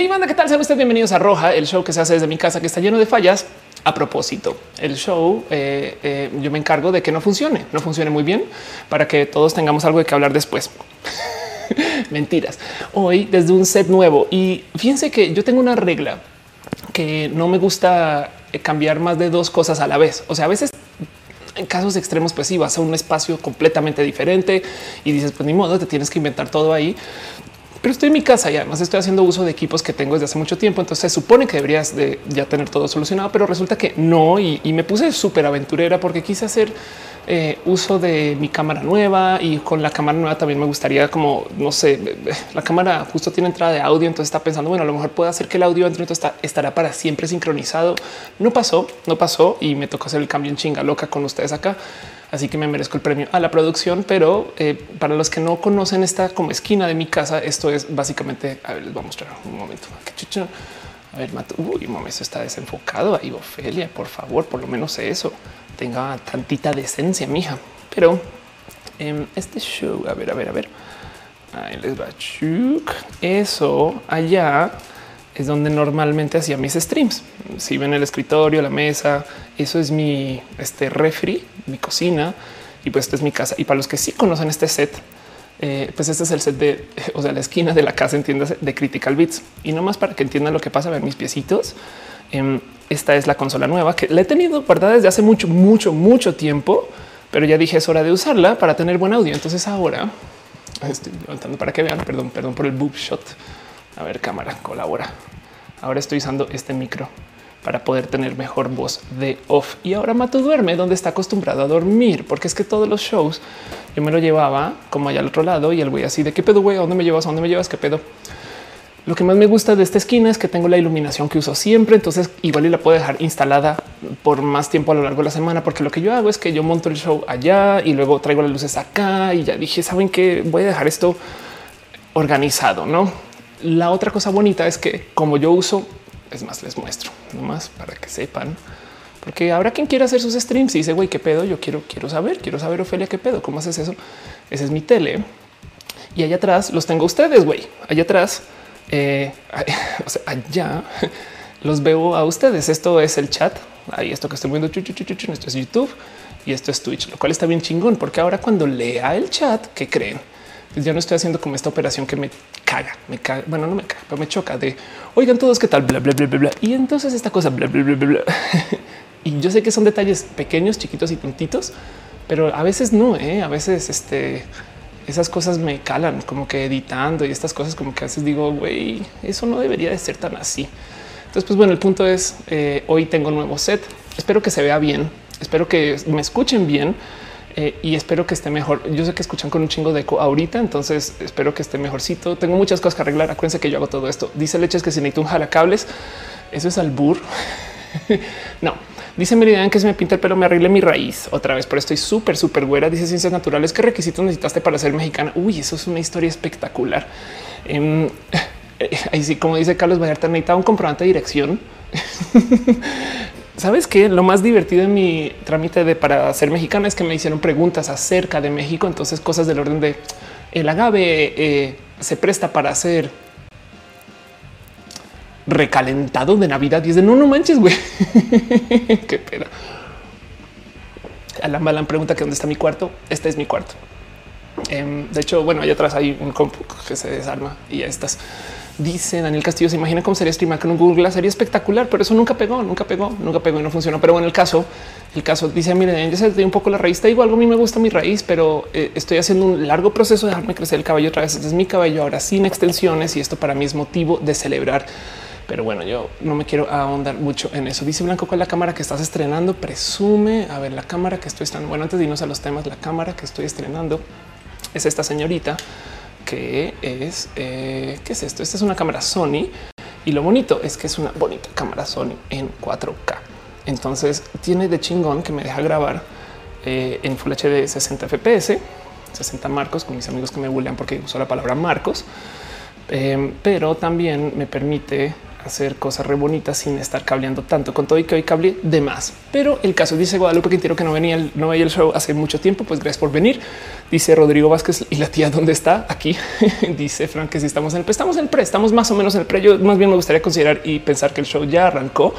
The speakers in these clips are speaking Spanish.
Hey, banda, ¿qué tal? Sean ustedes bienvenidos a Roja, el show que se hace desde mi casa, que está lleno de fallas. A propósito, el show eh, eh, yo me encargo de que no funcione, no funcione muy bien para que todos tengamos algo de que hablar después. Mentiras. Hoy desde un set nuevo y fíjense que yo tengo una regla que no me gusta eh, cambiar más de dos cosas a la vez. O sea, a veces en casos extremos, pues sí vas a un espacio completamente diferente y dices, pues ni modo, te tienes que inventar todo ahí pero estoy en mi casa y además estoy haciendo uso de equipos que tengo desde hace mucho tiempo. Entonces se supone que deberías de ya tener todo solucionado, pero resulta que no. Y, me puse súper aventurera porque quise hacer eh, uso de mi cámara nueva y con la cámara nueva también me gustaría como no sé, la cámara justo tiene entrada de audio. Entonces está pensando, bueno, a lo mejor puede hacer que el audio entre está, estará para siempre sincronizado. No pasó, no pasó y me tocó hacer el cambio en chinga loca con ustedes acá así que me merezco el premio a la producción. Pero eh, para los que no conocen esta como esquina de mi casa, esto es básicamente, a ver, les voy a mostrar un momento. A ver, Mato, uy, momento está desenfocado ahí, Ofelia, por favor, por lo menos eso. Tenga tantita decencia, mija. Pero en este show, a ver, a ver, a ver. Ahí les va. Eso allá es donde normalmente hacía mis streams. Si ven el escritorio, la mesa, eso es mi este refri, mi cocina y pues esta es mi casa. Y para los que sí conocen este set, eh, pues este es el set de, o sea, la esquina de la casa, entiendas, de Critical Bits. Y no más para que entiendan lo que pasa, ver mis piecitos. Em, esta es la consola nueva que la he tenido guardada desde hace mucho, mucho, mucho tiempo, pero ya dije es hora de usarla para tener buen audio. Entonces ahora estoy levantando para que vean, perdón, perdón por el boob shot. A ver, cámara, colabora. Ahora estoy usando este micro para poder tener mejor voz de off. Y ahora Mato duerme donde está acostumbrado a dormir, porque es que todos los shows yo me lo llevaba como allá al otro lado y el güey así de qué pedo, güey, ¿a dónde me llevas? ¿A dónde me llevas? ¿Qué pedo? Lo que más me gusta de esta esquina es que tengo la iluminación que uso siempre, entonces igual y la puedo dejar instalada por más tiempo a lo largo de la semana, porque lo que yo hago es que yo monto el show allá y luego traigo las luces acá y ya dije, saben que voy a dejar esto organizado, no? La otra cosa bonita es que como yo uso, es más, les muestro nomás para que sepan, porque habrá quien quiera hacer sus streams y dice, güey, qué pedo, yo quiero, quiero saber, quiero saber, Ofelia, qué pedo, cómo haces eso. Ese es mi tele y allá atrás los tengo ustedes, güey. Allá atrás, eh, allá los veo a ustedes. Esto es el chat. Ahí esto que estoy viendo, esto es YouTube y esto es Twitch, lo cual está bien chingón, porque ahora cuando lea el chat, ¿qué creen? Pues ya no estoy haciendo como esta operación que me caga, me caga, bueno, no me caga, pero me choca de oigan todos qué tal, bla, bla, bla, bla, bla. Y entonces esta cosa, bla, bla, bla, bla, y yo sé que son detalles pequeños, chiquitos y puntitos, pero a veces no, ¿eh? a veces este, esas cosas me calan como que editando y estas cosas como que a veces digo, güey, eso no debería de ser tan así. Entonces, pues bueno, el punto es eh, hoy tengo un nuevo set. Espero que se vea bien. Espero que me escuchen bien. Eh, y espero que esté mejor. Yo sé que escuchan con un chingo de eco ahorita, entonces espero que esté mejorcito. Tengo muchas cosas que arreglar. Acuérdense que yo hago todo esto. Dice Leches que si necesito un jalacables, eso es albur. no, dice Meridian que se me pinta el pelo, me arregle mi raíz otra vez, pero estoy súper, súper güera. Dice ciencias naturales. ¿Qué requisitos necesitaste para ser mexicana? Uy, eso es una historia espectacular. Em, ahí sí, como dice Carlos Vallarta, necesitaba un comprobante de dirección. Sabes que lo más divertido en mi trámite de para ser mexicana es que me hicieron preguntas acerca de México. Entonces, cosas del orden de el agave eh, se presta para hacer recalentado de Navidad. Y es de no, no manches, güey. Qué pena. Alan Balan pregunta que dónde está mi cuarto. Este es mi cuarto. Em, de hecho, bueno, allá atrás hay un compu que se desarma y ya estás. Dice Daniel Castillo, se imagina cómo sería streamar con un Google Sería espectacular, pero eso nunca pegó, nunca pegó, nunca pegó y no funcionó. Pero bueno, el caso, el caso dice, miren, ya se un poco la raíz. Te digo algo, a mí me gusta mi raíz, pero eh, estoy haciendo un largo proceso de dejarme crecer el cabello otra vez. Este es mi cabello ahora sin extensiones y esto para mí es motivo de celebrar. Pero bueno, yo no me quiero ahondar mucho en eso. Dice Blanco, ¿cuál es la cámara que estás estrenando? Presume, a ver, la cámara que estoy estrenando. Bueno, antes de irnos a los temas, la cámara que estoy estrenando es esta señorita que es eh, qué es esto? Esta es una cámara Sony y lo bonito es que es una bonita cámara Sony en 4K. Entonces tiene de chingón que me deja grabar eh, en Full HD 60 FPS, 60 marcos con mis amigos que me bullean porque uso la palabra marcos, em, pero también me permite hacer cosas re bonitas sin estar cableando tanto con todo y que hoy cable de más. Pero el caso dice Guadalupe Quintero que no venía, no veía el show hace mucho tiempo. Pues gracias por venir. Dice Rodrigo Vázquez y la tía dónde está aquí. dice Frank que si estamos en el pre, estamos en el pre, estamos más o menos en el pre. Yo más bien me gustaría considerar y pensar que el show ya arrancó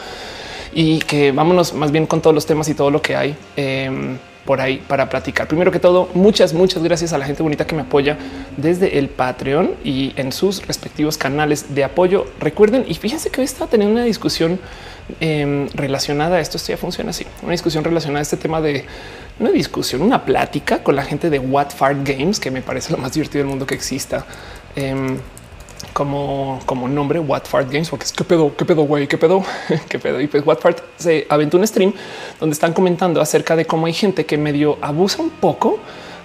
y que vámonos más bien con todos los temas y todo lo que hay. Em, por ahí para platicar. Primero que todo, muchas, muchas gracias a la gente bonita que me apoya desde el Patreon y en sus respectivos canales de apoyo. Recuerden y fíjense que hoy estaba teniendo una discusión em, relacionada a esto. Esto ya funciona así. Una discusión relacionada a este tema de una discusión, una plática con la gente de What Fart Games, que me parece lo más divertido del mundo que exista. Em, como, como nombre What Fart Games, porque es qué pedo, qué pedo, güey, qué pedo, qué pedo. Y pues What Fart se aventó un stream donde están comentando acerca de cómo hay gente que medio abusa un poco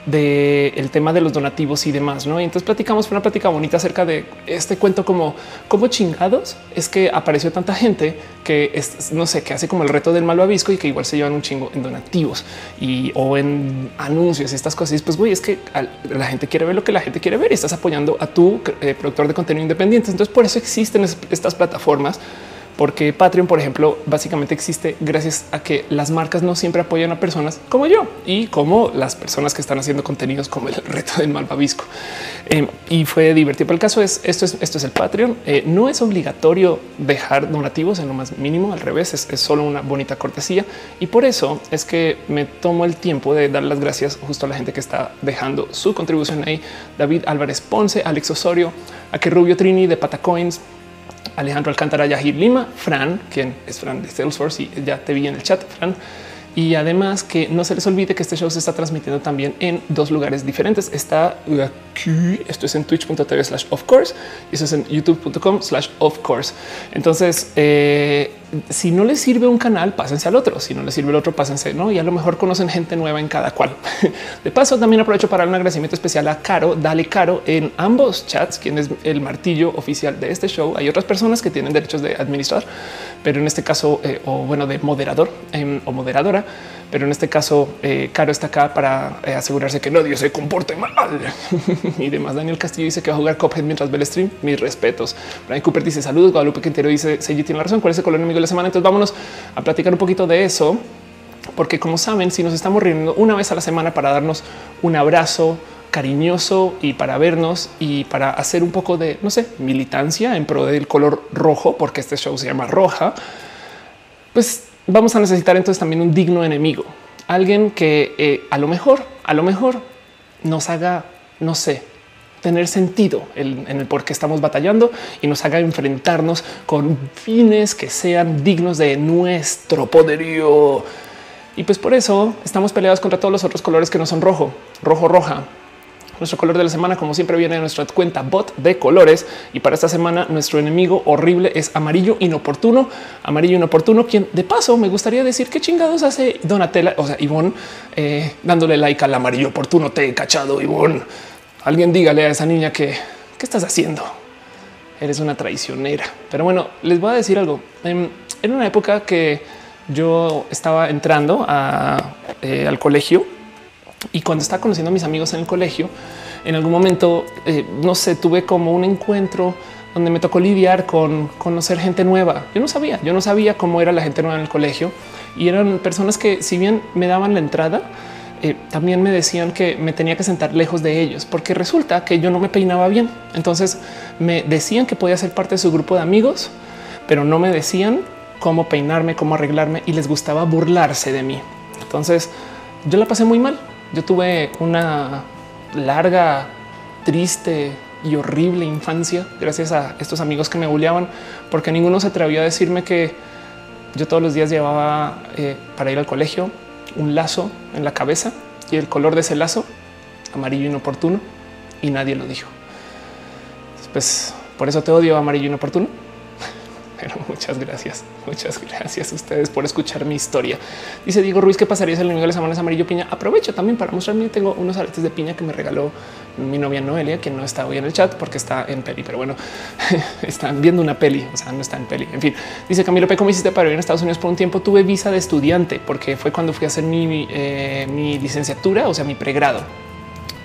del el tema de los donativos y demás, ¿no? Y entonces platicamos una plática bonita acerca de este cuento como cómo chingados es que apareció tanta gente que es, no sé, que hace como el reto del malvavisco y que igual se llevan un chingo en donativos y o en anuncios y estas cosas. Y pues güey, es que la gente quiere ver lo que la gente quiere ver y estás apoyando a tu eh, productor de contenido independiente. Entonces por eso existen estas plataformas porque Patreon, por ejemplo, básicamente existe gracias a que las marcas no siempre apoyan a personas como yo y como las personas que están haciendo contenidos como el reto del malvavisco. Eh, y fue divertido. Pero el caso es esto es esto es el Patreon. Eh, no es obligatorio dejar donativos en lo más mínimo. Al revés, es, es, solo una bonita cortesía. Y por eso es que me tomo el tiempo de dar las gracias justo a la gente que está dejando su contribución ahí. David Álvarez Ponce, Alex Osorio, a que Rubio Trini de Patacoins, Alejandro Alcántara, Yahir Lima, Fran, quien es Fran de Salesforce y ya te vi en el chat, Fran. Y además que no se les olvide que este show se está transmitiendo también en dos lugares diferentes. Está aquí, esto es en twitch.tv slash of course y eso es en youtube.com slash of course. Entonces, eh, si no les sirve un canal, pásense al otro. Si no les sirve el otro, pásense, no? Y a lo mejor conocen gente nueva en cada cual. De paso, también aprovecho para un agradecimiento especial a Caro. Dale Caro en ambos chats, quien es el martillo oficial de este show. Hay otras personas que tienen derechos de administrar, pero en este caso, eh, o bueno, de moderador em, o moderadora pero en este caso eh, Caro está acá para eh, asegurarse que nadie se comporte mal y demás. Daniel Castillo dice que va a jugar Cophead mientras ve el stream. Mis respetos. Brian Cooper dice saludos. Guadalupe Quintero dice Seiji tiene la razón. ¿Cuál es el color enemigo de la semana? Entonces vámonos a platicar un poquito de eso, porque como saben, si nos estamos reuniendo una vez a la semana para darnos un abrazo cariñoso y para vernos y para hacer un poco de, no sé, militancia en pro del color rojo, porque este show se llama roja, pues vamos a necesitar entonces también un digno enemigo, alguien que eh, a lo mejor, a lo mejor nos haga, no sé, tener sentido en, el por qué estamos batallando y nos haga enfrentarnos con fines que sean dignos de nuestro poderío. Y pues por eso estamos peleados contra todos los otros colores que no son rojo, rojo, roja, nuestro color de la semana, como siempre, viene de nuestra cuenta bot de colores. Y para esta semana, nuestro enemigo horrible es amarillo inoportuno. Amarillo inoportuno, quien de paso me gustaría decir qué chingados hace Donatella, o sea, Ivonne, eh, dándole like al amarillo oportuno. Te he cachado, Ivonne. Alguien dígale a esa niña que qué estás haciendo. Eres una traicionera. Pero bueno, les voy a decir algo. En, una época que yo estaba entrando eh, al colegio, y cuando estaba conociendo a mis amigos en el colegio, en algún momento, eh, no sé, tuve como un encuentro donde me tocó lidiar con conocer gente nueva. Yo no sabía, yo no sabía cómo era la gente nueva en el colegio y eran personas que si bien me daban la entrada, eh, también me decían que me tenía que sentar lejos de ellos porque resulta que yo no me peinaba bien. Entonces me decían que podía ser parte de su grupo de amigos, pero no me decían cómo peinarme, cómo arreglarme y les gustaba burlarse de mí. Entonces yo la pasé muy mal yo tuve una larga, triste y horrible infancia gracias a estos amigos que me bulleaban, porque ninguno se atrevió a decirme que yo todos los días llevaba eh, para ir al colegio un lazo en la cabeza y el color de ese lazo amarillo inoportuno y nadie lo dijo. Pues por eso te odio amarillo inoportuno. Pero muchas gracias, muchas gracias a ustedes por escuchar mi historia. Dice Diego Ruiz que pasaría el enemigo de las semanas amarillo piña. Aprovecho también para mostrarme. Tengo unos aretes de piña que me regaló mi novia Noelia, que no está hoy en el chat porque está en peli, pero bueno, están viendo una peli, o sea, no está en peli. En fin, dice Camilo P. ¿Cómo hiciste para ir en Estados Unidos por un tiempo? Tuve visa de estudiante porque fue cuando fui a hacer mi, eh, mi licenciatura, o sea, mi pregrado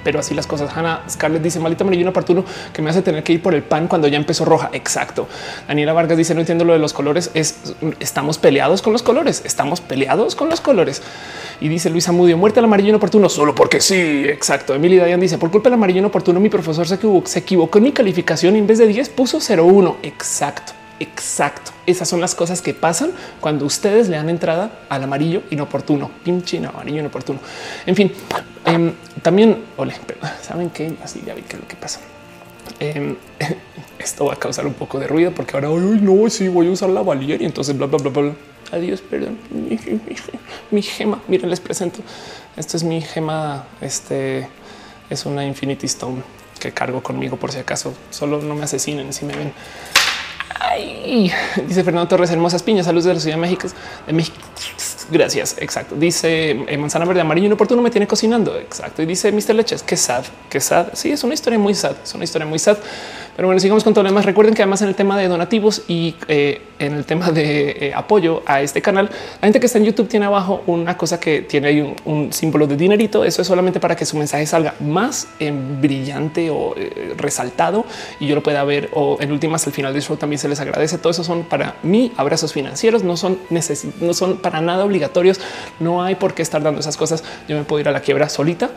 pero así las cosas. Hannah Scarlett dice malita amarillo oportuno que me hace tener que ir por el pan cuando ya empezó roja. Exacto. Daniela Vargas dice no entiendo lo de los colores. Es estamos peleados con los colores. Estamos peleados con los colores. Y dice Luisa Mudio muerte al amarillo inoportuno solo porque sí. Exacto. Emily Dayan dice por culpa del amarillo inoportuno mi profesor se equivocó, se equivocó en mi calificación y en vez de 10 puso 01. Exacto. Exacto. Esas son las cosas que pasan cuando ustedes le dan entrada al amarillo inoportuno, pinche amarillo inoportuno. En fin, em, también, ole, saben que así ya vi qué es lo que pasa. Em, esto va a causar un poco de ruido porque ahora hoy no, sí voy a usar la valier y entonces bla, bla, bla, bla. Adiós, perdón. Mi, gema. Miren, les presento. Esto es mi gema. Este es una Infinity Stone que cargo conmigo por si acaso. Solo no me asesinen si me ven. Dice Fernando Torres, hermosas piñas, saludos de la Ciudad de México. Gracias. Exacto. Dice eh, manzana verde amarillo inoportuno me tiene cocinando. Exacto. Y dice Mr. Leches que sad, que sad. Sí, es una historia muy sad. Es una historia muy sad. Pero bueno, sigamos con todo lo demás. Recuerden que además en el tema de donativos y eh, en el tema de eh, apoyo a este canal, la gente que está en YouTube tiene abajo una cosa que tiene ahí un, símbolo de dinerito. Eso es solamente para que su mensaje salga más en brillante o resaltado y yo lo pueda ver. O en últimas, al final del show también se les agradece. Todo eso son para mí abrazos financieros. No son no son para nada obligatorios. No hay por qué estar dando esas cosas. Yo me puedo ir a la quiebra solita,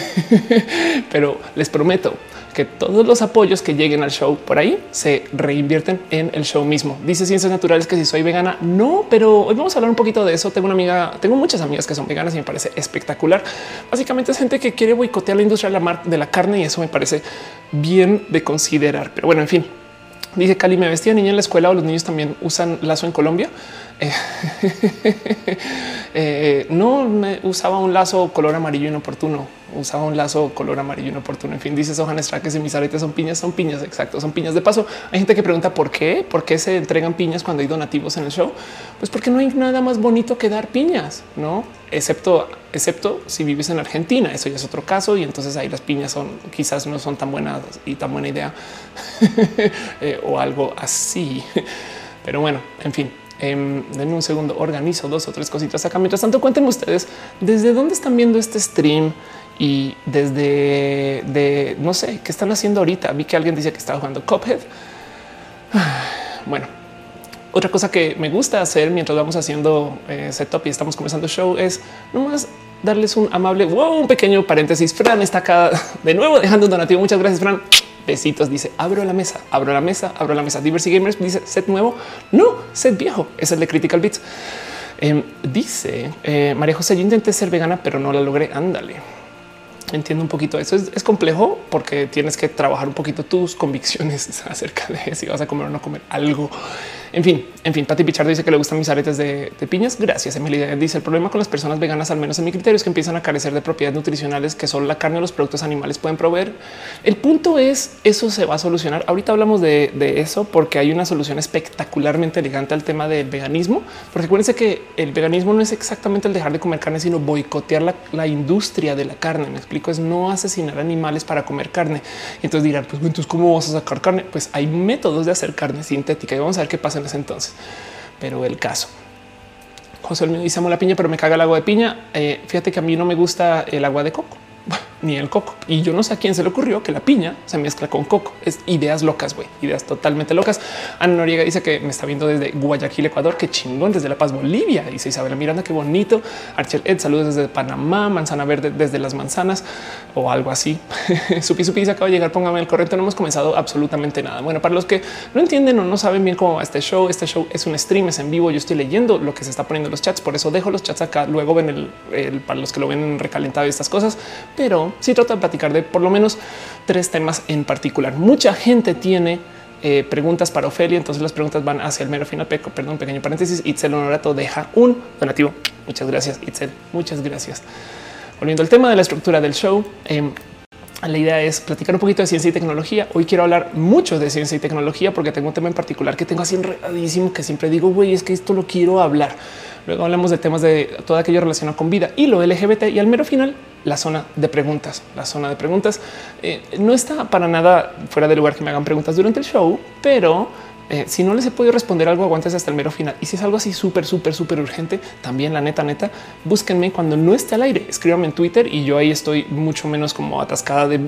pero les prometo que todos los apoyos que lleguen al show por ahí se reinvierten en el show mismo. Dice Ciencias Naturales que si soy vegana, no, pero hoy vamos a hablar un poquito de eso. Tengo una amiga, tengo muchas amigas que son veganas y me parece espectacular. Básicamente es gente que quiere boicotear la industria de la carne y eso me parece bien de considerar. Pero bueno, en fin, Dice Cali, me vestía niña en la escuela o los niños también usan lazo en Colombia. Eh, no me usaba un lazo color amarillo inoportuno, usaba un lazo color amarillo inoportuno. En fin, dice Sohan que si mis aretes son piñas, son piñas. Exacto, son piñas. De paso, hay gente que pregunta por qué, por qué se entregan piñas cuando hay donativos en el show. Pues porque no hay nada más bonito que dar piñas, no excepto, excepto si vives en Argentina. Eso ya es otro caso. Y entonces ahí las piñas son quizás no son tan buenas y tan buena idea eh, o algo así. Pero bueno, en fin, en denme un segundo, organizo dos o tres cositas acá. Mientras tanto, cuéntenme ustedes desde dónde están viendo este stream y desde de no sé qué están haciendo ahorita. Vi que alguien dice que estaba jugando Cuphead. Bueno, otra cosa que me gusta hacer mientras vamos haciendo eh, setup y estamos comenzando show es nomás darles un amable, wow, un pequeño paréntesis. Fran está acá de nuevo dejando un donativo. Muchas gracias, Fran besitos. Dice abro la mesa, abro la mesa, abro la mesa. Diversity Gamers dice set nuevo. No, set viejo. Es el de Critical Beats. Em, dice eh, María José, yo intenté ser vegana, pero no la logré. Ándale. Entiendo un poquito eso. Es, complejo porque tienes que trabajar un poquito tus convicciones acerca de si vas a comer o no comer algo. En fin, en fin, Pati Pichardo dice que le gustan mis aretes de, piñas. Gracias. Emilia dice el problema con las personas veganas, al menos en mi criterio, es que empiezan a carecer de propiedades nutricionales que solo la carne o los productos animales pueden proveer. El punto es eso se va a solucionar. Ahorita hablamos de, eso porque hay una solución espectacularmente elegante al tema del veganismo. Porque acuérdense que el veganismo no es exactamente el dejar de comer carne, sino boicotear la, industria de la carne. Me explico, es no asesinar animales para comer carne. Y entonces dirán, pues entonces cómo vas a sacar carne? Pues hay métodos de hacer carne sintética y vamos a ver qué pasa en ese entonces. Pero el caso. José me dice amo la piña, pero me caga el agua de piña. Eh, fíjate que a mí no me gusta el agua de coco ni el coco. Y yo no sé a quién se le ocurrió que la piña se mezcla con coco. Es ideas locas, güey, ideas totalmente locas. Ana Noriega dice que me está viendo desde Guayaquil, Ecuador. Qué chingón desde La Paz, Bolivia. Dice Isabela Miranda, qué bonito. Archel Ed, saludos desde Panamá, manzana verde desde las manzanas o algo así. supi, supi, se acaba de llegar. Póngame el correcto. No hemos comenzado absolutamente nada. Bueno, para los que no entienden o no saben bien cómo va este show, este show es un stream, es en vivo. Yo estoy leyendo lo que se está poniendo en los chats. Por eso dejo los chats acá. Luego ven el, para los que lo ven recalentado y estas cosas, pero si trata de platicar de por lo menos tres temas en particular. Mucha gente tiene eh, preguntas para Ofelia, entonces las preguntas van hacia el mero final. Peco, perdón, pequeño paréntesis. Itzel Honorato deja un donativo. Muchas gracias, Itzel. Muchas gracias. Volviendo al tema de la estructura del show, em, la idea es platicar un poquito de ciencia y tecnología. Hoy quiero hablar mucho de ciencia y tecnología porque tengo un tema en particular que tengo así enredadísimo que siempre digo, güey, es que esto lo quiero hablar. Luego hablamos de temas de todo aquello relacionado con vida y lo LGBT y al mero final la zona de preguntas. La zona de preguntas eh, no está para nada fuera de lugar que me hagan preguntas durante el show, pero Eh, si no les he podido responder algo, aguantes hasta el mero final. Y si es algo así súper, súper, súper urgente, también la neta, neta, búsquenme cuando no esté al aire. Escríbanme en Twitter y yo ahí estoy mucho menos como atascada de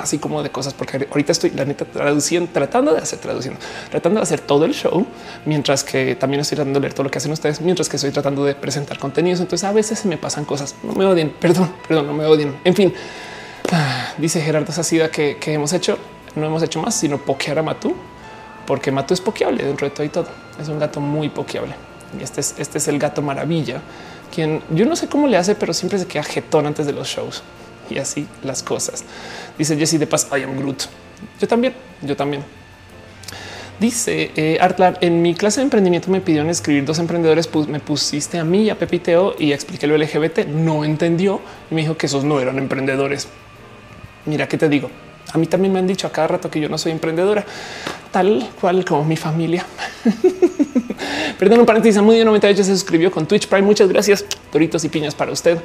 así como de cosas, porque ahorita estoy la neta traduciendo, tratando de hacer traduciendo, tratando de hacer todo el show, mientras que también estoy tratando de leer todo lo que hacen ustedes, mientras que estoy tratando de presentar contenidos. Entonces a veces se me pasan cosas. No me odien, perdón, perdón, no me odien. En fin, dice Gerardo Sacida que, que hemos hecho, no hemos hecho más, sino pokear a Matú porque Mato es pokeable dentro de todo y todo. Es un gato muy pokeable. Y este es, este es el gato maravilla, quien yo no sé cómo le hace, pero siempre se queda jetón antes de los shows y así las cosas. Dice Jesse de Paz, I am Groot. Yo también, yo también. Dice eh, Artlar, en mi clase de emprendimiento me pidieron escribir dos emprendedores, me pusiste a mí a Pepiteo y expliqué lo LGBT. No entendió y me dijo que esos no eran emprendedores. Mira, ¿qué te digo? A mí también me han dicho a cada rato que yo no soy emprendedora, tal cual como mi familia. Perdón, un paréntesis, muy 98 se suscribió con Twitch Prime. Muchas gracias. Doritos y piñas para usted.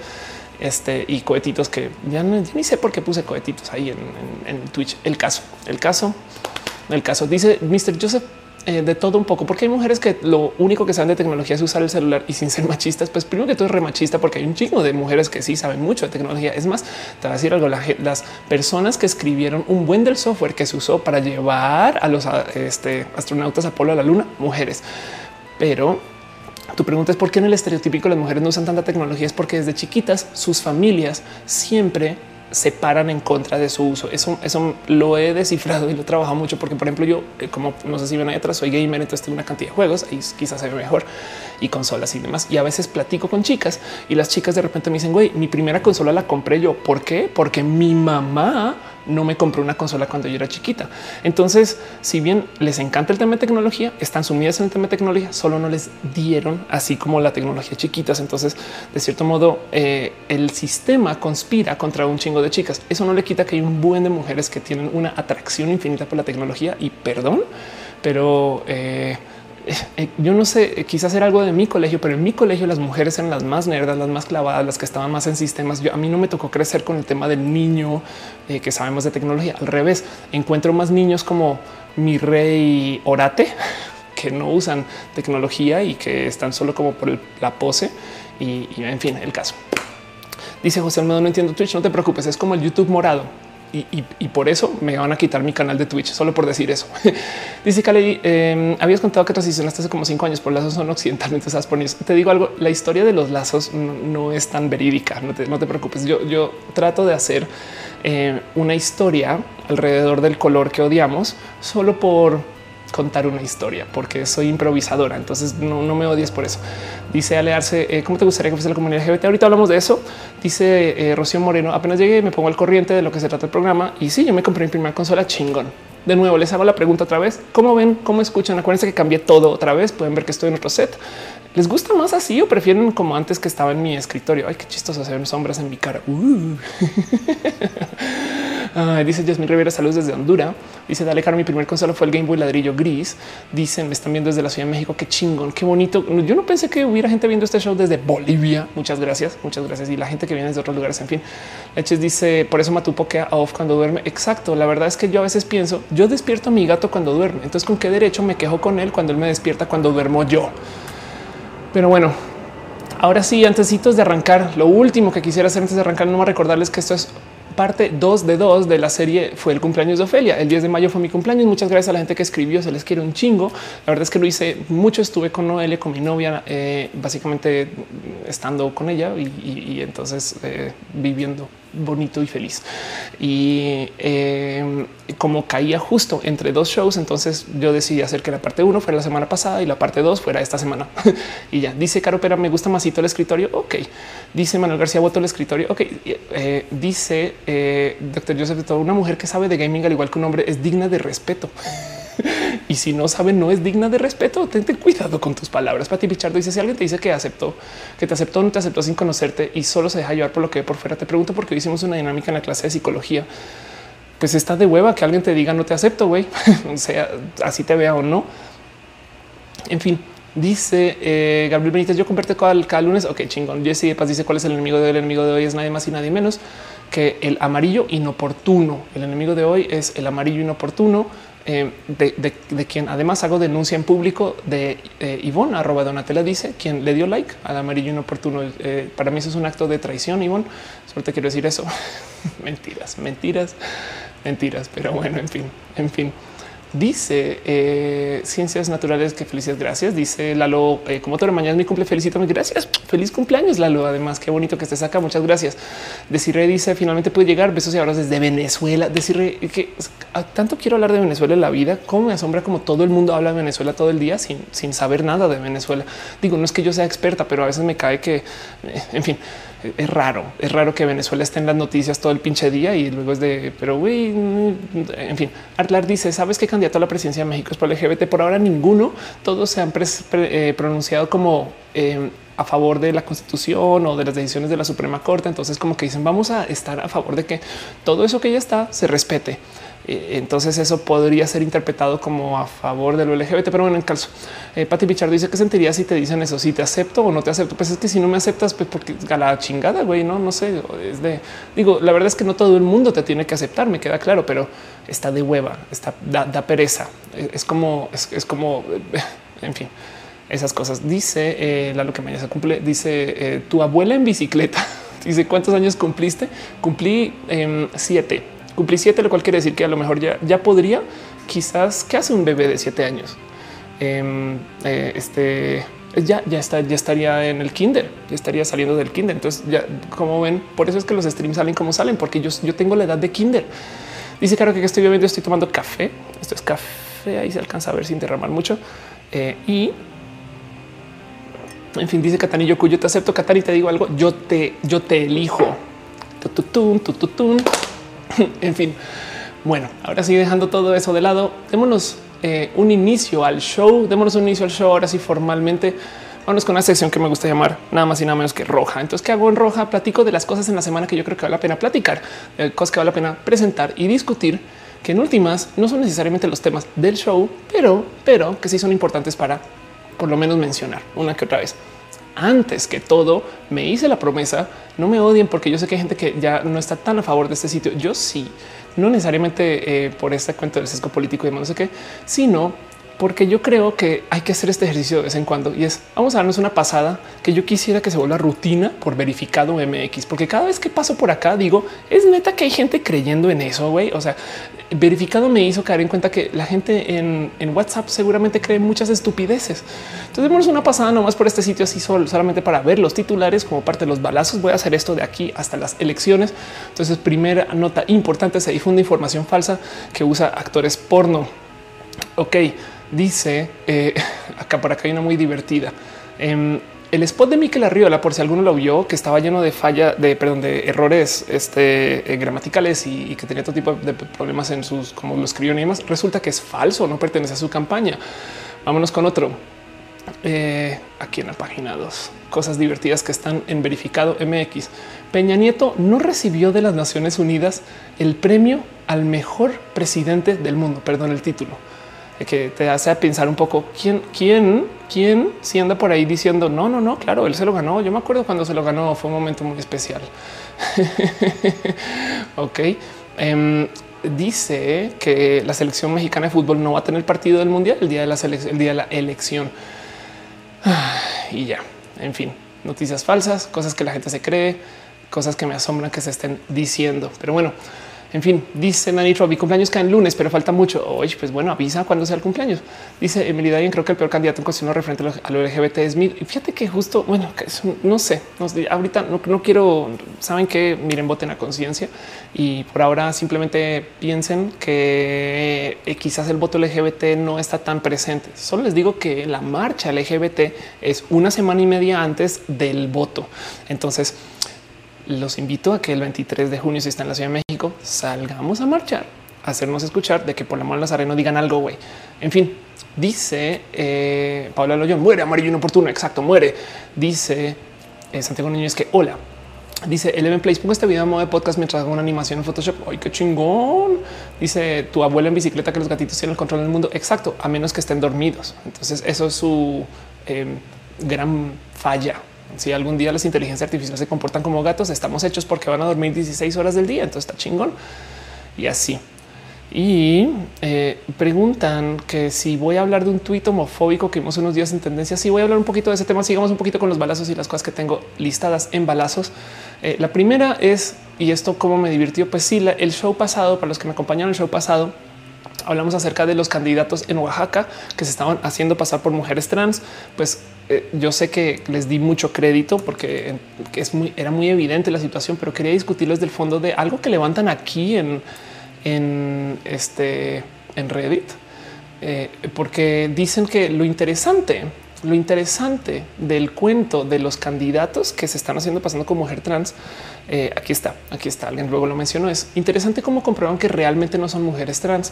Este y cohetitos que ya, no, ni sé por qué puse cohetitos ahí en, en Twitch. El caso, el caso, el caso dice Mr. Joseph eh, de todo un poco, porque hay mujeres que lo único que saben de tecnología es usar el celular y sin ser machistas, pues primero que todo es remachista porque hay un chingo de mujeres que sí saben mucho de tecnología. Es más, te voy a decir algo, las personas que escribieron un buen del software que se usó para llevar a los este, astronautas Apolo a la luna, mujeres. Pero tu pregunta es por qué en el estereotípico las mujeres no usan tanta tecnología, es porque desde chiquitas sus familias siempre se paran en contra de su uso. Eso, eso lo he descifrado y lo he trabajado mucho porque, por ejemplo, yo, eh, como no sé si ven ahí atrás, soy gamer, entonces tengo una cantidad de juegos y quizás se ve mejor y consolas y demás. Y a veces platico con chicas y las chicas de repente me dicen, güey, mi primera consola la compré yo. ¿Por qué? Porque mi mamá no me compró una consola cuando yo era chiquita. Entonces, si bien les encanta el tema de tecnología, están sumidas en el tema de tecnología, solo no les dieron así como la tecnología chiquitas. Entonces, de cierto modo, eh, el sistema conspira contra un chingo de chicas. Eso no le quita que hay un buen de mujeres que tienen una atracción infinita por la tecnología y perdón, pero eh, yo no sé, eh, quizás era algo de mi colegio, pero en mi colegio las mujeres eran las más nerdas, las más clavadas, las que estaban más en sistemas. Yo, a mí no me tocó crecer con el tema del niño eh, que sabemos de tecnología. Al revés, encuentro más niños como mi rey Orate que no usan tecnología y que están solo como por la pose y, y en fin, el caso. Dice José Almedo, no entiendo Twitch, no te preocupes, es como el YouTube morado y, por eso me van a quitar mi canal de Twitch solo por decir eso. Dice Kale, eh, habías contado que transicionaste hace como cinco años por lazos son occidentalmente poniendo. Te digo algo, la historia de los lazos no, es tan verídica. No te, preocupes. Yo, yo trato de hacer eh, una historia alrededor del color que odiamos solo por contar una historia porque soy improvisadora. Entonces no, me odies por eso. Dice Alearse, eh, ¿cómo te gustaría que fuese la comunidad LGBT? Ahorita hablamos de eso. Dice eh, Rocío Moreno, apenas llegué, me pongo al corriente de lo que se trata el programa. Y sí, yo me compré mi primera consola chingón. De nuevo, les hago la pregunta otra vez. ¿Cómo ven? ¿Cómo escuchan? Acuérdense que cambié todo otra vez. Pueden ver que estoy en otro set. ¿Les gusta más así o prefieren como antes que estaba en mi escritorio? Ay, qué chistoso se ven sombras en mi cara. Uh. dice Jasmine Rivera, saludos desde Honduras. Dice Dale Caro, mi primer consola fue el Game Boy ladrillo gris. Dicen, me están viendo desde la Ciudad de México. Qué chingón, qué bonito. Yo no pensé que hubiera gente viendo este show desde Bolivia. Muchas gracias, muchas gracias. Y la gente que viene desde otros lugares. En fin, Leches dice, por eso Matu pokea off cuando duerme. Exacto. La verdad es que yo a veces pienso, yo despierto a mi gato cuando duerme. Entonces, ¿con qué derecho me quejo con él cuando él me despierta cuando duermo yo? Pero bueno, ahora sí, antes de arrancar, lo último que quisiera hacer antes de arrancar, no más recordarles que esto es parte 2 de 2 de la serie fue el cumpleaños de Ofelia. El 10 de mayo fue mi cumpleaños. Muchas gracias a la gente que escribió. Se les quiere un chingo. La verdad es que lo hice mucho. Estuve con Noelia, con mi novia, eh, básicamente estando con ella y, entonces eh, viviendo bonito y feliz. Y eh, como caía justo entre dos shows, entonces yo decidí hacer que la parte uno fuera la semana pasada y la parte dos fuera esta semana. y ya dice Caro Pera, me gusta masito el escritorio. Ok. Dice Manuel García, voto el escritorio. Ok. Eh, dice eh, doctor Joseph, una mujer que sabe de gaming al igual que un hombre es digna de respeto. y si no sabe, no es digna de respeto. Ten cuidado con tus palabras. Pati Pichardo dice: Si alguien te dice que aceptó, que te aceptó, no te aceptó sin conocerte y solo se deja llevar por lo que ve por fuera, te pregunto porque hicimos una dinámica en la clase de psicología. Pues está de hueva que alguien te diga no te acepto, güey. o sea, así te vea o no. En fin, dice eh, Gabriel Benítez: Yo convierto cada, lunes. Ok, chingón. Jesse Paz dice: ¿Cuál es el enemigo del enemigo de hoy? Es nadie más y nadie menos que el amarillo inoportuno. El enemigo de hoy es el amarillo inoportuno eh, de, quien además hago denuncia en público de eh, Ivonne, arroba Donatella dice, quien le dio like al amarillo inoportuno. Eh, para mí eso es un acto de traición, Ivonne. Solo te quiero decir eso. mentiras, mentiras, mentiras. Pero bueno, en fin, en fin. Dice eh, Ciencias Naturales que felices gracias. Dice Lalo, eh, como toda mañana es mi cumple, felicítame. Gracias. Feliz cumpleaños, Lalo. Además, qué bonito que estés acá. Muchas gracias. Decirle dice finalmente puede llegar. Besos y abrazos desde Venezuela. Decirle que tanto quiero hablar de Venezuela en la vida. Como me asombra como todo el mundo habla de Venezuela todo el día sin, sin saber nada de Venezuela. Digo, no es que yo sea experta, pero a veces me cae que, eh, en fin, es raro, es raro que Venezuela esté en las noticias todo el pinche día y luego es de, pero güey, en fin, Artlar dice, ¿sabes qué candidato a la presidencia de México es por LGBT? Por ahora ninguno, todos se han eh, pronunciado como eh, a favor de la constitución o de las decisiones de la Suprema Corte. Entonces como que dicen, vamos a estar a favor de que todo eso que ya está se respete. Eh, entonces eso podría ser interpretado como a favor de lo LGBT, pero bueno, en caso, eh, Pati Pichardo dice que sentiría si te dicen eso, si te acepto o no te acepto. Pues es que si no me aceptas, pues porque a la chingada, güey, no, no sé, es de, digo, la verdad es que no todo el mundo te tiene que aceptar, me queda claro, pero está de hueva, está, da, pereza, es, como, es, como, en fin esas cosas. Dice eh, la lo que mañana se cumple. Dice eh, tu abuela en bicicleta. Dice cuántos años cumpliste? Cumplí eh, siete cumplí siete, lo cual quiere decir que a lo mejor ya, ya podría, quizás, ¿qué hace un bebé de siete años? Em, eh, este ya, ya está, ya estaría en el kinder, ya estaría saliendo del kinder. Entonces, ya como ven, por eso es que los streams salen como salen, porque yo, yo tengo la edad de kinder. Dice claro que estoy bebiendo, estoy tomando café. Esto es café. Ahí se alcanza a ver sin derramar mucho. Eh, y en fin, dice Catanillo, cuyo te acepto, Catani, te digo algo. Yo te, yo te elijo. Tututun, tututun. en fin, bueno, ahora sí dejando todo eso de lado, démonos eh, un inicio al show, démonos un inicio al show ahora sí formalmente. Vámonos con una sección que me gusta llamar nada más y nada menos que roja. Entonces, ¿qué hago en roja? Platico de las cosas en la semana que yo creo que vale la pena platicar, cosas que vale la pena presentar y discutir, que en últimas no son necesariamente los temas del show, pero, pero que sí son importantes para por lo menos mencionar una que otra vez antes que todo me hice la promesa. No me odien porque yo sé que hay gente que ya no está tan a favor de este sitio. Yo sí, no necesariamente eh, por este cuento del sesgo político y no sé qué, sino porque yo creo que hay que hacer este ejercicio de vez en cuando y es vamos a darnos una pasada que yo quisiera que se vuelva rutina por verificado MX, porque cada vez que paso por acá digo es neta que hay gente creyendo en eso. güey. O sea, verificado me hizo caer en cuenta que la gente en, WhatsApp seguramente cree muchas estupideces. Entonces, démonos una pasada nomás por este sitio así solo, solamente para ver los titulares como parte de los balazos. Voy a hacer esto de aquí hasta las elecciones. Entonces, primera nota importante: se difunde información falsa que usa actores porno. Ok, dice eh, acá por acá hay una muy divertida. Em, el spot de Miquel Arriola, por si alguno lo vio, que estaba lleno de falla, de perdón, de errores este, eh, gramaticales y, que tenía todo tipo de problemas en sus, como lo escribió y demás, resulta que es falso, no pertenece a su campaña. Vámonos con otro. Eh, aquí en la página 2, cosas divertidas que están en verificado MX. Peña Nieto no recibió de las Naciones Unidas el premio al mejor presidente del mundo. Perdón el título que te hace pensar un poco quién, quién, quién si anda por ahí diciendo no, no, no, claro, él se lo ganó. Yo me acuerdo cuando se lo ganó, fue un momento muy especial. ok. Em, dice que la selección mexicana de fútbol no va a tener partido del mundial el día de la el día de la elección. y ya, en fin, noticias falsas, cosas que la gente se cree, cosas que me asombran que se estén diciendo. Pero bueno, en fin, dice Nanitro, mi cumpleaños cae lunes, pero falta mucho. Oye, pues bueno, avisa cuando sea el cumpleaños. Dice Emily Dayan, creo que el peor candidato en cuestión referente a lo LGBT es mi. Fíjate que justo, bueno, no sé, ahorita no, quiero, saben que miren, voten a conciencia y por ahora simplemente piensen que eh, quizás el voto LGBT no está tan presente. Solo les digo que la marcha LGBT es una semana y media antes del voto. Entonces, los invito a que el 23 de junio, si está en la Ciudad de México, salgamos a marchar, a hacernos escuchar de que por la mano Nazareno digan algo, güey. En fin, dice eh, Paula Loyón, muere amarillo inoportuno, exacto, muere. Dice eh, Santiago Niño que hola. Dice Eleven Place, pongo este video a modo de podcast mientras hago una animación en Photoshop. Ay, qué chingón. Dice tu abuela en bicicleta que los gatitos tienen el control del mundo. Exacto, a menos que estén dormidos. Entonces, eso es su em, gran falla si algún día las inteligencias artificiales se comportan como gatos, estamos hechos porque van a dormir 16 horas del día. Entonces está chingón y así. Y eh, preguntan que si voy a hablar de un tuit homofóbico que vimos unos días en tendencia. Sí, voy a hablar un poquito de ese tema. Sigamos un poquito con los balazos y las cosas que tengo listadas en balazos. Eh, la primera es, y esto cómo me divirtió, pues sí, el show pasado, para los que me acompañaron el show pasado, hablamos acerca de los candidatos en Oaxaca que se estaban haciendo pasar por mujeres trans. Pues eh, yo sé que les di mucho crédito porque es muy, era muy evidente la situación, pero quería discutirles del fondo de algo que levantan aquí en en este en Reddit, eh, porque dicen que lo interesante, lo interesante del cuento de los candidatos que se están haciendo pasando como mujer trans eh, aquí está, aquí está. Alguien luego lo mencionó. Es interesante cómo comprueban que realmente no son mujeres trans,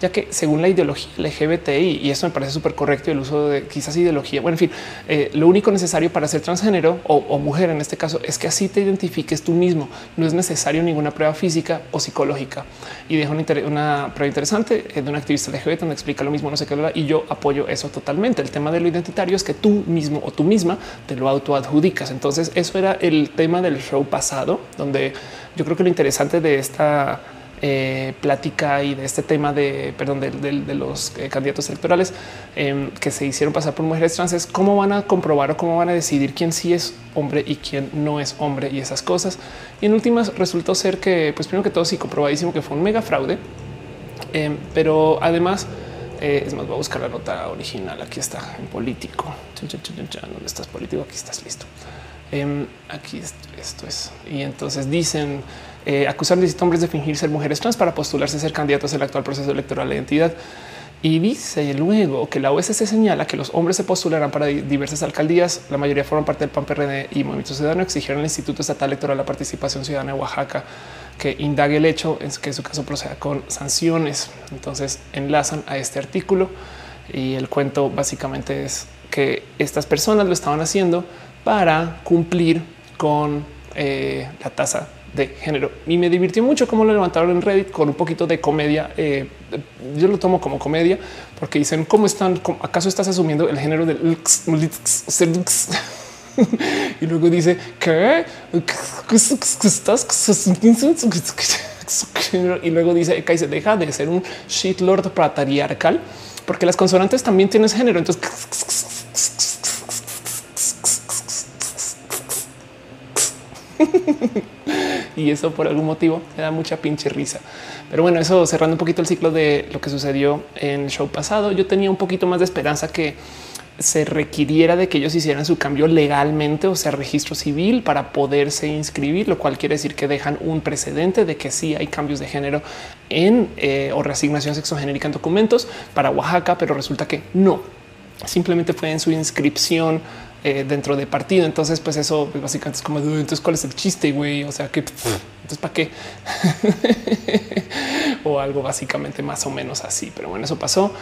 ya que según la ideología LGBTI, y eso me parece súper correcto, el uso de quizás ideología. Bueno, en fin, eh, lo único necesario para ser transgénero o, mujer en este caso es que así te identifiques tú mismo. No es necesario ninguna prueba física o psicológica. Y dejo una, una prueba interesante eh, de un activista LGBT donde explica lo mismo, no sé qué, y yo apoyo eso totalmente. El tema de lo identitario es que tú mismo o tú misma te lo autoadjudicas. Entonces, eso era el tema del show pasado donde yo creo que lo interesante de esta eh, plática y de este tema de, perdón, de, los eh, candidatos electorales em, que se hicieron pasar por mujeres trans es cómo van a comprobar o cómo van a decidir quién sí es hombre y quién no es hombre y esas cosas. Y en últimas resultó ser que, pues primero que todo, sí comprobadísimo que fue un mega fraude, em, pero además eh, es más, voy a buscar la nota original. Aquí está en político. ¿Dónde estás político? Aquí estás listo. Em, aquí esto, es. Y entonces dicen eh, acusar a hombres de fingir ser mujeres trans para postularse a ser candidatos al actual proceso electoral de identidad. Y dice luego que la OSC señala que los hombres se postularán para diversas alcaldías. La mayoría forman parte del PAN PRD y Movimiento Ciudadano. Exigieron al Instituto Estatal Electoral la participación ciudadana de Oaxaca que indague el hecho es que su caso proceda con sanciones. Entonces enlazan a este artículo y el cuento básicamente es que estas personas lo estaban haciendo para cumplir con eh, la tasa de género. Y me divirtió mucho cómo lo levantaron en Reddit con un poquito de comedia. Eh, yo lo tomo como comedia porque dicen cómo están, acaso estás asumiendo el género del y luego dice que y luego dice que se deja de ser un shitlord patriarcal porque las consonantes también tienen género. Entonces y eso por algún motivo me da mucha pinche risa. Pero bueno, eso cerrando un poquito el ciclo de lo que sucedió en el show pasado, yo tenía un poquito más de esperanza que se requiriera de que ellos hicieran su cambio legalmente, o sea, registro civil para poderse inscribir, lo cual quiere decir que dejan un precedente de que sí hay cambios de género en eh, o reasignación sexogenérica en documentos para Oaxaca, pero resulta que no. Simplemente fue en su inscripción eh, dentro de partido. Entonces, pues eso pues, básicamente es como entonces cuál es el chiste, güey? O sea, que entonces para qué o algo básicamente más o menos así. Pero bueno, eso pasó,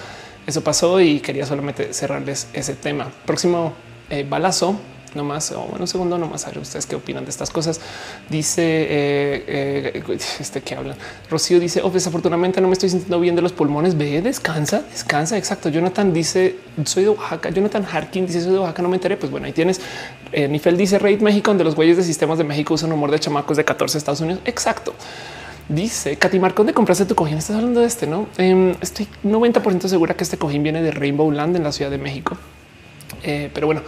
eso pasó y quería solamente cerrarles ese tema. Próximo eh, balazo no más o bueno, un segundo nomás a ver ustedes qué opinan de estas cosas. Dice eh, eh, este que hablan. Rocío dice, oh, desafortunadamente no me estoy sintiendo bien de los pulmones. Ve, descansa, descansa. Exacto. Jonathan dice, soy de Oaxaca. Jonathan Harkin dice, soy de Oaxaca, no me enteré. Pues bueno, ahí tienes. Eh, Nifel dice, Raid México, donde los güeyes de sistemas de México usan humor de chamacos de 14 Estados Unidos. Exacto. Dice Katy Marcón de compraste tu cojín. Estás hablando de este, no? Em, estoy 90% segura que este cojín viene de Rainbow Land en la Ciudad de México. pero bueno,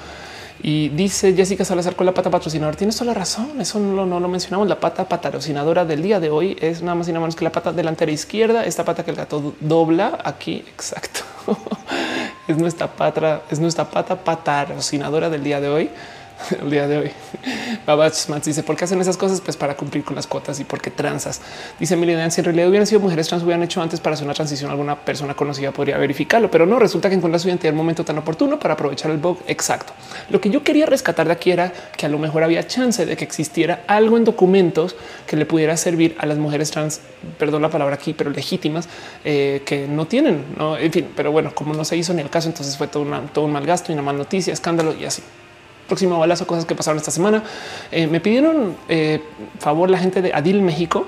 y dice Jessica Salazar con la pata patrocinadora. Tienes toda la razón. Eso no, no, lo mencionamos. La pata patrocinadora del día de hoy es nada más y nada menos que la pata delantera izquierda. Esta pata que el gato dobla aquí. Exacto. es nuestra pata, es nuestra pata patrocinadora del día de hoy. el día de hoy. Babach dice por qué hacen esas cosas? Pues para cumplir con las cuotas y porque transas. Dice Milena, si en realidad hubieran sido mujeres trans, hubieran hecho antes para hacer una transición. Alguna persona conocida podría verificarlo, pero no resulta que encuentra su identidad en el momento tan oportuno para aprovechar el bug. Exacto. Lo que yo quería rescatar de aquí era que a lo mejor había chance de que existiera algo en documentos que le pudiera servir a las mujeres trans, perdón la palabra aquí, pero legítimas eh, que no tienen. ¿no? En fin, pero bueno, como no se hizo ni el caso, entonces fue todo, todo un mal gasto y una mal noticia, escándalo y así próximo balazo, cosas que pasaron esta semana. Eh, me pidieron eh, favor la gente de Adil México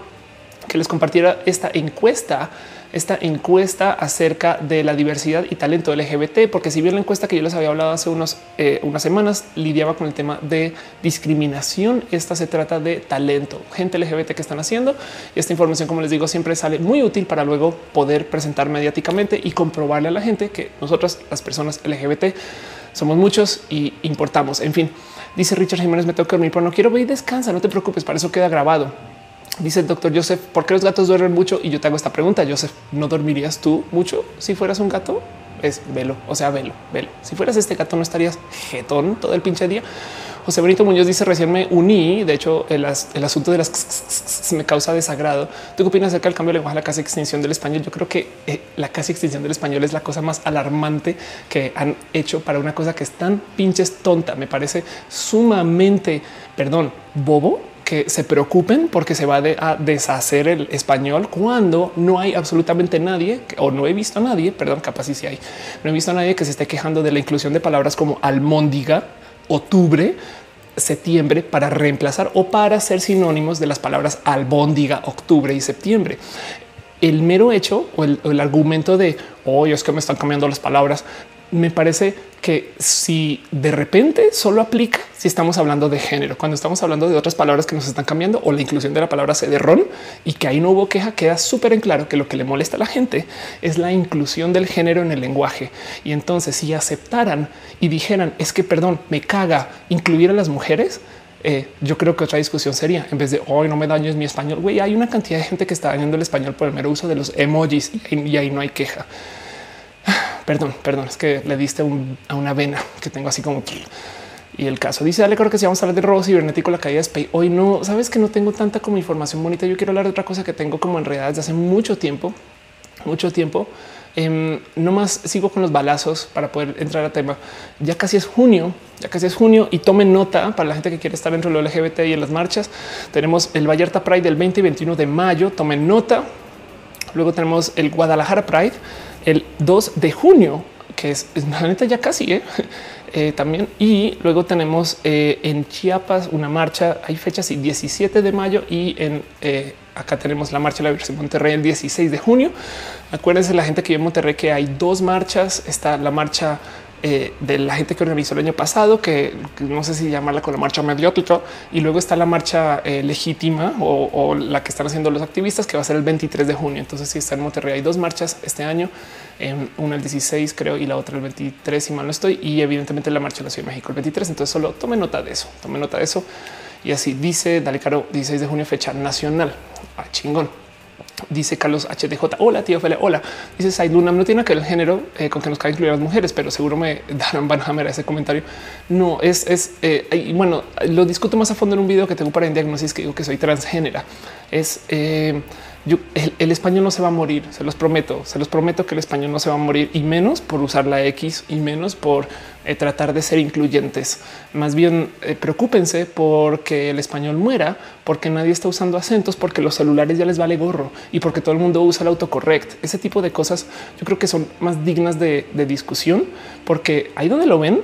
que les compartiera esta encuesta esta encuesta acerca de la diversidad y talento LGBT, porque si bien la encuesta que yo les había hablado hace unos, eh, unas semanas lidiaba con el tema de discriminación, esta se trata de talento, gente LGBT que están haciendo. Y esta información, como les digo, siempre sale muy útil para luego poder presentar mediáticamente y comprobarle a la gente que nosotras, las personas LGBT, somos muchos y importamos. En fin, dice Richard Jiménez, me tengo que dormir, pero no quiero y descansa, no te preocupes, para eso queda grabado. Dice el doctor Joseph, ¿por qué los gatos duermen mucho? Y yo te hago esta pregunta, Joseph, ¿no dormirías tú mucho si fueras un gato? Es velo, o sea, velo, velo. Si fueras este gato, no estarías jetón todo el pinche día. José Benito Muñoz dice recién me uní. De hecho, el, asunto de las me causa desagrado. ¿Tú qué opinas acerca del cambio de lenguaje, la casi extinción del español? Yo creo que eh, la casi extinción del español es la cosa más alarmante que han hecho para una cosa que es tan pinches tonta. Me parece sumamente, perdón, bobo que se preocupen porque se va a deshacer el español cuando no hay absolutamente nadie o no he visto a nadie, perdón, capaz si hay, no he visto a nadie que se esté quejando de la inclusión de palabras como almóndiga, octubre, septiembre para reemplazar o para ser sinónimos de las palabras albóndiga, octubre y septiembre. El mero hecho o el, argumento de hoy es que me están cambiando las palabras me parece que si de repente solo aplica si estamos hablando de género, cuando estamos hablando de otras palabras que nos están cambiando o la inclusión de la palabra cederrón y que ahí no hubo queja, queda súper en claro que lo que le molesta a la gente es la inclusión del género en el lenguaje. Y entonces si aceptaran y dijeran es que perdón, me caga incluir a las mujeres, eh, yo creo que otra discusión sería en vez de hoy no me dañes mi español. Güey, hay una cantidad de gente que está dañando el español por el mero uso de los emojis y ahí no hay queja. Perdón, perdón, es que le diste a una vena que tengo así como y el caso. Dice dale creo que si vamos a hablar de robo cibernético la caída de Spay hoy no sabes que no tengo tanta como información bonita yo quiero hablar de otra cosa que tengo como enredada desde hace mucho tiempo mucho tiempo. Em, no más sigo con los balazos para poder entrar a tema. Ya casi es junio ya casi es junio y tomen nota para la gente que quiere estar dentro de lo LGBT y en las marchas. Tenemos el Vallarta Pride del 20 y 21 de mayo tomen nota. Luego tenemos el Guadalajara Pride el 2 de junio, que es, la neta ya casi ¿eh? Eh, también. Y luego tenemos eh, en Chiapas una marcha. Hay fechas y 17 de mayo y en acá tenemos la marcha de la Virgen Monterrey el 16 de junio. Acuérdense la gente que vive en Monterrey que hay dos marchas. Está la marcha eh, de la gente que organizó el año pasado, que, no sé si llamarla con la marcha mediática, y luego está la marcha eh, legítima o, la que están haciendo los activistas, que va a ser el 23 de junio. Entonces, si está en Monterrey, hay dos marchas este año, eh, una el 16 creo y la otra el 23, si mal no estoy, y evidentemente la marcha de la Ciudad de México el 23. Entonces, solo tome nota de eso, tome nota de eso. Y así dice, dale caro, 16 de junio, fecha nacional. Ah, chingón. Dice Carlos HDJ. Hola, tío Fele. Hola. Dice Said Luna. No tiene que el género eh, con que nos cae incluir a las mujeres, pero seguro me darán van a ese comentario. No es, es eh, bueno, lo discuto más a fondo en un video que tengo para en diagnosis que digo que soy transgénera. Es eh, el, español no se va a morir, se los prometo, se los prometo que el español no se va a morir y menos por usar la X y menos por eh, tratar de ser incluyentes. Más bien eh, preocúpense porque el español muera, porque nadie está usando acentos, porque los celulares ya les vale gorro y porque todo el mundo usa el autocorrect. Ese tipo de cosas yo creo que son más dignas de, discusión porque ahí donde lo ven,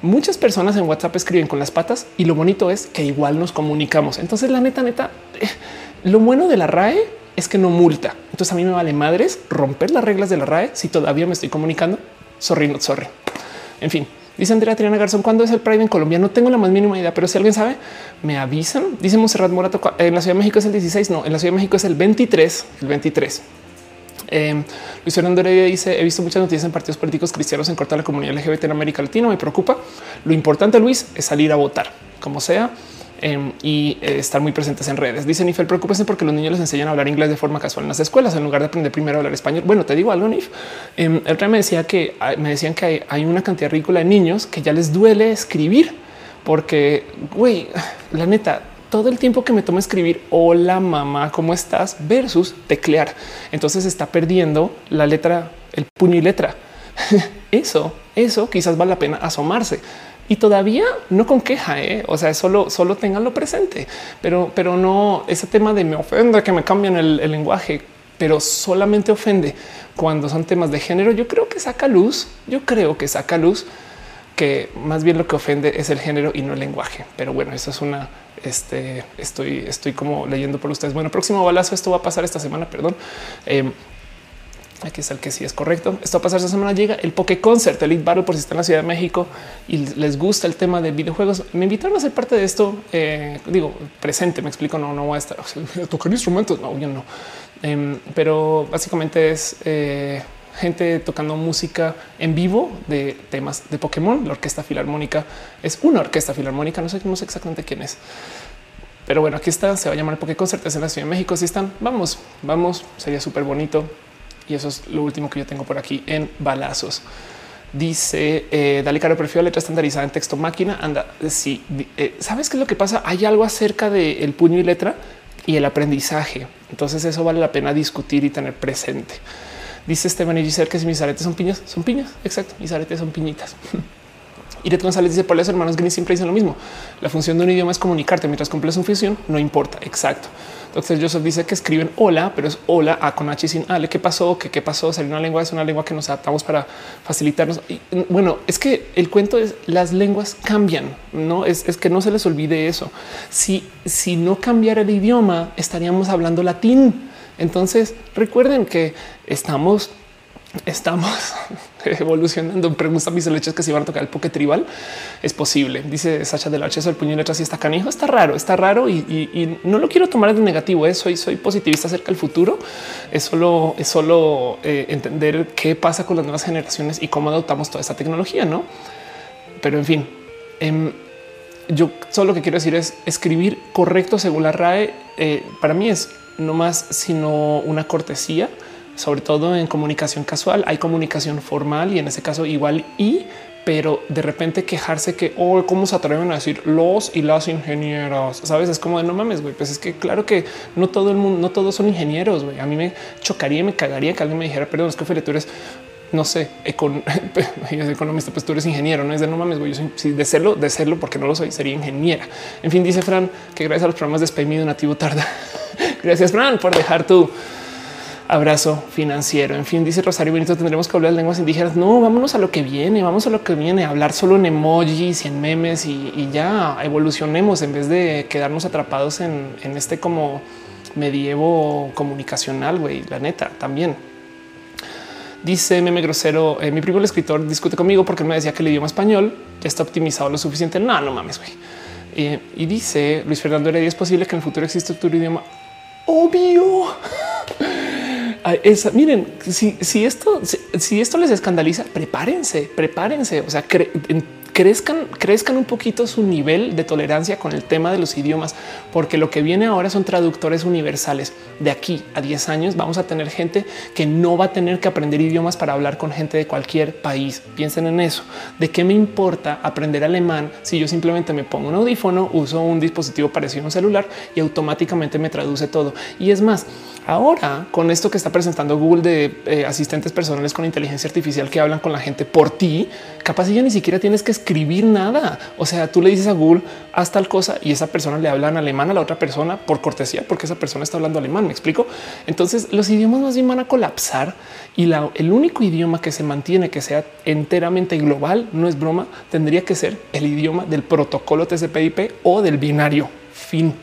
muchas personas en WhatsApp escriben con las patas y lo bonito es que igual nos comunicamos. Entonces la neta, neta, eh, lo bueno de la RAE es que no multa. Entonces a mí me vale madres romper las reglas de la RAE si todavía me estoy comunicando. Sorry, not sorry. En fin, dice Andrea Triana Garzón, ¿cuándo es el Pride en Colombia? No tengo la más mínima idea, pero si alguien sabe, me avisan. Dice Monserrat Morato, en la Ciudad de México es el 16, no, en la Ciudad de México es el 23, el 23. Eh, Luis Fernando dice: He visto muchas noticias en partidos políticos cristianos en cortar la comunidad LGBT en América Latina. Me preocupa. Lo importante, Luis, es salir a votar, como sea. Em, y eh, estar muy presentes en redes. Dice Nifel, preocúpese porque los niños les enseñan a hablar inglés de forma casual en las escuelas en lugar de aprender primero a hablar español. Bueno, te digo algo, Nif. Em, el me decía que me decían que hay, una cantidad ridícula de niños que ya les duele escribir porque, güey, la neta, todo el tiempo que me toma escribir hola mamá, ¿cómo estás? versus teclear. Entonces está perdiendo la letra, el puño y letra. eso, eso quizás vale la pena asomarse y todavía no con queja. ¿eh? O sea, solo, solo tenganlo presente, pero, pero no ese tema de me ofende que me cambian el, lenguaje, pero solamente ofende cuando son temas de género. Yo creo que saca luz. Yo creo que saca luz que más bien lo que ofende es el género y no el lenguaje. Pero bueno, eso es una este estoy, estoy como leyendo por ustedes. Bueno, próximo balazo. Esto va a pasar esta semana. Perdón. Em, Aquí está el que sí es correcto. Esto va a pasar esta semana. Llega el Poké Concert, Elite Battle, por si está en la Ciudad de México y les gusta el tema de videojuegos. Me invitaron a ser parte de esto. Eh, digo, presente, me explico. No, no voy a estar a tocar instrumentos. No, yo no. Em, pero básicamente es eh, gente tocando música en vivo de temas de Pokémon. La Orquesta Filarmónica es una orquesta filarmónica. No sé, no sé exactamente quién es. Pero bueno, aquí está. Se va a llamar el Poké Concert. Es en la Ciudad de México. Si están, vamos, vamos. Sería súper bonito. Y eso es lo último que yo tengo por aquí en balazos. Dice eh, Dale Caro, prefiero letra estandarizada en texto máquina. Anda, sí. Eh, ¿Sabes qué es lo que pasa? Hay algo acerca del puño y letra y el aprendizaje. Entonces eso vale la pena discutir y tener presente. Dice Esteban y Giselle que si mis aretes son piñas, son piñas. Exacto. Mis aretes son piñitas. Y González dice por los hermanos Green siempre dicen lo mismo. La función de un idioma es comunicarte mientras cumples una función, no importa. Exacto. Entonces Joseph dice que escriben hola, pero es hola a con H sin Ale. ¿Qué pasó? ¿Qué, qué pasó? Sería una lengua, es una lengua que nos adaptamos para facilitarnos. Y, bueno, es que el cuento es las lenguas cambian, no es, es que no se les olvide eso. Si, si no cambiara el idioma, estaríamos hablando latín. Entonces recuerden que estamos estamos evolucionando. Pregunta mis leches que si van a tocar el poke tribal. Es posible. Dice Sacha del H. El puño y letra. Si está canijo, está raro, está raro y, no lo quiero tomar de negativo. ¿eh? Soy, soy positivista acerca del futuro. Es solo, es solo eh, entender qué pasa con las nuevas generaciones y cómo adoptamos toda esta tecnología. No, pero en fin, em, yo solo lo que quiero decir es escribir correcto según la RAE. Eh, para mí es no más sino una cortesía sobre todo en comunicación casual. Hay comunicación formal y en ese caso igual y pero de repente quejarse que o oh, cómo se atreven a decir los y las ingenieros, sabes? Es como de no mames, güey. Pues es que claro que no todo el mundo, no todos son ingenieros. güey. A mí me chocaría, y me cagaría que alguien me dijera, perdón, es que Felipe, tú eres, no sé, economista, pues tú eres ingeniero. No es de no mames, güey. Yo soy de serlo, de serlo, porque no lo soy, sería ingeniera. En fin, dice Fran que gracias a los programas de Spayme Nativo tarda. gracias, Fran, por dejar tu abrazo financiero. En fin, dice Rosario Benito, tendremos que hablar lenguas indígenas. No, vámonos a lo que viene, vamos a lo que viene, hablar solo en emojis y en memes y, ya evolucionemos en vez de quedarnos atrapados en, este como medievo comunicacional, güey, la neta, también. Dice meme grosero, eh, mi primo el escritor discute conmigo porque me decía que el idioma español ya está optimizado lo suficiente. No, no mames, güey. Eh, y dice Luis Fernando Heredia, es posible que en el futuro exista otro idioma. Obvio. miren, si, esto, si, esto les escandaliza, prepárense, prepárense. O sea, crezcan, crezcan un poquito su nivel de tolerancia con el tema de los idiomas, porque lo que viene ahora son traductores universales. De aquí a 10 años vamos a tener gente que no va a tener que aprender idiomas para hablar con gente de cualquier país. Piensen en eso. ¿De qué me importa aprender alemán si yo simplemente me pongo un audífono, uso un dispositivo parecido a un celular y automáticamente me traduce todo? Y es más, Ahora, con esto que está presentando Google de eh, asistentes personales con inteligencia artificial que hablan con la gente por ti, capaz ya ni siquiera tienes que escribir nada. O sea, tú le dices a Google, haz tal cosa y esa persona le habla en alemán a la otra persona por cortesía, porque esa persona está hablando alemán. Me explico. Entonces, los idiomas más bien van a colapsar y el único idioma que se mantiene que sea enteramente global, no es broma, tendría que ser el idioma del protocolo TCP/IP o del binario. Fin.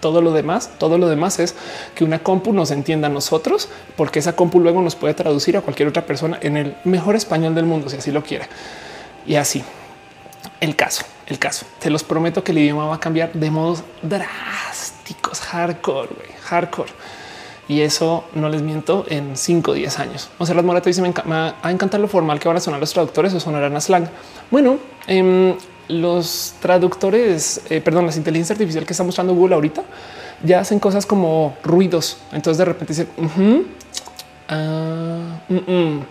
Todo lo demás, todo lo demás es que una compu nos entienda a nosotros, porque esa compu luego nos puede traducir a cualquier otra persona en el mejor español del mundo, si así lo quiere. Y así el caso, el caso. Te los prometo que el idioma va a cambiar de modos drásticos, hardcore, hardcore. Y eso no les miento en 5 o 10 años. Las Morato dice me, va a encantar lo formal que van a sonar los traductores o sonarán a slang. Bueno, eh, los traductores, eh, perdón, las inteligencia artificial que está mostrando Google ahorita ya hacen cosas como ruidos. Entonces de repente dicen, ah, mm, mm".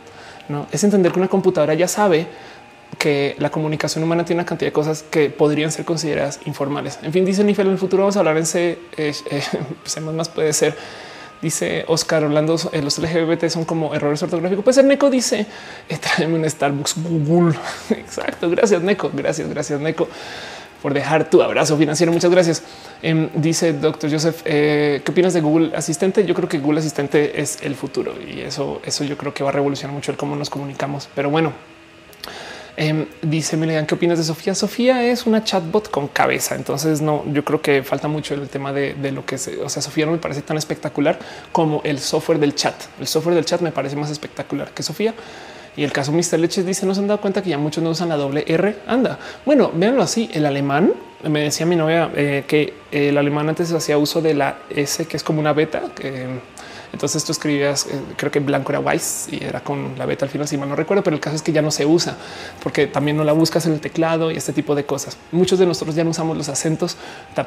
no es entender que una computadora ya sabe que la comunicación humana tiene una cantidad de cosas que podrían ser consideradas informales. En fin, dice Nifel, en el futuro vamos a hablar en C, eh, eh, pues más puede ser Dice Oscar Orlando, eh, los LGBT son como errores ortográficos. Pues el Neko dice, eh, tráeme un Starbucks Google. Exacto. Gracias, Neko. Gracias, gracias, Neko, por dejar tu abrazo financiero. Muchas gracias. Em, dice doctor Joseph, eh, ¿qué opinas de Google Asistente? Yo creo que Google Asistente es el futuro y eso, eso yo creo que va a revolucionar mucho el cómo nos comunicamos. Pero bueno, Em, dice Melian, ¿qué opinas de Sofía? Sofía es una chatbot con cabeza. Entonces, no, yo creo que falta mucho el tema de, lo que es. O sea, Sofía no me parece tan espectacular como el software del chat. El software del chat me parece más espectacular que Sofía. Y el caso Mr. Leches dice: No se han dado cuenta que ya muchos no usan la doble R. Anda, bueno, véanlo así. El alemán me decía mi novia eh, que el alemán antes hacía uso de la S, que es como una beta. Entonces tú escribías, eh, creo que blanco era Weiss y era con la beta al final, si mal no recuerdo, pero el caso es que ya no se usa porque también no la buscas en el teclado y este tipo de cosas. Muchos de nosotros ya no usamos los acentos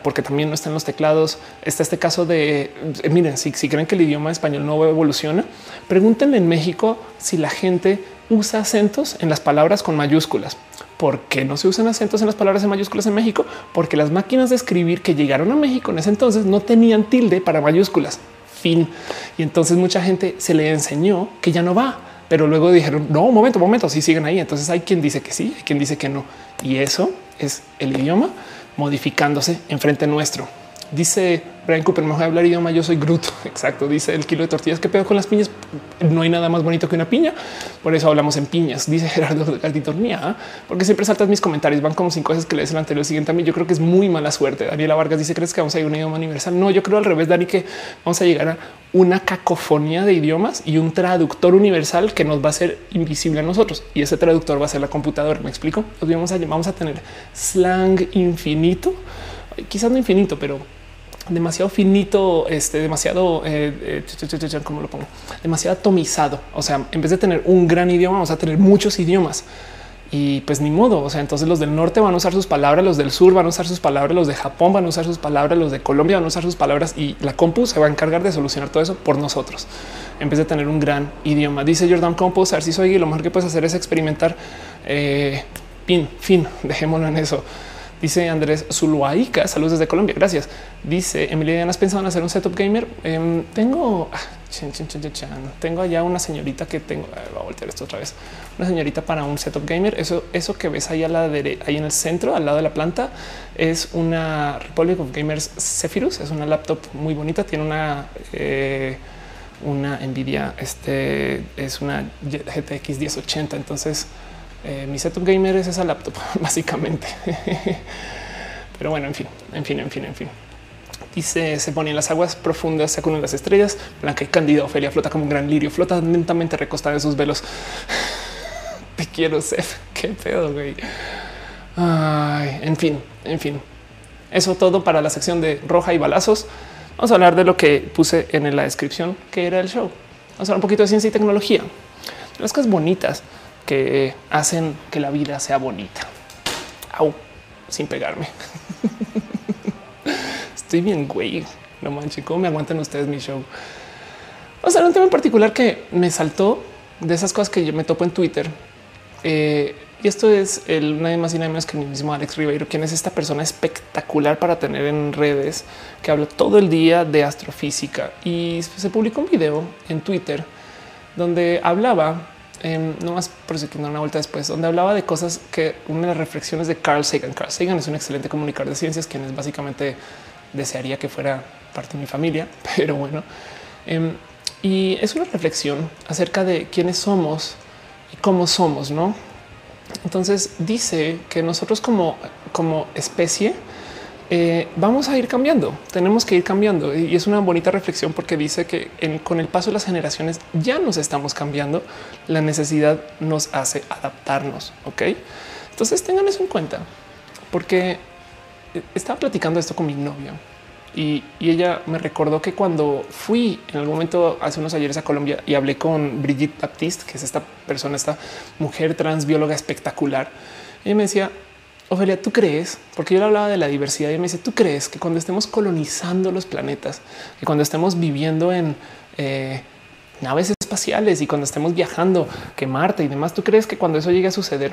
porque también no están los teclados. Está este caso de eh, miren, si, si creen que el idioma español no evoluciona, pregúntenle en México si la gente usa acentos en las palabras con mayúsculas. ¿Por qué no se usan acentos en las palabras en mayúsculas en México? Porque las máquinas de escribir que llegaron a México en ese entonces no tenían tilde para mayúsculas fin. Y entonces mucha gente se le enseñó que ya no va, pero luego dijeron, no, momento, momento, si siguen ahí. Entonces hay quien dice que sí, hay quien dice que no. Y eso es el idioma modificándose enfrente nuestro. Dice Brian Cooper, mejor hablar idioma, yo soy Groot. Exacto. Dice el kilo de tortillas que pedo con las piñas. No hay nada más bonito que una piña. Por eso hablamos en piñas. Dice Gerardo Garditornia, porque siempre saltas mis comentarios. Van como cinco veces que lees el anterior. siguiente a mí yo creo que es muy mala suerte. Daniela Vargas dice: ¿Crees que vamos a ir a un idioma universal? No, yo creo al revés, Dani, que vamos a llegar a una cacofonía de idiomas y un traductor universal que nos va a ser invisible a nosotros. Y ese traductor va a ser la computadora. Me explico. Nos vamos a, vamos a tener slang infinito, quizás no infinito, pero demasiado finito, este, demasiado, eh, eh ¿cómo lo pongo? Demasiado atomizado. O sea, en vez de tener un gran idioma, vamos a tener muchos idiomas. Y pues ni modo. O sea, entonces los del norte van a usar sus palabras, los del sur van a usar sus palabras, los de Japón van a usar sus palabras, los de Colombia van a usar sus palabras y la compu se va a encargar de solucionar todo eso por nosotros en vez de tener un gran idioma. Dice Jordan, ¿cómo puedo saber si soy y lo mejor que puedes hacer es experimentar. Eh, fin, fin, dejémoslo en eso. Dice Andrés Zuluaica, saludos desde Colombia. Gracias. Dice Emilia, ¿has pensado en hacer un setup gamer? Em, tengo, ah, tengo allá una señorita que tengo. va a voltear esto otra vez. Una señorita para un setup gamer. Eso, eso que ves ahí a la derecha, ahí en el centro, al lado de la planta, es una Republic of Gamers Zephyrus. Es una laptop muy bonita. Tiene una, eh, una Nvidia. Este es una GTX 1080. Entonces, eh, mi setup gamer es esa laptop, básicamente. Pero bueno, en fin, en fin, en fin, en fin. Dice se pone en las aguas profundas, se acunan las estrellas. Blanca y Cándida Ofelia flota como un gran lirio, flota lentamente recostada en sus velos. Te quiero ser. Qué pedo, güey. Ay, en fin, en fin. Eso todo para la sección de roja y balazos. Vamos a hablar de lo que puse en la descripción, que era el show. Vamos a hablar un poquito de ciencia y tecnología. Las cosas bonitas que hacen que la vida sea bonita. Au, sin pegarme. Estoy bien, güey. No manches, ¿cómo me aguantan ustedes mi show? O sea, un tema en particular que me saltó de esas cosas que yo me topo en Twitter. Eh, y esto es el nadie más y nada menos que mi mismo Alex Ribeiro, quien es esta persona espectacular para tener en redes que habla todo el día de astrofísica. Y se publicó un video en Twitter donde hablaba Em, no más por si dar una vuelta después, donde hablaba de cosas que una de las reflexiones de Carl Sagan. Carl Sagan es un excelente comunicador de ciencias, quien es básicamente desearía que fuera parte de mi familia, pero bueno. Em, y es una reflexión acerca de quiénes somos y cómo somos, ¿no? Entonces dice que nosotros como, como especie eh, vamos a ir cambiando, tenemos que ir cambiando. Y es una bonita reflexión porque dice que con el paso de las generaciones ya nos estamos cambiando. La necesidad nos hace adaptarnos. Ok, entonces tengan eso en cuenta porque eh, estaba platicando esto con mi novia y, ella me recordó que cuando fui en algún momento hace unos ayeres a Colombia y hablé con Brigitte Baptiste, que es esta persona, esta mujer transbióloga espectacular, y me decía Ofelia, ¿tú crees? Porque yo le hablaba de la diversidad y me dice, ¿tú crees que cuando estemos colonizando los planetas, que cuando estemos viviendo en eh, naves espaciales y cuando estemos viajando, que Marte y demás, ¿tú crees que cuando eso llegue a suceder,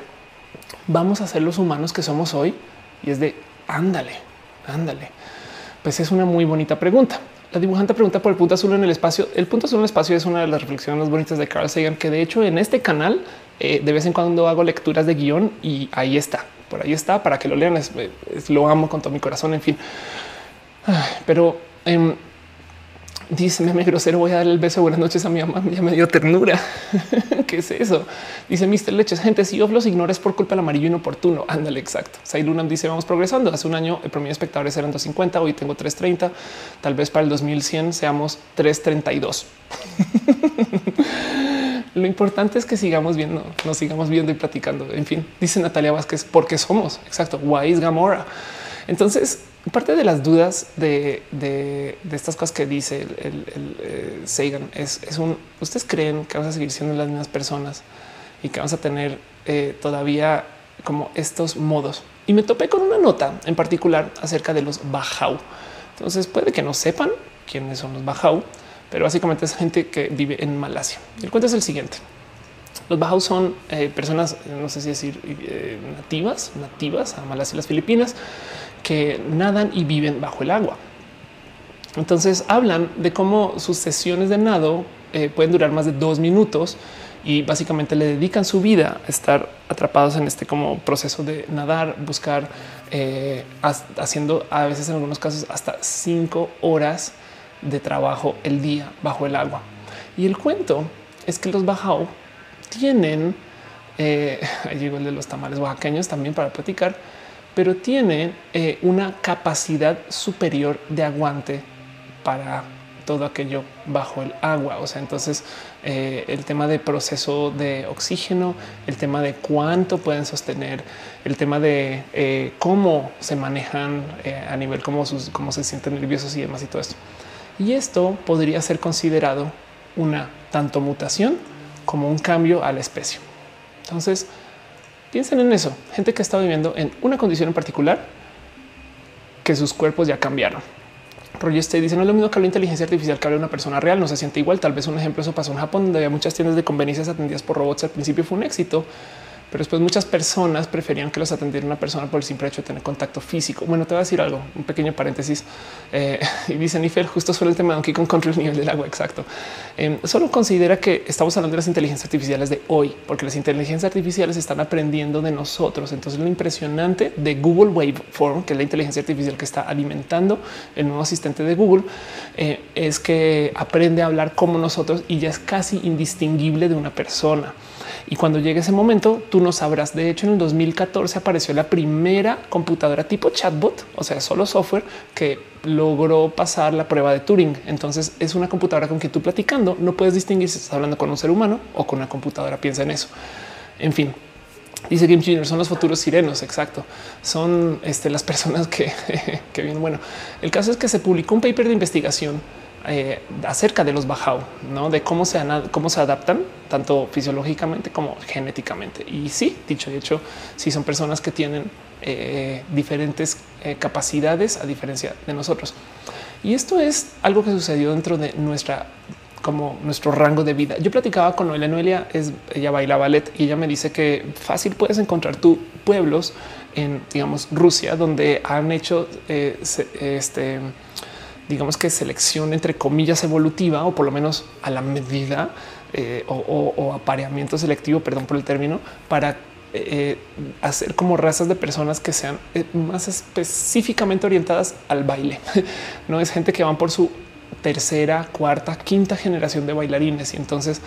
vamos a ser los humanos que somos hoy? Y es de, ándale, ándale. Pues es una muy bonita pregunta. La dibujante pregunta por el punto azul en el espacio. El punto azul en el espacio es una de las reflexiones más bonitas de Carl Sagan, que de hecho en este canal eh, de vez en cuando hago lecturas de guion y ahí está por ahí está para que lo lean. lo amo con todo mi corazón. En fin, pero em, Dice meme grosero. Voy a darle el beso. Buenas noches a mi mamá. Ya me dio ternura. ¿Qué es eso? Dice Mr. Leches. Gente, si yo los ignores por culpa del amarillo inoportuno. Ándale, exacto. Sailunam dice vamos progresando. Hace un año el promedio de espectadores eran 250. Hoy tengo 330. Tal vez para el 2100 seamos 332. Lo importante es que sigamos viendo, nos sigamos viendo y platicando. En fin, dice Natalia Vázquez, porque somos exacto. Why is Gamora? Entonces, parte de las dudas de, estas cosas que dice el, eh, Sagan es, un ustedes creen que vamos a seguir siendo las mismas personas y que vamos a tener eh, todavía como estos modos. Y me topé con una nota en particular acerca de los Bajau. Entonces puede que no sepan quiénes son los Bajau, pero básicamente es gente que vive en Malasia. El cuento es el siguiente. Los Bajau son eh, personas, no sé si decir nativas, nativas a Malasia y las Filipinas, que nadan y viven bajo el agua. Entonces hablan de cómo sus sesiones de nado eh, pueden durar más de dos minutos y básicamente le dedican su vida a estar atrapados en este como proceso de nadar, buscar, eh, haciendo a veces en algunos casos hasta cinco horas de trabajo el día bajo el agua. Y el cuento es que los Bajau tienen, eh, ahí llegó el de los tamales oaxaqueños también para platicar, pero tiene eh, una capacidad superior de aguante para todo aquello bajo el agua. O sea, entonces eh, el tema de proceso de oxígeno, el tema de cuánto pueden sostener, el tema de eh, cómo se manejan a nivel, cómo, cómo se sienten nerviosos y demás y todo esto. Y esto podría ser considerado una tanto mutación como un cambio a la especie. Entonces, Piensen en eso. Gente que está viviendo en una condición en particular que sus cuerpos ya cambiaron. Roger Stay dice no es lo mismo que la inteligencia artificial que habla una persona real. No se siente igual. Tal vez un ejemplo eso pasó en Japón, donde había muchas tiendas de conveniencias atendidas por robots. Al principio fue un éxito, pero después muchas personas preferían que los atendiera una persona por el simple hecho de tener contacto físico. Bueno, te voy a decir algo, un pequeño paréntesis. Eh, y dice Nifel, justo sobre el tema de Donkey Kong contra el nivel del agua. Exacto. Em, solo considera que estamos hablando de las inteligencias artificiales de hoy, porque las inteligencias artificiales están aprendiendo de nosotros. Entonces, lo impresionante de Google Waveform, que es la inteligencia artificial que está alimentando el nuevo asistente de Google, eh, es que aprende a hablar como nosotros y ya es casi indistinguible de una persona. Y cuando llegue ese momento, tú no sabrás. De hecho, en el 2014 apareció la primera computadora tipo chatbot, o sea, solo software que logró pasar la prueba de Turing. Entonces es una computadora con que tú platicando no puedes distinguir si estás hablando con un ser humano o con una computadora. Piensa en eso. En fin, Dice Game Junior, son los futuros sirenos. Exacto. Son este, las personas que, que vienen. Bueno, el caso es que se publicó un paper de investigación eh, acerca de los Bajau, ¿no? de cómo se, cómo se adaptan tanto fisiológicamente como genéticamente. Y sí, dicho y hecho, sí son personas que tienen eh, diferentes eh, capacidades a diferencia de nosotros. Y esto es algo que sucedió dentro de nuestra como nuestro rango de vida. Yo platicaba con Noelia. Noelia es ella baila ballet y ella me dice que fácil puedes encontrar tu pueblos en, digamos, Rusia, donde han hecho este digamos que selección entre comillas evolutiva o por lo menos a la medida eh, o, apareamiento selectivo, perdón por el término, para eh, hacer como razas de personas que sean eh, más específicamente orientadas al baile. No es gente que van por su tercera, cuarta, quinta generación de bailarines y entonces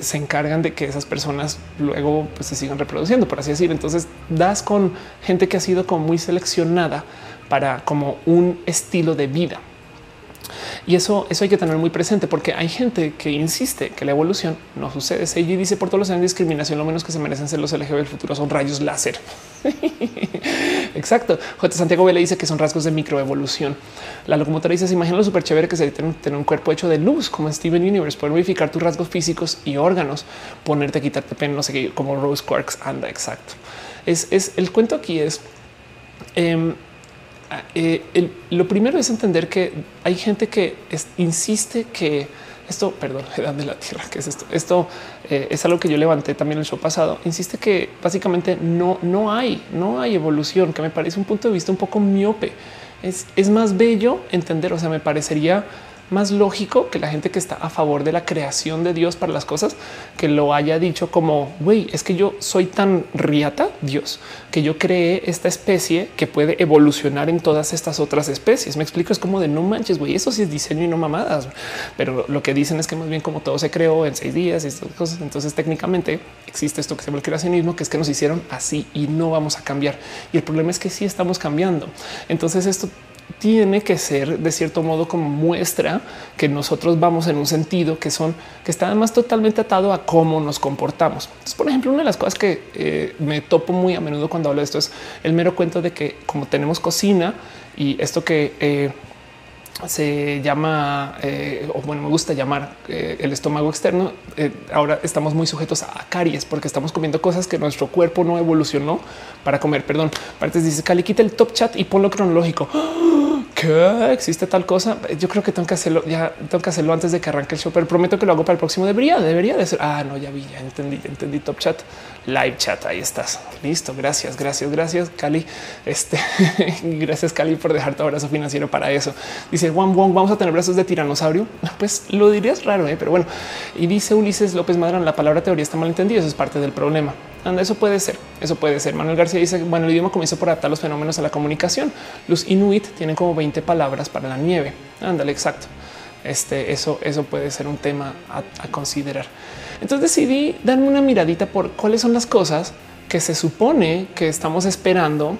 se encargan de que esas personas luego pues, se sigan reproduciendo, por así decir. Entonces das con gente que ha sido como muy seleccionada para como un estilo de vida. Y eso, eso hay que tener muy presente porque hay gente que insiste que la evolución no sucede. Seiji dice por todos los años discriminación, lo menos que se merecen ser los LGBT del futuro son rayos láser. Exacto. J. Santiago le dice que son rasgos de microevolución. La locomotora dice: Se imagina lo súper chévere que se tener un cuerpo hecho de luz como Steven Universe, poder modificar tus rasgos físicos y órganos, ponerte, quitarte pena, no sé qué, como Rose Quarks anda. Exacto. Es, es el cuento aquí es em, eh, lo primero es entender que hay gente que insiste que esto, perdón, edad de la tierra, que es esto. Esto eh, es algo que yo levanté también el show pasado. Insiste que básicamente no, no hay, no hay evolución, que me parece un punto de vista un poco miope. Es, es más bello entender. O sea, me parecería más lógico que la gente que está a favor de la creación de Dios para las cosas que lo haya dicho como güey, es que yo soy tan riata Dios que yo creé esta especie que puede evolucionar en todas estas otras especies. Me explico, es como de no manches, güey, eso sí es diseño y no mamadas, pero lo que dicen es que más bien como todo se creó en seis días y estas cosas. Entonces técnicamente existe esto que se llama el creacionismo, que es que nos hicieron así y no vamos a cambiar. Y el problema es que sí estamos cambiando. Entonces esto tiene que ser de cierto modo como muestra que nosotros vamos en un sentido que son que está además totalmente atado a cómo nos comportamos. por ejemplo, una de las cosas que eh, me topo muy a menudo cuando hablo de esto es el mero cuento de que como tenemos cocina y esto que eh, se llama, eh, o bueno, me gusta llamar eh, el estómago externo. Eh, ahora estamos muy sujetos a caries porque estamos comiendo cosas que nuestro cuerpo no evolucionó para comer. Perdón, partes dice Cali, quita el top chat y ponlo cronológico. ¿Qué? ¿Existe tal cosa? Yo creo que tengo que hacerlo, ya tengo que hacerlo antes de que arranque el show, pero prometo que lo hago para el próximo. Debería, debería de ser. Ah, no, ya vi, ya entendí, ya entendí top chat, live chat. Ahí estás. Listo. Gracias, gracias, gracias, Cali. Este, gracias, Cali, por dejar tu abrazo financiero para eso. Dice Juan Wong, vamos a tener brazos de tiranosaurio. Pues lo dirías raro, ¿eh? pero bueno. Y dice Ulises López Madrán, la palabra teoría está mal entendida. Eso es parte del problema. Anda, eso puede ser, eso puede ser. Manuel García dice, bueno, el idioma comienza por adaptar los fenómenos a la comunicación. Los inuit tienen como 20 palabras para la nieve. Ándale, exacto. Este, eso, eso puede ser un tema a, considerar. Entonces decidí darme una miradita por cuáles son las cosas que se supone que estamos esperando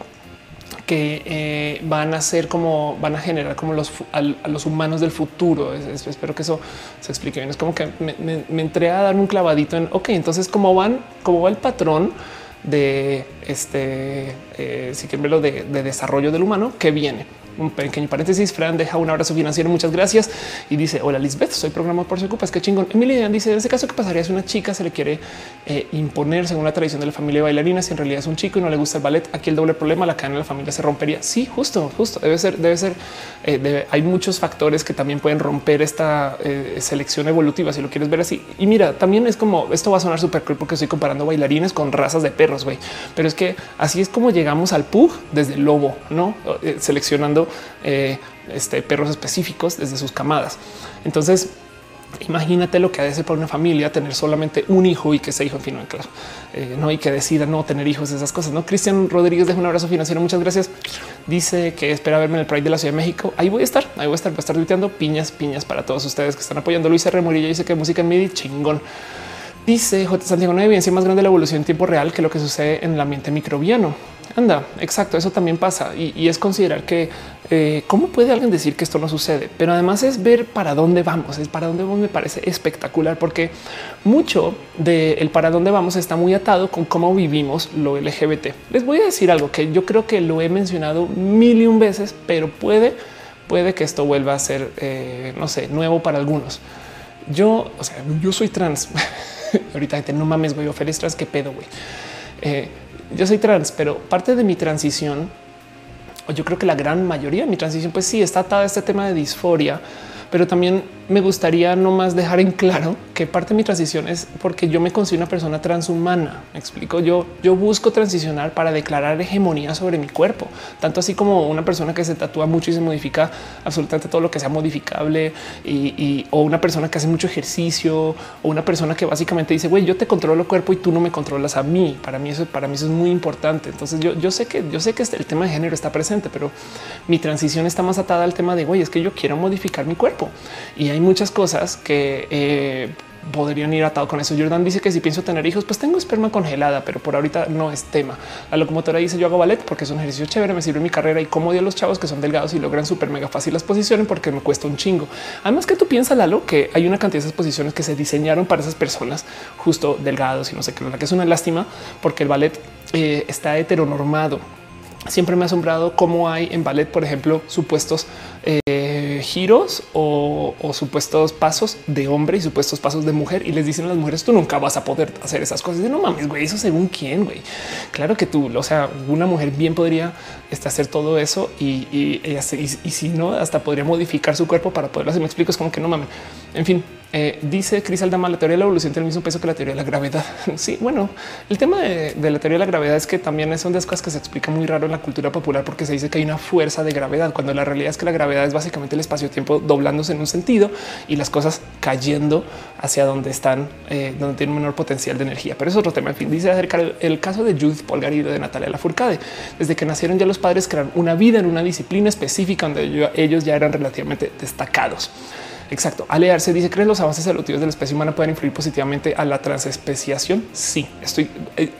que eh, van a ser como van a generar como los a, los humanos del futuro. espero que eso se explique bien. Es como que me, entré a dar un clavadito en ok, entonces cómo van, cómo va el patrón de este, eh, si quieren verlo de desarrollo del humano que viene un pequeño paréntesis. Fran deja un abrazo financiero. Muchas gracias. Y dice: Hola, Lisbeth, soy programador por Es que chingón. Emilia dice: En ese caso, ¿qué pasaría si una chica se le quiere eh, imponer según la tradición de la familia bailarina? Si en realidad es un chico y no le gusta el ballet, aquí el doble problema, la cadena de la familia se rompería. Sí, justo, justo. Debe ser, debe ser. Eh, hay muchos factores que también pueden romper esta eh, selección evolutiva, si lo quieres ver así. Y mira, también es como esto va a sonar súper cool porque estoy comparando bailarines con razas de perros, güey. Pero es que así es como llegamos al pug desde el lobo, no seleccionando eh, este, perros específicos desde sus camadas. Entonces, Imagínate lo que ha de ser para una familia tener solamente un hijo y que ese hijo, en fin, claro, eh, no hay que decida no tener hijos, esas cosas. No, Cristian Rodríguez deja un abrazo financiero. Muchas gracias. Dice que espera verme en el Pride de la Ciudad de México. Ahí voy a estar, ahí voy a estar, voy a estar tuiteando piñas, piñas para todos ustedes que están apoyando. Luis R. Morilla dice que música en MIDI chingón. Dice J. Santiago, no hay evidencia más grande de la evolución en tiempo real que lo que sucede en el ambiente microbiano. Anda, exacto, eso también pasa y, es considerar que eh, cómo puede alguien decir que esto no sucede, pero además es ver para dónde vamos, es para dónde vamos, me parece espectacular porque mucho del para dónde vamos está muy atado con cómo vivimos lo LGBT. Les voy a decir algo que yo creo que lo he mencionado mil y un veces, pero puede, puede que esto vuelva a ser, eh, no sé, nuevo para algunos. Yo, o sea, yo soy trans. Ahorita gente no mames, güey, o feliz trans, qué pedo, güey. Eh, yo soy trans, pero parte de mi transición, o yo creo que la gran mayoría de mi transición, pues sí, está atada a este tema de disforia pero también me gustaría no más dejar en claro que parte de mi transición es porque yo me considero una persona transhumana. Me explico. Yo, yo busco transicionar para declarar hegemonía sobre mi cuerpo, tanto así como una persona que se tatúa mucho y se modifica absolutamente todo lo que sea modificable y, o una persona que hace mucho ejercicio o una persona que básicamente dice güey, yo te controlo el cuerpo y tú no me controlas a mí. Para mí eso, para mí eso es muy importante. Entonces yo, yo sé que yo sé que este, el tema de género está presente, pero mi transición está más atada al tema de güey, es que yo quiero modificar mi cuerpo y hay muchas cosas que eh, podrían ir atado con eso. Jordan dice que si pienso tener hijos, pues tengo esperma congelada, pero por ahorita no es tema. La locomotora dice yo hago ballet porque es un ejercicio chévere, me sirve mi carrera y odio a los chavos que son delgados y logran súper mega fácil las posiciones porque me cuesta un chingo. Además que tú piensas, Lalo, que hay una cantidad de esas posiciones que se diseñaron para esas personas justo delgados y no sé qué, que es una lástima porque el ballet eh, está heteronormado. Siempre me ha asombrado cómo hay en ballet, por ejemplo, supuestos eh, giros o, supuestos pasos de hombre y supuestos pasos de mujer y les dicen a las mujeres tú nunca vas a poder hacer esas cosas. Y no mames, güey, eso según quién, güey. Claro que tú, o sea, una mujer bien podría este, hacer todo eso y, y, si no, hasta podría modificar su cuerpo para poderlo hacer. Me explico, es como que no mames. En fin, Eh, dice Cris Aldama, la teoría de la evolución tiene el mismo peso que la teoría de la gravedad. sí, bueno, el tema de, la teoría de la gravedad es que también son de las cosas que se explica muy raro en la cultura popular porque se dice que hay una fuerza de gravedad, cuando la realidad es que la gravedad es básicamente el espacio-tiempo doblándose en un sentido y las cosas cayendo hacia donde están, eh, donde tienen menor potencial de energía. Pero es otro tema. En fin, dice acerca el caso de Judith Polgarido de Natalia Lafourcade. Desde que nacieron ya los padres crearon una vida en una disciplina específica donde ellos ya eran relativamente destacados. Exacto. Alearse dice: ¿Creen los avances evolutivos de la especie humana pueden influir positivamente a la transespeciación? Sí, estoy. Eh,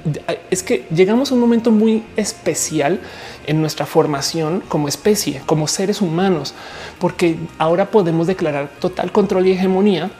es que llegamos a un momento muy especial en nuestra formación como especie, como seres humanos, porque ahora podemos declarar total control y hegemonía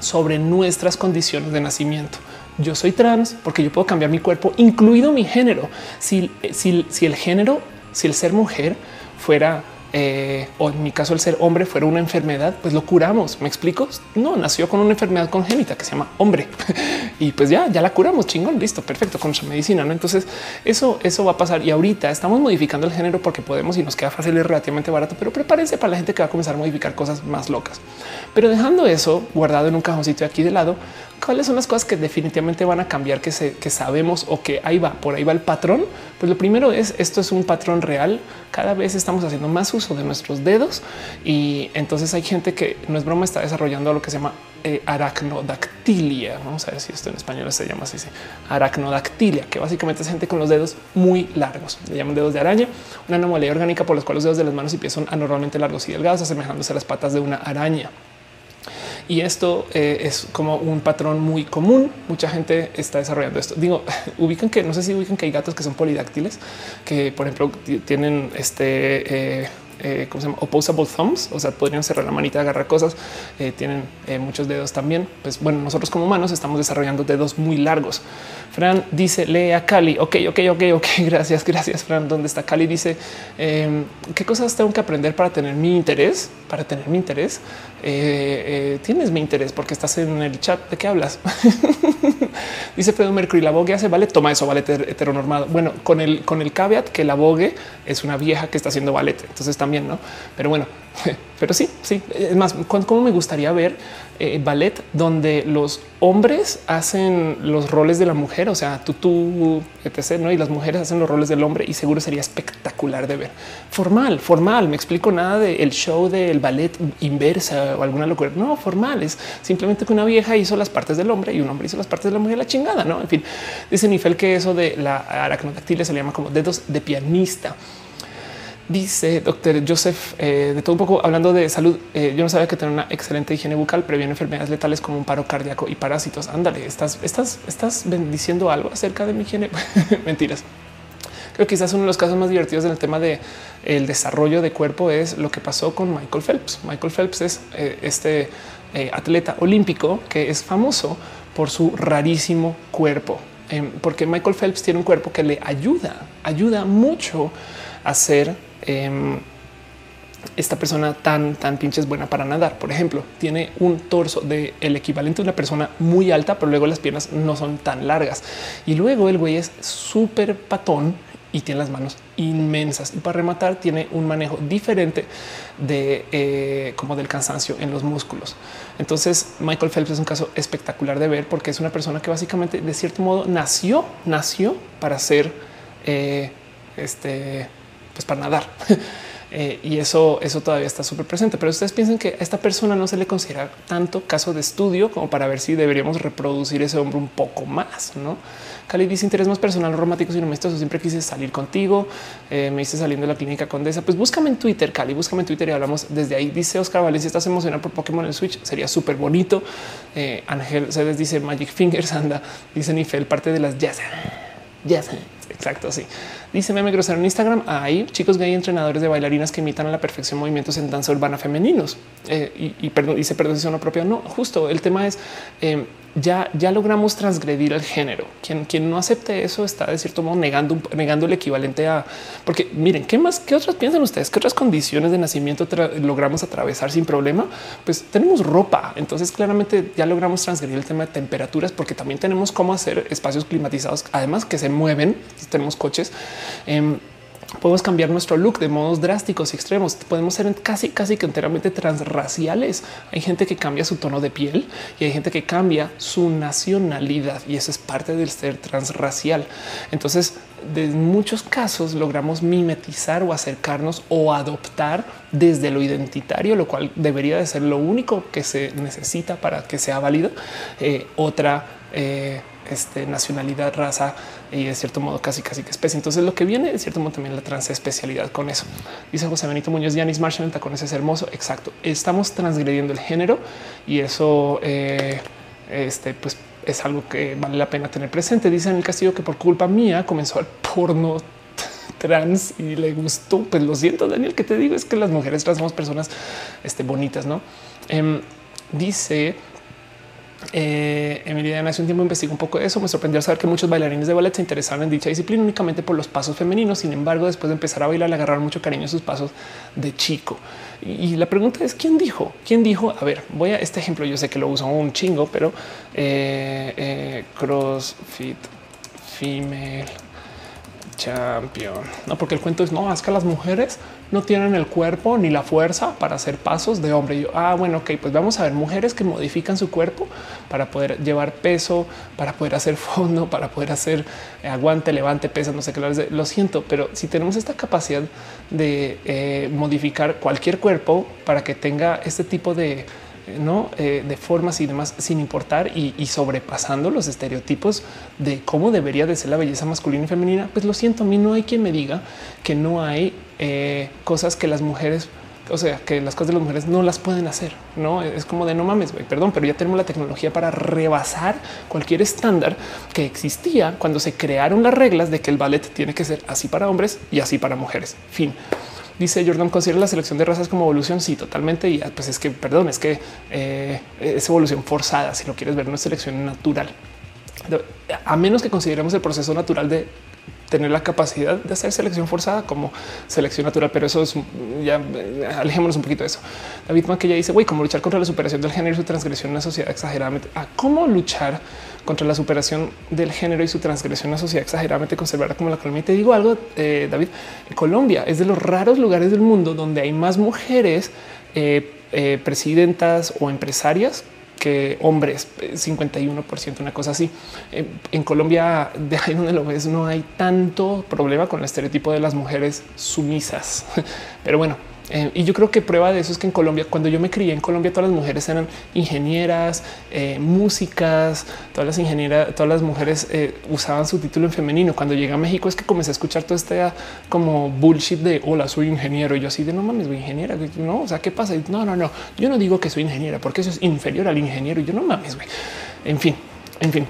sobre nuestras condiciones de nacimiento. Yo soy trans porque yo puedo cambiar mi cuerpo, incluido mi género. Si, si, si el género, si el ser mujer fuera eh, o en mi caso el ser hombre fuera una enfermedad, pues lo curamos. ¿Me explico? No, nació con una enfermedad congénita que se llama hombre y pues ya, ya la curamos, chingón, listo, perfecto, con nuestra medicina. ¿no? Entonces eso, eso va a pasar y ahorita estamos modificando el género porque podemos y nos queda fácil y relativamente barato, pero prepárense para la gente que va a comenzar a modificar cosas más locas. Pero dejando eso guardado en un cajoncito aquí de lado, cuáles son las cosas que definitivamente van a cambiar que, sabemos o que ahí va, por ahí va el patrón. Pues lo primero es esto es un patrón real. Cada vez estamos haciendo más uso de nuestros dedos y entonces hay gente que no es broma, está desarrollando lo que se llama eh, aracnodactilia. Vamos a ver si esto en español se llama así. Aracnodactilia, que básicamente es gente con los dedos muy largos. Le llaman dedos de araña, una anomalía orgánica por la cual los dedos de las manos y pies son anormalmente largos y delgados, asemejándose a las patas de una araña. Y esto eh, es como un patrón muy común. Mucha gente está desarrollando esto. Digo, ubican que no sé si ubican que hay gatos que son polidáctiles, que por ejemplo tienen este eh, eh, ¿cómo se llama? Opposable thumbs, o sea, podrían cerrar la manita, agarrar cosas, eh, tienen eh, muchos dedos también. Pues bueno, nosotros como humanos estamos desarrollando dedos muy largos. Fran dice, lee a Cali. Ok, ok, ok, ok. Gracias, gracias, Fran. ¿Dónde está Cali? Dice, em, ¿qué cosas tengo que aprender para tener mi interés? Para tener mi interés. tienes mi interés porque estás en el chat. ¿De qué hablas? dice Fredo Mercury, la Vogue hace ballet. Toma eso, ballet heteronormado. Bueno, con el, con el caveat que la Vogue es una vieja que está haciendo ballet. Entonces también no? Pero bueno, pero sí, sí. Es más, cómo me gustaría ver eh, ballet donde los hombres hacen los roles de la mujer, o sea, tú, etc. ¿no? Y las mujeres hacen los roles del hombre y seguro sería espectacular de ver. Formal, formal. Me explico nada del show del ballet inversa o alguna locura. No, formal. Es simplemente que una vieja hizo las partes del hombre y un hombre hizo las partes de la mujer. La chingada, no? En fin, dice Nifel que eso de la aracnodactilia se le llama como dedos de pianista. Dice doctor Joseph eh, de todo un poco hablando de salud. Eh, yo no sabía que tener una excelente higiene bucal previene enfermedades letales como un paro cardíaco y parásitos. Ándale, estás, estás, estás diciendo algo acerca de mi higiene. Mentiras. Creo que quizás uno de los casos más divertidos en el tema de el desarrollo de cuerpo es lo que pasó con Michael Phelps. Michael Phelps es eh, este atleta olímpico que es famoso por su rarísimo cuerpo, em, porque Michael Phelps tiene un cuerpo que le ayuda, ayuda mucho a ser Em, esta persona tan, tan pinches buena para nadar. Por ejemplo, tiene un torso de el equivalente de una persona muy alta, pero luego las piernas no son tan largas. Y luego el güey es súper patón y tiene las manos inmensas. Y para rematar, tiene un manejo diferente de eh, como del cansancio en los músculos. Entonces, Michael Phelps es un caso espectacular de ver porque es una persona que básicamente, de cierto modo, nació, nació para ser eh, este pues para nadar. Eh, y eso, eso todavía está súper presente. Pero ustedes piensan que a esta persona no se le considera tanto caso de estudio como para ver si deberíamos reproducir ese hombre un poco más. No Cali dice interés más personal romántico. Si no me estás, siempre quise salir contigo. Eh, me hice saliendo de la clínica condesa. Pues búscame en Twitter, Cali, búscame en Twitter y hablamos desde ahí. Dice Oscar Valencia, estás emocionado por Pokémon en Switch. Sería súper bonito. Eh, Ángel Cedes dice Magic Fingers anda. Dice Nifel, parte de las jazz. Jazz. Exacto. Sí. Dice meme grosero en Instagram. Hay chicos gay entrenadores de bailarinas que imitan a la perfección movimientos en danza urbana femeninos. Eh, y, perdón, dice perdón si propia. No, justo el tema es eh, ya, ya logramos transgredir el género. Quien, quien no acepte eso está de cierto modo negando, negando el equivalente a porque miren, ¿qué más? ¿Qué otras piensan ustedes? ¿Qué otras condiciones de nacimiento logramos atravesar sin problema? Pues tenemos ropa. Entonces, claramente ya logramos transgredir el tema de temperaturas porque también tenemos cómo hacer espacios climatizados, además que se mueven. Tenemos coches. Em, podemos cambiar nuestro look de modos drásticos y extremos. Podemos ser casi, casi que enteramente transraciales. Hay gente que cambia su tono de piel y hay gente que cambia su nacionalidad y eso es parte del ser transracial. Entonces, de muchos casos logramos mimetizar o acercarnos o adoptar desde lo identitario, lo cual debería de ser lo único que se necesita para que sea válido. Eh, otra eh, este, nacionalidad, raza y de cierto modo casi casi que especie. Entonces lo que viene de cierto modo también la transespecialidad con eso. Dice José Benito Muñoz, Yanis Marshall, con ese es hermoso. Exacto. Estamos transgrediendo el género y eso eh, este, pues es algo que vale la pena tener presente. Dice en el castillo que por culpa mía comenzó el porno trans y le gustó. Pues lo siento, Daniel, que te digo es que las mujeres trans somos personas este, bonitas, no? Em, dice eh, Emilia hace un tiempo investigó un poco eso. Me sorprendió saber que muchos bailarines de ballet se interesaron en dicha disciplina únicamente por los pasos femeninos. Sin embargo, después de empezar a bailar, le agarraron mucho cariño a sus pasos de chico. Y, la pregunta es quién dijo, quién dijo. A ver, voy a este ejemplo. Yo sé que lo uso un chingo, pero eh, eh, CrossFit female champion. No, porque el cuento es no, es que las mujeres no tienen el cuerpo ni la fuerza para hacer pasos de hombre. Yo, ah, bueno, ok, pues vamos a ver mujeres que modifican su cuerpo para poder llevar peso, para poder hacer fondo, para poder hacer eh, aguante, levante, pesa, no sé qué. Lo siento, pero si tenemos esta capacidad de eh, modificar cualquier cuerpo para que tenga este tipo de no eh, de formas y demás, sin importar y, sobrepasando los estereotipos de cómo debería de ser la belleza masculina y femenina. Pues lo siento, a mí no hay quien me diga que no hay eh, cosas que las mujeres o sea, que las cosas de las mujeres no las pueden hacer. No es como de no mames, perdón, pero ya tenemos la tecnología para rebasar cualquier estándar que existía cuando se crearon las reglas de que el ballet tiene que ser así para hombres y así para mujeres. Fin. Dice Jordan, considera la selección de razas como evolución. Sí, totalmente. Y pues es que, perdón, es que eh, es evolución forzada. Si lo quieres ver, no es selección natural. A menos que consideremos el proceso natural de tener la capacidad de hacer selección forzada como selección natural, pero eso es ya alejémonos un poquito de eso. David que ya dice, güey, cómo luchar contra la superación del género y su transgresión en la sociedad exageradamente. ¿A cómo luchar contra la superación del género y su transgresión en la sociedad exageradamente conservada como la Colombia? Y te digo algo, eh, David, Colombia es de los raros lugares del mundo donde hay más mujeres eh, eh, presidentas o empresarias que hombres, 51%, una cosa así. En Colombia, de ahí donde lo ves, no hay tanto problema con el estereotipo de las mujeres sumisas. Pero bueno, eh, y yo creo que prueba de eso es que en Colombia, cuando yo me crié en Colombia, todas las mujeres eran ingenieras, eh, músicas, todas las ingenieras, todas las mujeres eh, usaban su título en femenino. Cuando llegué a México es que comencé a escuchar todo este como bullshit de hola, soy ingeniero. Y yo así de no mames, soy ingeniera. No, o sea, ¿qué pasa? No, no, no. Yo no digo que soy ingeniera porque eso es inferior al ingeniero. Y yo no mames, güey. En fin, en fin.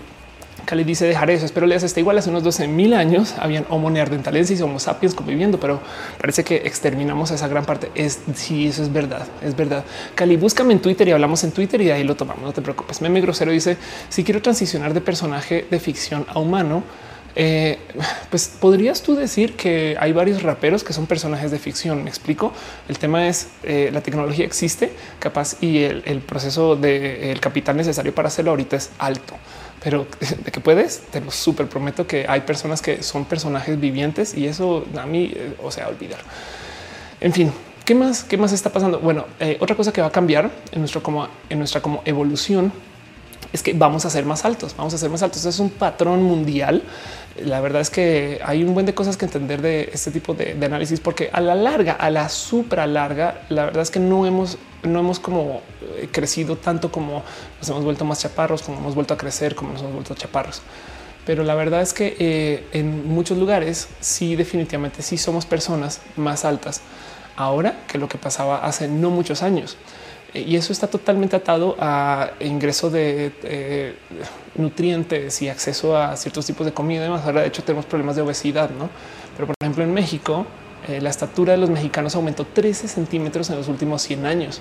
Cali dice dejar eso. Espero leas está igual hace unos 12 mil años. Habían Homo neanderthalensis y Homo sapiens conviviendo, pero parece que exterminamos esa gran parte. Es si eso es verdad, es verdad. Cali, búscame en Twitter y hablamos en Twitter y ahí lo tomamos. No te preocupes. Meme grosero dice si quiero transicionar de personaje de ficción a humano. Eh, pues podrías tú decir que hay varios raperos que son personajes de ficción. Me explico. El tema es eh, la tecnología existe capaz y el, proceso del capital necesario para hacerlo ahorita es alto pero de que puedes, te lo súper prometo que hay personas que son personajes vivientes y eso a mí, eh, o sea, olvidar. En fin, ¿qué más? ¿Qué más está pasando? Bueno, eh, otra cosa que va a cambiar en nuestro como en nuestra como evolución es que vamos a ser más altos, vamos a ser más altos. Es un patrón mundial. La verdad es que hay un buen de cosas que entender de este tipo de, análisis, porque a la larga, a la supra larga, la verdad es que no hemos no hemos como eh, crecido tanto como nos hemos vuelto más chaparros, como hemos vuelto a crecer, como nos hemos vuelto chaparros. Pero la verdad es que eh, en muchos lugares sí, definitivamente sí somos personas más altas ahora que lo que pasaba hace no muchos años. Eh, y eso está totalmente atado a ingreso de nutrientes y acceso a ciertos tipos de comida. Además, ahora de hecho tenemos problemas de obesidad, ¿no? Pero por ejemplo en México, la estatura de los mexicanos aumentó 13 centímetros en los últimos 100 años.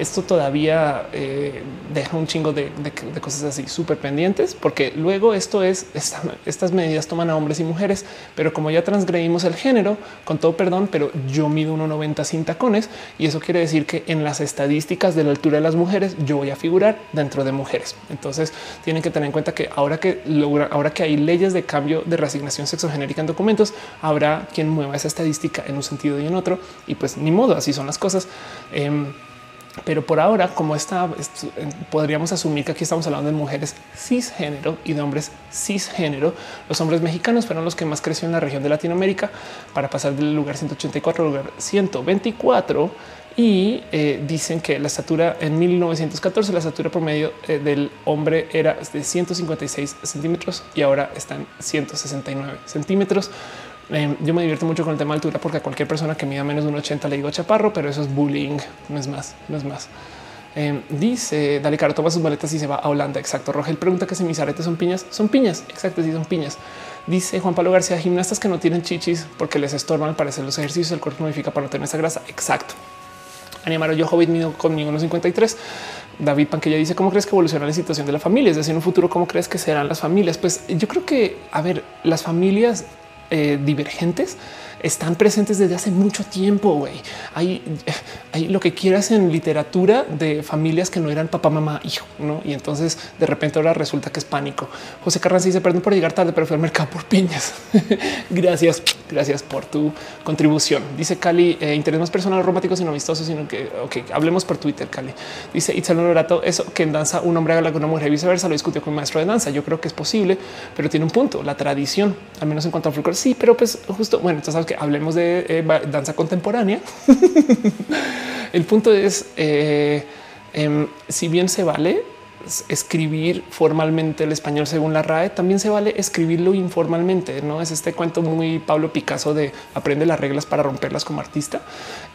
Esto todavía eh, deja un chingo de, cosas así súper pendientes, porque luego esto es, estas medidas toman a hombres y mujeres, pero como ya transgredimos el género, con todo perdón, pero yo mido 1,90 sin tacones y eso quiere decir que en las estadísticas de la altura de las mujeres yo voy a figurar dentro de mujeres. Entonces tienen que tener en cuenta que ahora que logra, ahora que hay leyes de cambio de reasignación sexogenérica en documentos, habrá quien mueva esa estadística en un sentido y en otro y pues ni modo, así son las cosas. Em, pero por ahora, como está, podríamos asumir que aquí estamos hablando de mujeres cisgénero y de hombres cisgénero. Los hombres mexicanos fueron los que más creció en la región de Latinoamérica para pasar del lugar 184 al lugar 124 y eh, dicen que la estatura en 1914, la estatura promedio eh, del hombre era de 156 centímetros y ahora están 169 centímetros. Em, yo me divierto mucho con el tema de altura porque a cualquier persona que mida menos de un 80 le digo chaparro, pero eso es bullying, no es más, no es más. Em, dice Dale Caro, toma sus maletas y se va a Holanda. Exacto. Rogel pregunta que si mis aretes son piñas. Son piñas. Exacto. Sí, son piñas. Dice Juan Pablo García, gimnastas que no tienen chichis porque les estorban al parecer los ejercicios. El cuerpo modifica para no tener esa grasa. Exacto. Animaro yo Hobbit mido conmigo 1.53. David Panquilla dice cómo crees que evoluciona la situación de la familia? Es decir, en un futuro, cómo crees que serán las familias? Pues yo creo que, a ver, las familias eh, divergentes están presentes desde hace mucho tiempo. Güey, hay, hay lo que quieras en literatura de familias que no eran papá, mamá, hijo, no? Y entonces de repente ahora resulta que es pánico. José Carranza dice perdón por llegar tarde, pero fui al mercado por piñas. gracias, gracias por tu contribución. Dice Cali, eh, interés más personal, romántico, sino amistoso, sino que ok, hablemos por Twitter. Cali dice Itzel Lorato, eso que en danza un hombre haga con una mujer y viceversa. Lo discutió con un maestro de danza. Yo creo que es posible, pero tiene un punto. La tradición, al menos en cuanto a folclore, sí, pero pues justo bueno, entonces sabes que hablemos de eh, danza contemporánea. El punto es, eh, em, si bien se vale escribir formalmente el español según la RAE, también se vale escribirlo informalmente. No es este cuento muy Pablo Picasso de aprende las reglas para romperlas como artista.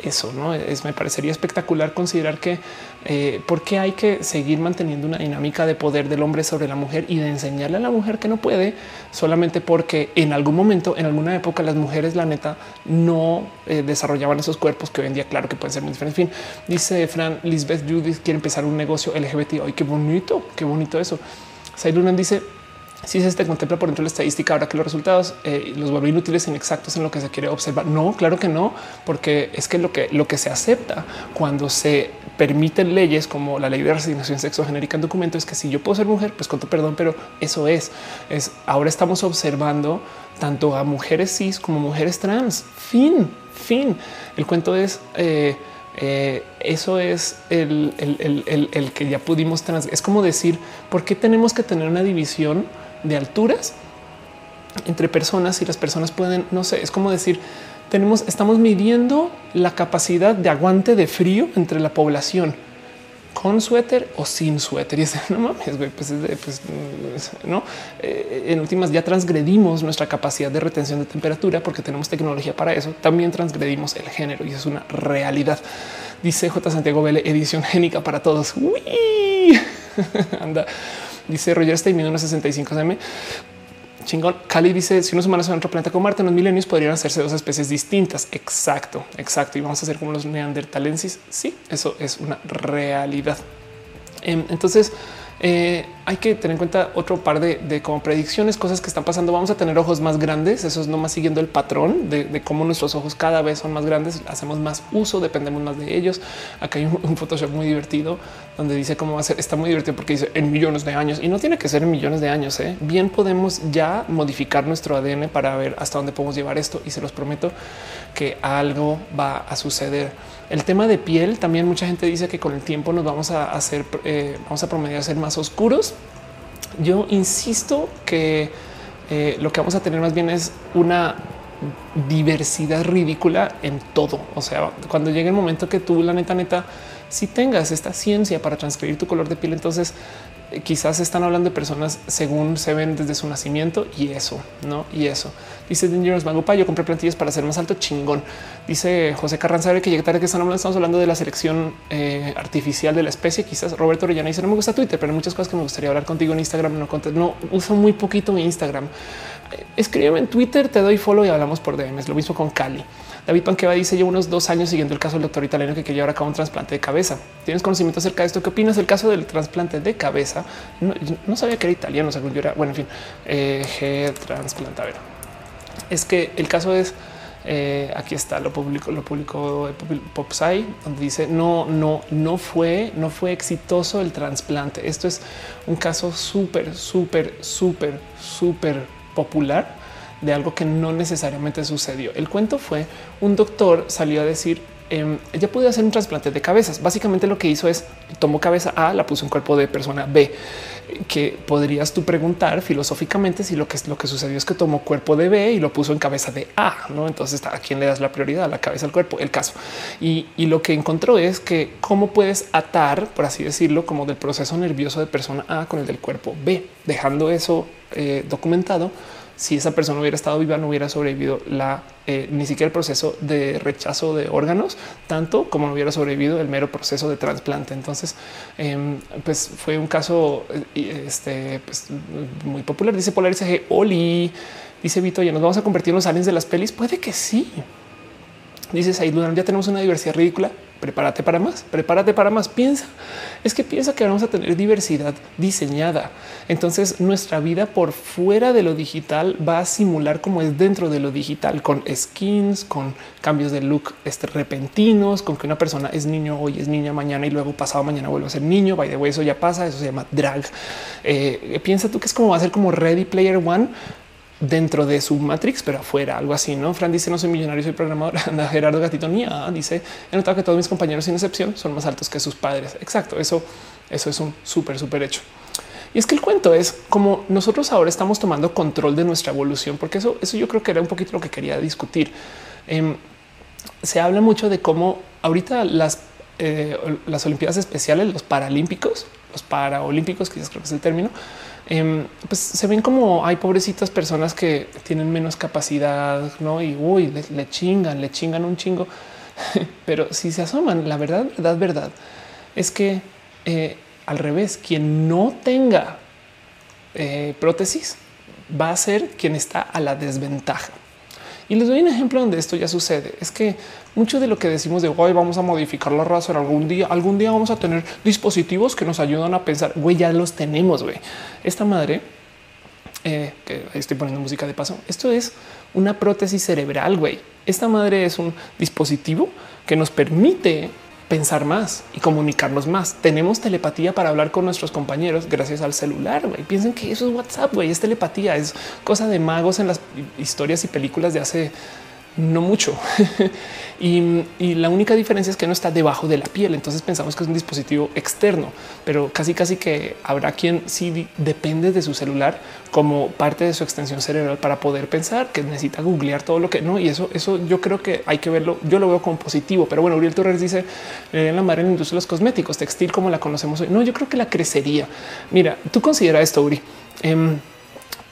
Eso no es, me parecería espectacular considerar que eh, por qué hay que seguir manteniendo una dinámica de poder del hombre sobre la mujer y de enseñarle a la mujer que no puede solamente porque en algún momento, en alguna época, las mujeres, la neta, no eh, desarrollaban esos cuerpos que hoy en día, claro que pueden ser muy diferentes. En fin, dice Fran Lisbeth Judith quiere empezar un negocio LGBT. Ay, qué bonito, qué bonito eso. Sailunan dice si se te contempla por dentro de la estadística, ahora que los resultados eh, los vuelven inútiles, inexactos en lo que se quiere observar. No, claro que no, porque es que lo que lo que se acepta cuando se permiten leyes como la ley de resignación sexogenérica en documento es que si yo puedo ser mujer, pues con tu perdón, pero eso es, es ahora estamos observando tanto a mujeres cis como mujeres trans. Fin, fin. El cuento es eh, eh, eso es el, el, que ya pudimos trans. Es como decir por qué tenemos que tener una división de alturas entre personas y las personas pueden, no sé, es como decir, tenemos, estamos midiendo la capacidad de aguante de frío entre la población con suéter o sin suéter. Y es no mames, güey, pues, pues no. Eh, en últimas ya transgredimos nuestra capacidad de retención de temperatura porque tenemos tecnología para eso. También transgredimos el género y es una realidad. Dice J. Santiago Vélez, edición génica para todos. Uy. Anda. Dice Roger Stein, unos 65 cm. Chingón. Cali dice si unos humanos en otro planeta como Marte en los milenios podrían hacerse dos especies distintas. Exacto, exacto. Y vamos a hacer como los neandertalensis. Sí, eso es una realidad. Em, entonces, eh, hay que tener en cuenta otro par de, como predicciones, cosas que están pasando. Vamos a tener ojos más grandes. Eso es nomás siguiendo el patrón de, cómo nuestros ojos cada vez son más grandes. Hacemos más uso, dependemos más de ellos. Acá hay un, Photoshop muy divertido donde dice cómo va a ser. Está muy divertido porque dice en millones de años y no tiene que ser en millones de años. ¿eh? Bien podemos ya modificar nuestro ADN para ver hasta dónde podemos llevar esto. Y se los prometo que algo va a suceder. El tema de piel también mucha gente dice que con el tiempo nos vamos a hacer, eh, vamos a promediar ser más oscuros. Yo insisto que eh, lo que vamos a tener más bien es una diversidad ridícula en todo. O sea, cuando llegue el momento que tú, la neta, neta, si tengas esta ciencia para transcribir tu color de piel, entonces quizás están hablando de personas según se ven desde su nacimiento y eso, no? Y eso dice Dangerous Mango Yo compré plantillas para ser más alto. Chingón. Dice José Carranza que llega tarde que están hablando. Estamos hablando de la selección eh, artificial de la especie. Quizás Roberto Orellana dice no me gusta Twitter, pero hay muchas cosas que me gustaría hablar contigo en Instagram. No, no uso muy poquito mi Instagram. escríbeme en Twitter, te doy follow y hablamos por DMs. Lo mismo con Cali. David Panqueva dice llevo unos dos años siguiendo el caso del doctor italiano que quería llevar a cabo un trasplante de cabeza. ¿Tienes conocimiento acerca de esto? ¿Qué opinas del caso del trasplante de cabeza? No, sabía que era italiano, según yo era. Bueno, en fin, eh. A ver, es que el caso es eh, aquí está, lo publicó, lo publicó Popsai, donde dice no, no, no fue, no fue exitoso el trasplante. Esto es un caso súper, súper, súper, súper popular de algo que no necesariamente sucedió. El cuento fue un doctor salió a decir ella pudo hacer un trasplante de cabezas. Básicamente lo que hizo es tomó cabeza A, la puso en cuerpo de persona B, que podrías tú preguntar filosóficamente si lo que lo que sucedió es que tomó cuerpo de B y lo puso en cabeza de A. No, entonces a quién le das la prioridad, la cabeza, al cuerpo, el caso. Y, lo que encontró es que cómo puedes atar, por así decirlo, como del proceso nervioso de persona A con el del cuerpo B, dejando eso eh, documentado si esa persona hubiera estado viva, no hubiera sobrevivido la eh, ni siquiera el proceso de rechazo de órganos, tanto como no hubiera sobrevivido el mero proceso de trasplante. Entonces, em, pues fue un caso eh, este, pues, muy popular. Dice Polaris G. Oli, dice Vito, ya nos vamos a convertir en los aliens de las pelis. Puede que sí. Dice Said ya tenemos una diversidad ridícula prepárate para más, prepárate para más. Piensa, es que piensa que vamos a tener diversidad diseñada. Entonces nuestra vida por fuera de lo digital va a simular como es dentro de lo digital, con skins, con cambios de look este, repentinos, con que una persona es niño hoy, es niña mañana y luego pasado mañana vuelve a ser niño. By the way, eso ya pasa, eso se llama drag. Eh, piensa tú que es como va a ser como Ready Player One dentro de su Matrix, pero afuera, algo así. No, Fran dice: No soy millonario, soy programador. Anda, Gerardo Gatito Nia dice: He notado que todos mis compañeros, sin excepción, son más altos que sus padres. Exacto. Eso, eso es un súper, súper hecho. Y es que el cuento es como nosotros ahora estamos tomando control de nuestra evolución, porque eso, eso yo creo que era un poquito lo que quería discutir. Em, se habla mucho de cómo ahorita las, eh, las Olimpiadas especiales, los Paralímpicos, los Paraolímpicos, quizás creo que es el término, Em, pues se ven como hay pobrecitas personas que tienen menos capacidad, no? Y uy, le, chingan, le chingan un chingo. Pero si se asoman, la verdad, verdad, verdad es que eh, al revés, quien no tenga eh, prótesis va a ser quien está a la desventaja. Y les doy un ejemplo donde esto ya sucede. Es que mucho de lo que decimos de hoy vamos a modificar la raza algún día, algún día vamos a tener dispositivos que nos ayudan a pensar. Güey, ya los tenemos. Güey, esta madre eh, que estoy poniendo música de paso. Esto es una prótesis cerebral. Güey, esta madre es un dispositivo que nos permite pensar más y comunicarnos más. Tenemos telepatía para hablar con nuestros compañeros gracias al celular. Piensen que eso es WhatsApp, güey, es telepatía, es cosa de magos en las historias y películas de hace no mucho. y, la única diferencia es que no está debajo de la piel. Entonces pensamos que es un dispositivo externo, pero casi casi que habrá quien sí depende de su celular como parte de su extensión cerebral para poder pensar que necesita googlear todo lo que no. Y eso, eso yo creo que hay que verlo. Yo lo veo como positivo, pero bueno, Uriel Torres dice en la madre en la industria de los cosméticos, textil como la conocemos hoy. No, yo creo que la crecería. Mira, tú considera esto, Uri. Em,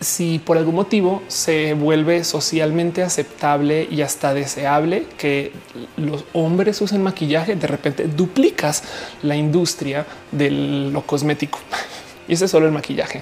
si por algún motivo se vuelve socialmente aceptable y hasta deseable que los hombres usen maquillaje, de repente duplicas la industria de lo cosmético. Y ese es solo el maquillaje.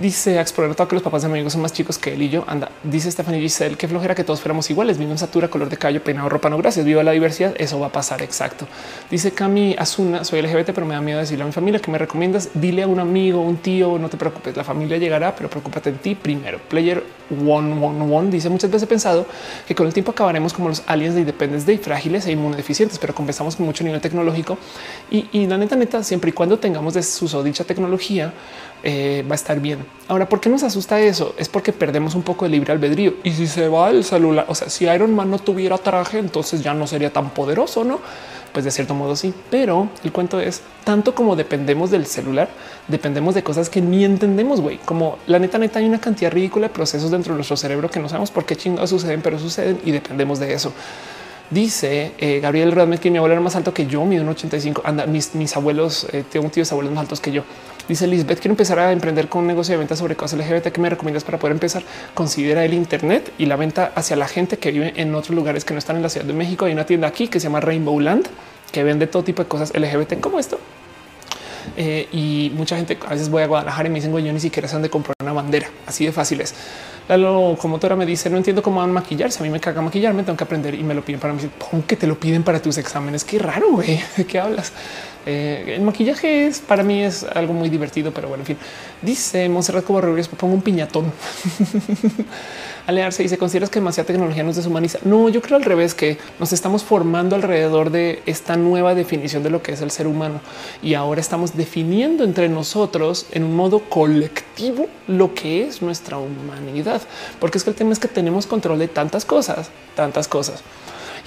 Dice a explorar todo que los papás de amigos son más chicos que él y yo. Anda, dice Stephanie Giselle que flojera que todos fuéramos iguales, misma estatura, color de cabello, peinado, ropa. No, gracias. Viva la diversidad. Eso va a pasar. Exacto. Dice Cami Azuna, soy LGBT, pero me da miedo decirle a mi familia que me recomiendas. Dile a un amigo, un tío, no te preocupes. La familia llegará, pero preocúpate en ti primero. Player one, one, one dice muchas veces he pensado que con el tiempo acabaremos como los aliens de Independence Day, frágiles e inmunodeficientes, pero compensamos con mucho nivel tecnológico. Y, y la neta, neta, siempre y cuando tengamos de su dicha tecnología, eh, va a estar bien. Ahora, ¿por qué nos asusta eso? Es porque perdemos un poco de libre albedrío. Y si se va el celular, o sea, si Iron Man no tuviera traje, entonces ya no sería tan poderoso, ¿no? Pues de cierto modo sí, pero el cuento es tanto como dependemos del celular, dependemos de cosas que ni entendemos, güey. Como la neta, neta, hay una cantidad ridícula de procesos dentro de nuestro cerebro que no sabemos por qué chingados suceden, pero suceden y dependemos de eso. Dice eh, Gabriel realmente que mi abuelo era más alto que yo, mide un 85. Anda, mis, mis abuelos, eh, tengo tíos abuelos más altos que yo. Dice Lisbeth, quiero empezar a emprender con un negocio de venta sobre cosas LGBT. ¿Qué me recomiendas para poder empezar? Considera el Internet y la venta hacia la gente que vive en otros lugares que no están en la Ciudad de México. Hay una tienda aquí que se llama Rainbow Land que vende todo tipo de cosas LGBT como esto. Eh, y mucha gente a veces voy a Guadalajara y me dicen, yo ni siquiera sé dónde comprar una bandera. Así de fácil es. La locomotora me dice no entiendo cómo van a maquillarse. A mí me caga maquillarme, tengo que aprender y me lo piden para mí. ¿Cómo que te lo piden para tus exámenes? Qué raro, güey. ¿De qué hablas? Eh, el maquillaje es para mí es algo muy divertido, pero bueno, en fin, dice Monserrat como pongo un piñatón. Alearse dice consideras que demasiada tecnología nos deshumaniza. No, yo creo al revés, que nos estamos formando alrededor de esta nueva definición de lo que es el ser humano y ahora estamos definiendo entre nosotros en un modo colectivo lo que es nuestra humanidad, porque es que el tema es que tenemos control de tantas cosas, tantas cosas.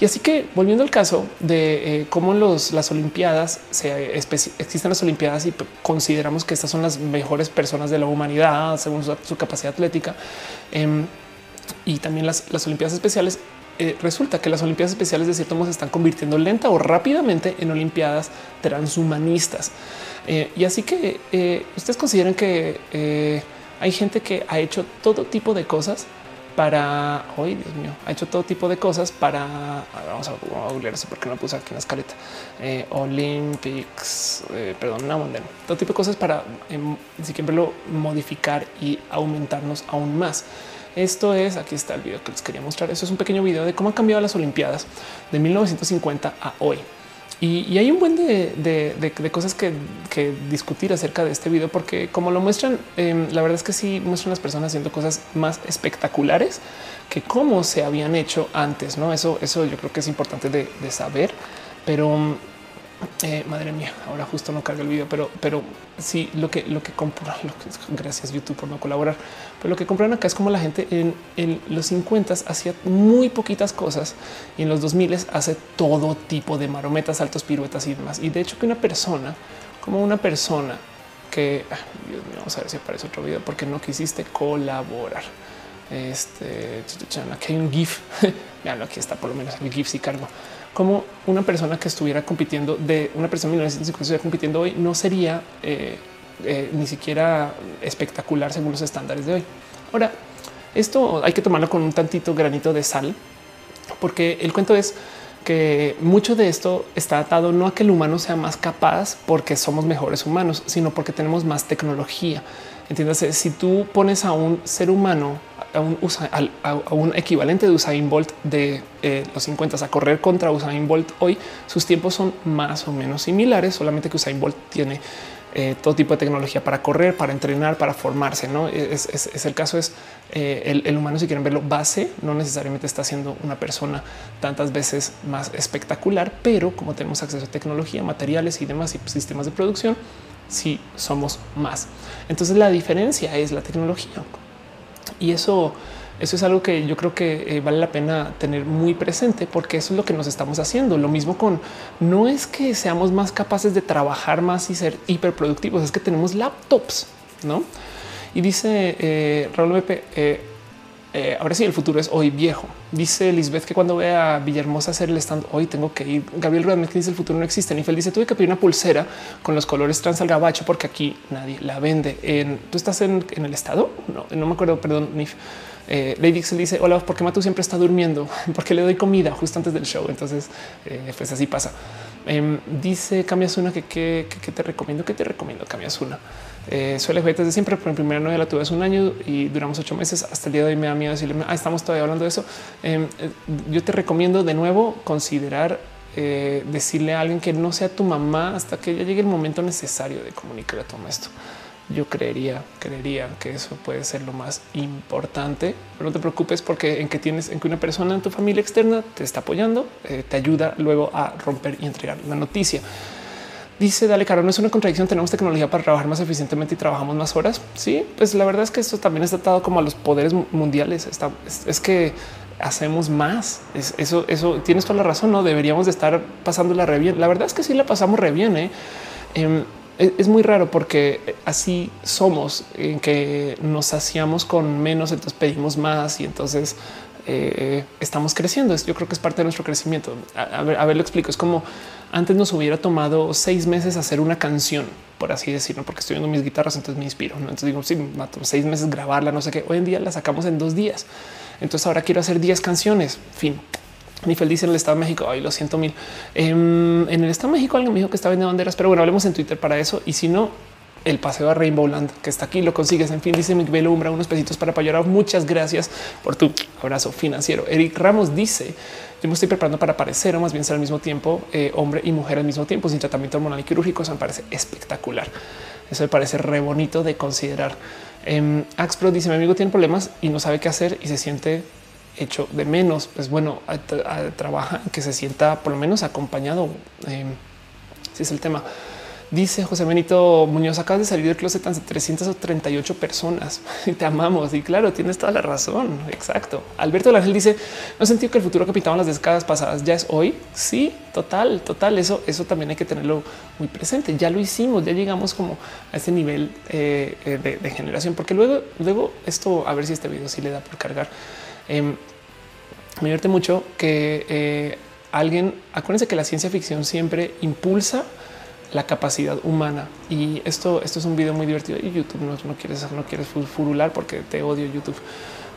Y así que volviendo al caso de eh, cómo las Olimpiadas se existen las Olimpiadas y consideramos que estas son las mejores personas de la humanidad según su, capacidad atlética em, y también las, las Olimpiadas especiales. Eh, resulta que las Olimpiadas especiales de cierto modo se están convirtiendo lenta o rápidamente en Olimpiadas transhumanistas. Eh, y así que ustedes consideran que hay gente que ha hecho todo tipo de cosas para hoy, Dios mío, ha hecho todo tipo de cosas para vamos a, googlear eso porque no puse aquí en la escaleta eh, Olympics, eh, perdón, no, todo tipo de cosas para eh, si quieren verlo, modificar y aumentarnos aún más. Esto es aquí está el video que les quería mostrar. Eso es un pequeño video de cómo han cambiado las Olimpiadas de 1950 a hoy. Y, hay un buen de, cosas que, discutir acerca de este video, porque como lo muestran, em, la verdad es que sí muestran las personas haciendo cosas más espectaculares que cómo se habían hecho antes. No, eso, eso yo creo que es importante de, saber, pero eh, madre mía, ahora justo no carga el video, pero, pero sí lo que lo que compran, gracias YouTube por no colaborar, pero lo que compran acá es como la gente en, los 50 hacía muy poquitas cosas y en los 2000 hace todo tipo de marometas, altos piruetas y demás. Y de hecho que una persona, como una persona que, ah, Dios mío, vamos a ver si aparece otro video porque no quisiste colaborar. Este, aquí hay un GIF, vean aquí está por lo menos el GIF si cargo como una persona que estuviera compitiendo de una persona en 1950 estuviera compitiendo hoy no sería eh, eh, ni siquiera espectacular según los estándares de hoy. Ahora, esto hay que tomarlo con un tantito granito de sal, porque el cuento es que mucho de esto está atado no a que el humano sea más capaz porque somos mejores humanos, sino porque tenemos más tecnología. Entiéndase, si tú pones a un ser humano a un, equivalente de Usain Bolt de eh, los 50 a correr contra Usain Bolt hoy, sus tiempos son más o menos similares, solamente que Usain Bolt tiene eh, todo tipo de tecnología para correr, para entrenar, para formarse. No es, el caso, es eh, el, humano, si quieren verlo, base, no necesariamente está siendo una persona tantas veces más espectacular, pero como tenemos acceso a tecnología, materiales y demás y sistemas de producción, si sí somos más. Entonces la diferencia es la tecnología. Y eso, eso es algo que yo creo que eh, vale la pena tener muy presente porque eso es lo que nos estamos haciendo. Lo mismo con no es que seamos más capaces de trabajar más y ser hiperproductivos, es que tenemos laptops, no? Y dice eh, Raúl BP, eh, ahora sí, el futuro es hoy viejo. Dice Lisbeth que cuando vea a Villahermosa hacer el stand hoy tengo que ir. Gabriel Rodríguez dice el futuro no existe. Nifel dice tuve que pedir una pulsera con los colores trans al gabacho porque aquí nadie la vende. En, ¿Tú estás en, el estado? No, no me acuerdo. Perdón, Nif. Eh, Lady Dixon dice hola, ¿por qué Matu siempre está durmiendo? Porque le doy comida justo antes del show. Entonces, eh, pues así pasa. Em, dice cambias una que, te recomiendo, que te recomiendo, cambias una. Eh, suele juguetes de siempre, pero en primera novia tuve hace un año y duramos ocho meses. Hasta el día de hoy me da miedo decirle, ah, estamos todavía hablando de eso. Em, eh, yo te recomiendo de nuevo considerar eh, decirle a alguien que no sea tu mamá hasta que ya llegue el momento necesario de comunicar a todo esto. Yo creería, creería que eso puede ser lo más importante, pero no te preocupes porque en que tienes en que una persona en tu familia externa te está apoyando, te ayuda luego a romper y entregar la noticia. Dice Dale Caro, no es una contradicción. Tenemos tecnología para trabajar más eficientemente y trabajamos más horas. Sí, pues la verdad es que esto también está atado como a los poderes mundiales. Está, es, que hacemos más. eso, eso tienes toda la razón. No deberíamos de estar pasándola re bien. La verdad es que sí la pasamos re bien. ¿eh? Em, es muy raro porque así somos en que nos hacíamos con menos, entonces pedimos más y entonces eh, estamos creciendo. Yo creo que es parte de nuestro crecimiento. A, ver, a ver, lo explico. Es como antes nos hubiera tomado seis meses hacer una canción, por así decirlo, porque estoy viendo mis guitarras, entonces me inspiro. Entonces digo, sí, seis meses grabarla, no sé qué. Hoy en día la sacamos en dos días. Entonces ahora quiero hacer 10 canciones. Fin. Ni feliz en el Estado de México. Ay, lo siento mil. Em, en el Estado de México alguien me dijo que está vendiendo banderas, pero bueno, hablemos en Twitter para eso. Y si no, el paseo a Rainbowland que está aquí. Lo consigues. En fin, dice Miguel Umbra, unos pesitos para apoyar. Muchas gracias por tu abrazo financiero. Eric Ramos dice: Yo me estoy preparando para parecer o más bien ser al mismo tiempo eh, hombre y mujer al mismo tiempo sin tratamiento hormonal y quirúrgico. Eso me parece espectacular. Eso me parece re bonito de considerar. Eh, Axpro dice: Mi amigo tiene problemas y no sabe qué hacer y se siente hecho de menos. Pues bueno, trabaja que se sienta por lo menos acompañado. Eh, si es el tema. Dice José Benito Muñoz, acabas de salir del closet ante 338 personas y te amamos. Y claro, tienes toda la razón. Exacto. Alberto del Ángel dice: No sentido que el futuro capitán las décadas pasadas ya es hoy. Sí, total, total. Eso, eso también hay que tenerlo muy presente. Ya lo hicimos, ya llegamos como a ese nivel eh, eh, de, generación, porque luego, luego esto, a ver si este video sí le da por cargar. Em, me divierte mucho que eh, alguien, acuérdense que la ciencia ficción siempre impulsa la capacidad humana. Y esto, esto es un video muy divertido y YouTube no, no quieres, no quieres furular porque te odio YouTube.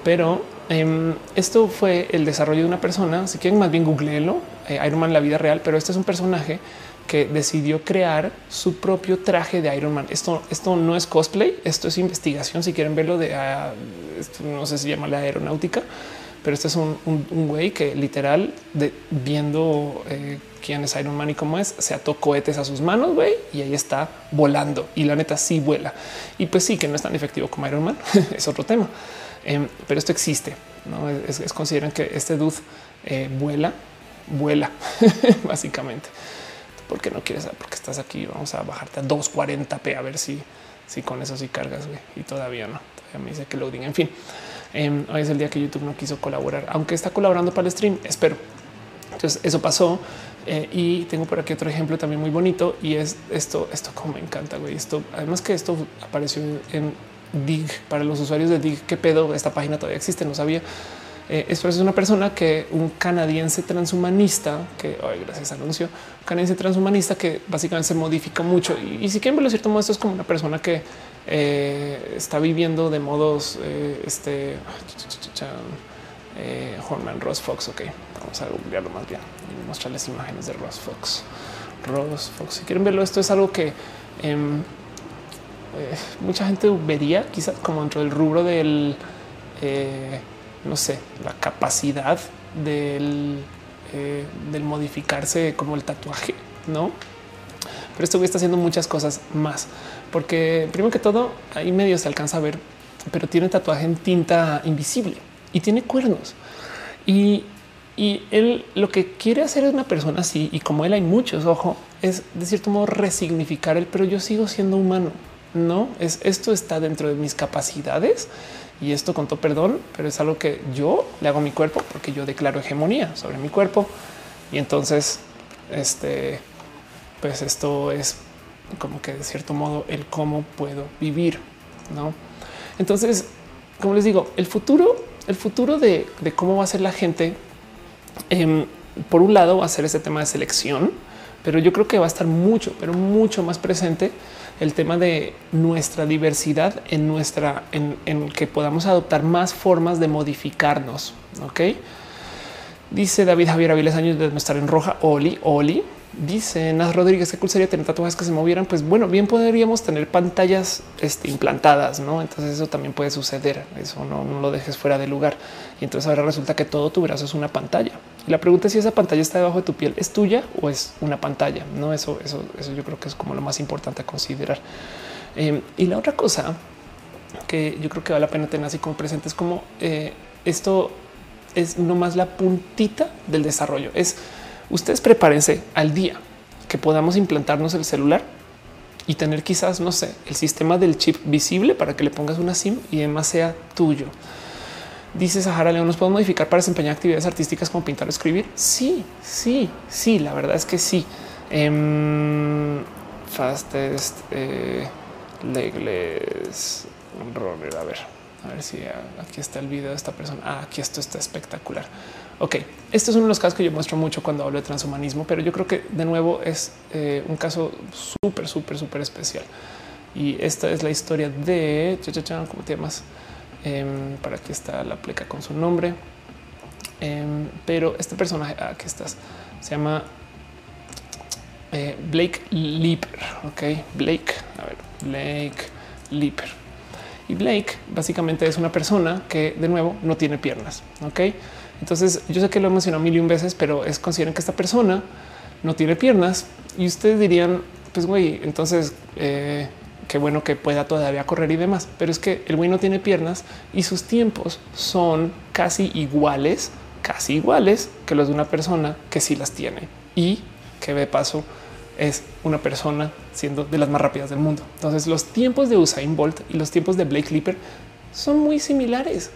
Pero em, esto fue el desarrollo de una persona. Si quieren, más bien googleenlo. Eh, Iron Man, la vida real, pero este es un personaje que decidió crear su propio traje de Iron Man. Esto, esto no es cosplay, esto es investigación. Si quieren verlo de uh, no sé si llama la aeronáutica, pero este es un, güey que literal de, viendo eh, quién es Iron Man y cómo es, se ató cohetes a sus manos, güey, y ahí está volando. Y la neta sí vuela. Y pues sí, que no es tan efectivo como Iron Man, es otro tema. Em, pero esto existe, ¿no? Es, consideran que este dude eh, vuela, vuela, básicamente. ¿Por qué no quieres saber? Porque estás aquí, vamos a bajarte a 240p a ver si, si con eso sí cargas, güey. Y todavía no, todavía me dice que loading, en fin. Em, hoy es el día que YouTube no quiso colaborar, aunque está colaborando para el stream, espero. Entonces eso pasó eh, y tengo por aquí otro ejemplo también muy bonito y es esto, esto como me encanta, güey. Esto, además que esto apareció en Dig para los usuarios de Dig. ¿Qué pedo? Esta página todavía existe, no sabía. Eh, esto es una persona que un canadiense transhumanista que hoy gracias anuncio canadiense transhumanista que básicamente se modifica mucho y, si quieren verlo cierto modo esto es como una persona que eh, está viviendo de modos este Horman Ross Fox. Ok, vamos a googlearlo más bien y mostrarles imágenes de Ross Fox. Ross Fox. Si quieren verlo, esto es algo que em, eh, mucha gente vería quizás como dentro del rubro del, eh, no sé, la capacidad del, eh, del modificarse como el tatuaje, no? Pero esto está haciendo muchas cosas más, porque primero que todo, ahí medio se alcanza a ver, pero tiene tatuaje en tinta invisible y tiene cuernos. Y, él lo que quiere hacer es una persona así, y como él hay muchos, ojo, es de cierto modo resignificar el, pero yo sigo siendo humano. No es esto está dentro de mis capacidades y esto contó perdón, pero es algo que yo le hago a mi cuerpo porque yo declaro hegemonía sobre mi cuerpo. Y entonces, este, pues esto es como que de cierto modo el cómo puedo vivir. No, entonces, como les digo, el futuro el futuro de, cómo va a ser la gente, em, por un lado va a ser ese tema de selección, pero yo creo que va a estar mucho, pero mucho más presente el tema de nuestra diversidad en nuestra, en, que podamos adoptar más formas de modificarnos. Ok. Dice David Javier Aviles años de no estar en roja. Oli, Oli. Dice Naz Rodríguez, qué cool sería tener tatuajes que se movieran. Pues bueno, bien podríamos tener pantallas este, implantadas, no? Entonces eso también puede suceder. Eso no, lo dejes fuera de lugar. Y entonces ahora resulta que todo tu brazo es una pantalla. Y la pregunta es si esa pantalla está debajo de tu piel, es tuya o es una pantalla. No, eso, eso, eso yo creo que es como lo más importante a considerar. Em, y la otra cosa que yo creo que vale la pena tener así como presente es como eh, esto es nomás la puntita del desarrollo. Es ustedes prepárense al día que podamos implantarnos el celular y tener quizás, no sé, el sistema del chip visible para que le pongas una SIM y además sea tuyo. Dice Sahara León, ¿nos podemos modificar para desempeñar actividades artísticas como pintar o escribir? Sí, sí, sí, la verdad es que sí. Um, fastest, eh, legless, a ver, a ver si aquí está el video de esta persona. Ah, aquí esto está espectacular. Ok, este es uno de los casos que yo muestro mucho cuando hablo de transhumanismo, pero yo creo que de nuevo es eh, un caso súper, súper, súper especial. Y esta es la historia de ¿cómo te llamas? Em, para aquí está la pleca con su nombre. Em, pero este personaje, aquí estás, se llama eh, Blake Leaper. Ok, Blake, a ver, Blake Leaper. Y Blake básicamente es una persona que de nuevo no tiene piernas. Ok, entonces yo sé que lo he mencionado mil y un veces, pero es consideren que esta persona no tiene piernas y ustedes dirían, pues güey, entonces eh, qué bueno que pueda todavía correr y demás, pero es que el güey no tiene piernas y sus tiempos son casi iguales, casi iguales que los de una persona que sí las tiene y que de paso es una persona siendo de las más rápidas del mundo. Entonces los tiempos de Usain Bolt y los tiempos de Blake Clipper son muy similares.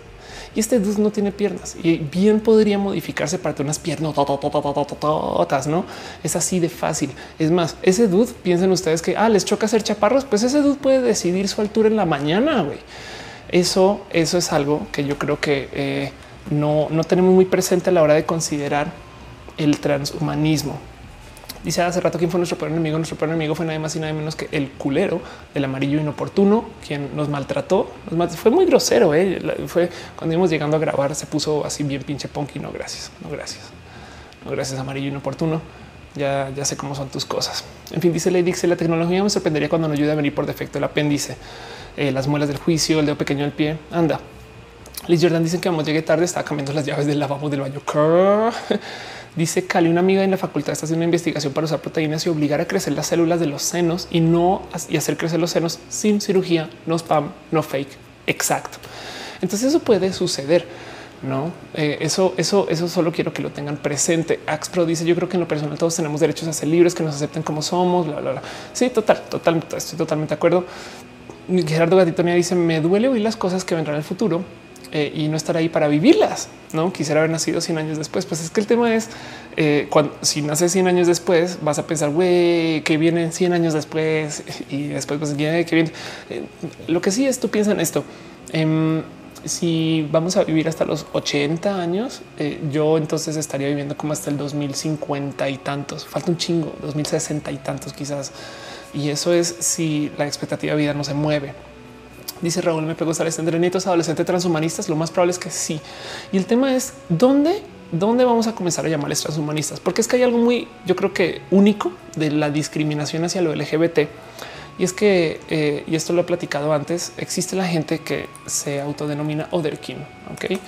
Y este dude no tiene piernas y bien podría modificarse para tener unas piernas, no es así de fácil. Es más, ese dude piensen ustedes que ah, les choca ser chaparros, pues ese dude puede decidir su altura en la mañana. güey. Eso, eso es algo que yo creo que eh, no, no tenemos muy presente a la hora de considerar el transhumanismo. Dice hace rato quién fue nuestro peor enemigo. Nuestro peor enemigo fue nada más y nada menos que el culero del amarillo inoportuno, quien nos maltrató. fue muy grosero. ¿eh? Fue cuando íbamos llegando a grabar, se puso así bien pinche punky. No, gracias. No, gracias. No, gracias, amarillo inoportuno. Ya, ya sé cómo son tus cosas. En fin, dice Lady la tecnología me sorprendería cuando nos ayuda a venir por defecto el apéndice, eh, las muelas del juicio, el dedo pequeño del pie. Anda. Liz Jordan dicen que vamos, llegué tarde, está cambiando las llaves del lavabo del baño. Dice Cali, una amiga en la facultad está haciendo una investigación para usar proteínas y obligar a crecer las células de los senos y no y hacer crecer los senos sin cirugía, no spam, no fake. Exacto. Entonces eso puede suceder. No, eh, eso, eso, eso solo quiero que lo tengan presente. Axpro dice: Yo creo que en lo personal todos tenemos derechos a ser libres, que nos acepten como somos. Bla, bla, bla. Sí, total, total, estoy totalmente de acuerdo. Gerardo Gatitonia dice: Me duele oír las cosas que vendrán en el futuro eh, y no estar ahí para vivirlas. No quisiera haber nacido 100 años después. Pues es que el tema es eh, cuando si naces 100 años después, vas a pensar, que vienen 100 años después y después pues, que viene. Eh, lo que sí es, tú piensas en esto. Em, si vamos a vivir hasta los 80 años, yo entonces estaría viviendo como hasta el 2050 y tantos. Falta un chingo, 2060 y tantos quizás. Y eso es si la expectativa de vida no se mueve. Dice Raúl, me pegó estar entre nietos adolescentes transhumanistas. Lo más probable es que sí. Y el tema es dónde, dónde vamos a comenzar a llamarles transhumanistas, porque es que hay algo muy, yo creo que único de la discriminación hacia lo LGBT. Y es que, eh, y esto lo he platicado antes, existe la gente que se autodenomina Otherkin. Ok,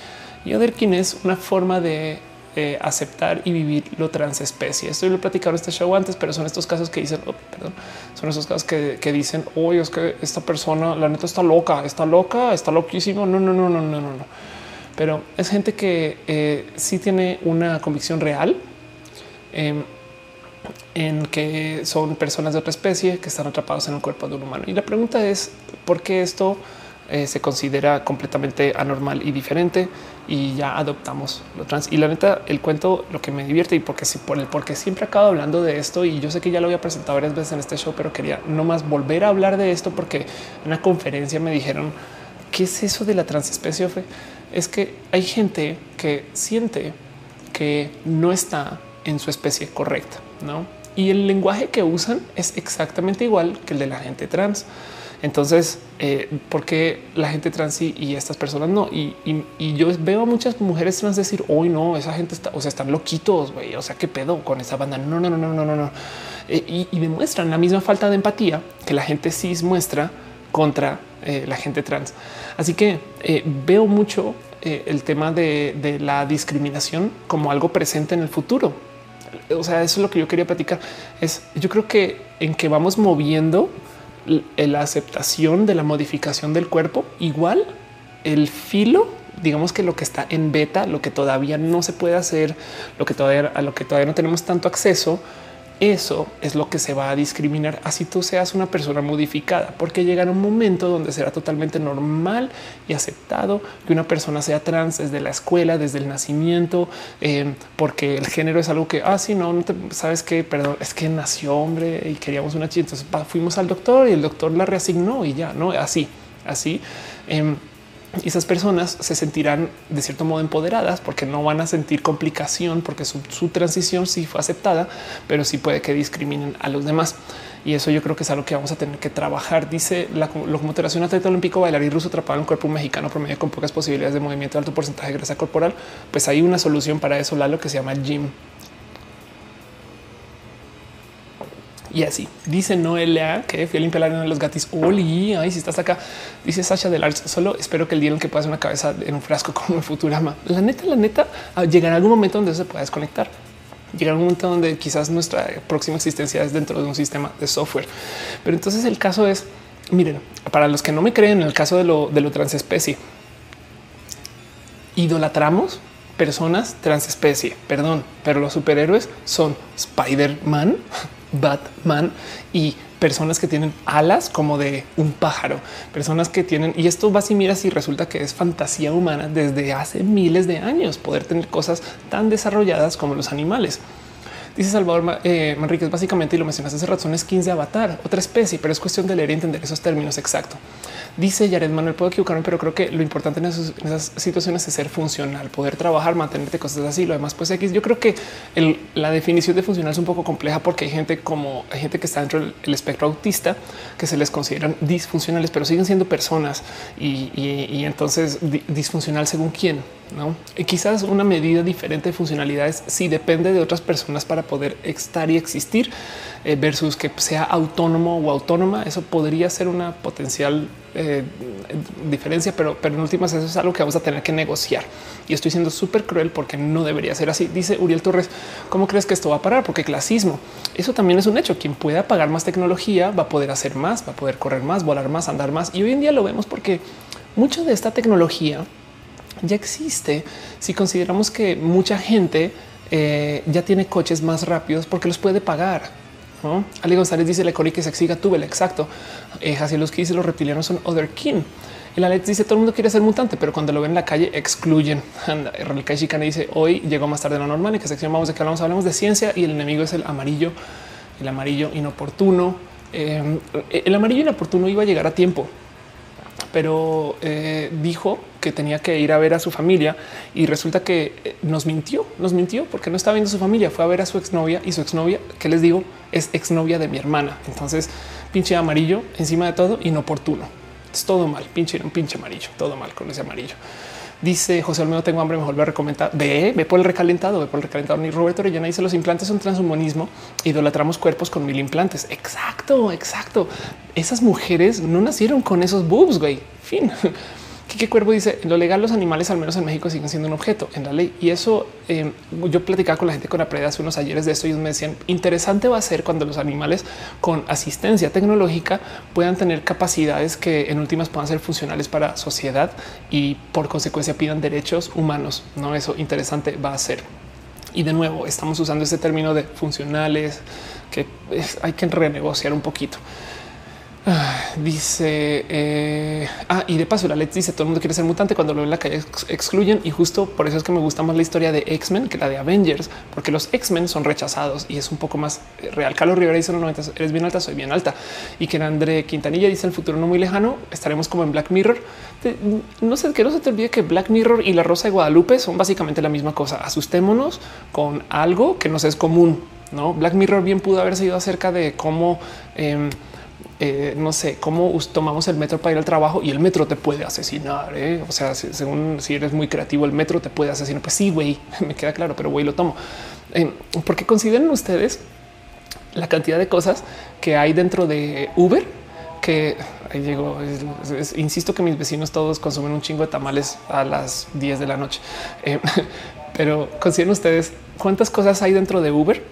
y Otherkin es una forma de eh, aceptar y vivir lo transespecie. Esto lo he platicado en este show antes, pero son estos casos que dicen, oh, perdón, son esos casos que, dicen, oye, es que esta persona, la neta está loca, está loca, está loquísimo. No, no, no, no, no, no, no. Pero es gente que eh, sí tiene una convicción real em, en que son personas de otra especie que están atrapados en el cuerpo de un humano. Y la pregunta es, ¿por qué esto eh, se considera completamente anormal y diferente y ya adoptamos lo trans. Y la neta, el cuento lo que me divierte y porque si por el porque siempre acabo hablando de esto y yo sé que ya lo había presentado varias veces en este show, pero quería no más volver a hablar de esto porque en una conferencia me dijeron qué es eso de la transespecie. Es que hay gente que siente que no está en su especie correcta, no? Y el lenguaje que usan es exactamente igual que el de la gente trans. Entonces, eh, ¿por qué la gente trans y, estas personas no? Y, yo veo a muchas mujeres trans decir, hoy no, esa gente está, o sea, están loquitos, güey. O sea, qué pedo con esa banda. No, no, no, no, no, no, no. Eh, y, demuestran la misma falta de empatía que la gente cis muestra contra eh, la gente trans. Así que veo mucho el tema de, de la discriminación como algo presente en el futuro. O sea, eso es lo que yo quería platicar. Es yo creo que en que vamos moviendo la aceptación de la modificación del cuerpo, igual el filo, digamos que lo que está en beta, lo que todavía no se puede hacer, lo que todavía a lo que todavía no tenemos tanto acceso, eso es lo que se va a discriminar. Así tú seas una persona modificada, porque llegará un momento donde será totalmente normal y aceptado que una persona sea trans desde la escuela, desde el nacimiento, eh, porque el género es algo que, ah, sí, no, no te, sabes que, perdón, es que nació hombre y queríamos una chica. Entonces fuimos al doctor y el doctor la reasignó y ya, no así, así. Em, y esas personas se sentirán de cierto modo empoderadas porque no van a sentir complicación porque su, transición sí fue aceptada, pero sí puede que discriminen a los demás. Y eso yo creo que es algo que vamos a tener que trabajar. Dice la locomotoración atleta olímpico bailarín ruso atrapado en un cuerpo mexicano promedio con pocas posibilidades de movimiento, alto porcentaje de grasa corporal. Pues hay una solución para eso, lo que se llama gym. Y así dice Noelia que fui a limpiar la arena de los gatis. Oli, ay, si estás acá, dice Sasha del Arts. Solo espero que el día en que puedas una cabeza en un frasco como en Futurama. La neta, la neta, ah, llegará algún momento donde se pueda desconectar. Llegará un momento donde quizás nuestra próxima existencia es dentro de un sistema de software. Pero entonces el caso es, miren, para los que no me creen, en el caso de lo, de lo transespecie, idolatramos personas transespecie, perdón, pero los superhéroes son Spider-Man, Batman y personas que tienen alas como de un pájaro, personas que tienen, y esto va si miras y resulta que es fantasía humana desde hace miles de años, poder tener cosas tan desarrolladas como los animales. Dice Salvador eh, básicamente, y lo mencionaste hace rato, son skins de avatar, otra especie, pero es cuestión de leer y entender esos términos exactos. Dice Jared Manuel, puedo equivocarme, pero creo que lo importante en, esas situaciones es ser funcional, poder trabajar, mantenerte cosas así. Lo demás, pues X. Yo creo que la definición de funcional es un poco compleja porque hay gente como hay gente que está dentro del espectro autista que se les consideran disfuncionales, pero siguen siendo personas y, entonces disfuncional según quién. No y quizás una medida diferente de funcionalidades si depende de otras personas para poder estar y existir eh, versus que sea autónomo o autónoma. Eso podría ser una potencial eh, diferencia, pero, pero en últimas eso es algo que vamos a tener que negociar. Y estoy siendo súper cruel porque no debería ser así. Dice Uriel Torres, ¿cómo crees que esto va a parar? Porque clasismo, eso también es un hecho. Quien pueda pagar más tecnología va a poder hacer más, va a poder correr más, volar más, andar más. Y hoy en día lo vemos porque mucha de esta tecnología ya existe. Si consideramos que mucha gente eh, ya tiene coches más rápidos porque los puede pagar Ali González dice: Le que se exiga tuve el exacto. Eh, que dice: Los reptilianos son other kin. El Alex dice: Todo el mundo quiere ser mutante, pero cuando lo ven en la calle excluyen. Anda, Relikai Chicane dice: Hoy llegó más tarde de lo normal. ¿En qué sección vamos de qué hablamos? Hablamos de ciencia y el enemigo es el amarillo, el amarillo inoportuno. Eh, el amarillo inoportuno iba a llegar a tiempo pero eh, dijo que tenía que ir a ver a su familia y resulta que eh, nos mintió, nos mintió porque no estaba viendo a su familia, fue a ver a su exnovia y su exnovia, que les digo, es exnovia de mi hermana. Entonces, pinche amarillo encima de todo, inoportuno. Es todo mal, pinche, un pinche amarillo, todo mal con ese amarillo. Dice José Almedo, tengo hambre, mejor a recomendar. Ve, ve por el recalentado, ve por el recalentado. Ni Roberto Orellana dice los implantes son transhumanismo. Idolatramos cuerpos con mil implantes. Exacto, exacto. Esas mujeres no nacieron con esos boobs, güey. Fin. Quique Cuervo dice lo legal, los animales, al menos en México, siguen siendo un objeto en la ley. Y eso eh, yo platicaba con la gente con la preda hace unos ayeres de esto y ellos me decían interesante va a ser cuando los animales con asistencia tecnológica puedan tener capacidades que en últimas puedan ser funcionales para sociedad y por consecuencia pidan derechos humanos. No, eso interesante va a ser. Y de nuevo, estamos usando este término de funcionales que hay que renegociar un poquito. Ah, dice, eh, ah, y de paso, la Let's dice todo el mundo quiere ser mutante cuando lo ven en la calle excluyen. Y justo por eso es que me gusta más la historia de X-Men que la de Avengers, porque los X-Men son rechazados y es un poco más eh, real. Carlos Rivera dice: no, eres bien alta, soy bien alta. Y que André Quintanilla dice: el futuro no muy lejano, estaremos como en Black Mirror. no sé que no se te olvide que Black Mirror y la Rosa de Guadalupe son básicamente la misma cosa. Asustémonos con algo que nos es común. No Black Mirror bien pudo haber sido acerca de cómo em, eh, no sé cómo tomamos el metro para ir al trabajo y el metro te puede asesinar. ¿eh? O sea, según si eres muy creativo, el metro te puede asesinar. Pues sí, güey, me queda claro, pero güey, lo tomo eh, porque consideren ustedes la cantidad de cosas que hay dentro de Uber que ahí llegó. insisto que mis vecinos todos consumen un chingo de tamales a las 10 de la noche, pero consideren ustedes cuántas cosas hay dentro de Uber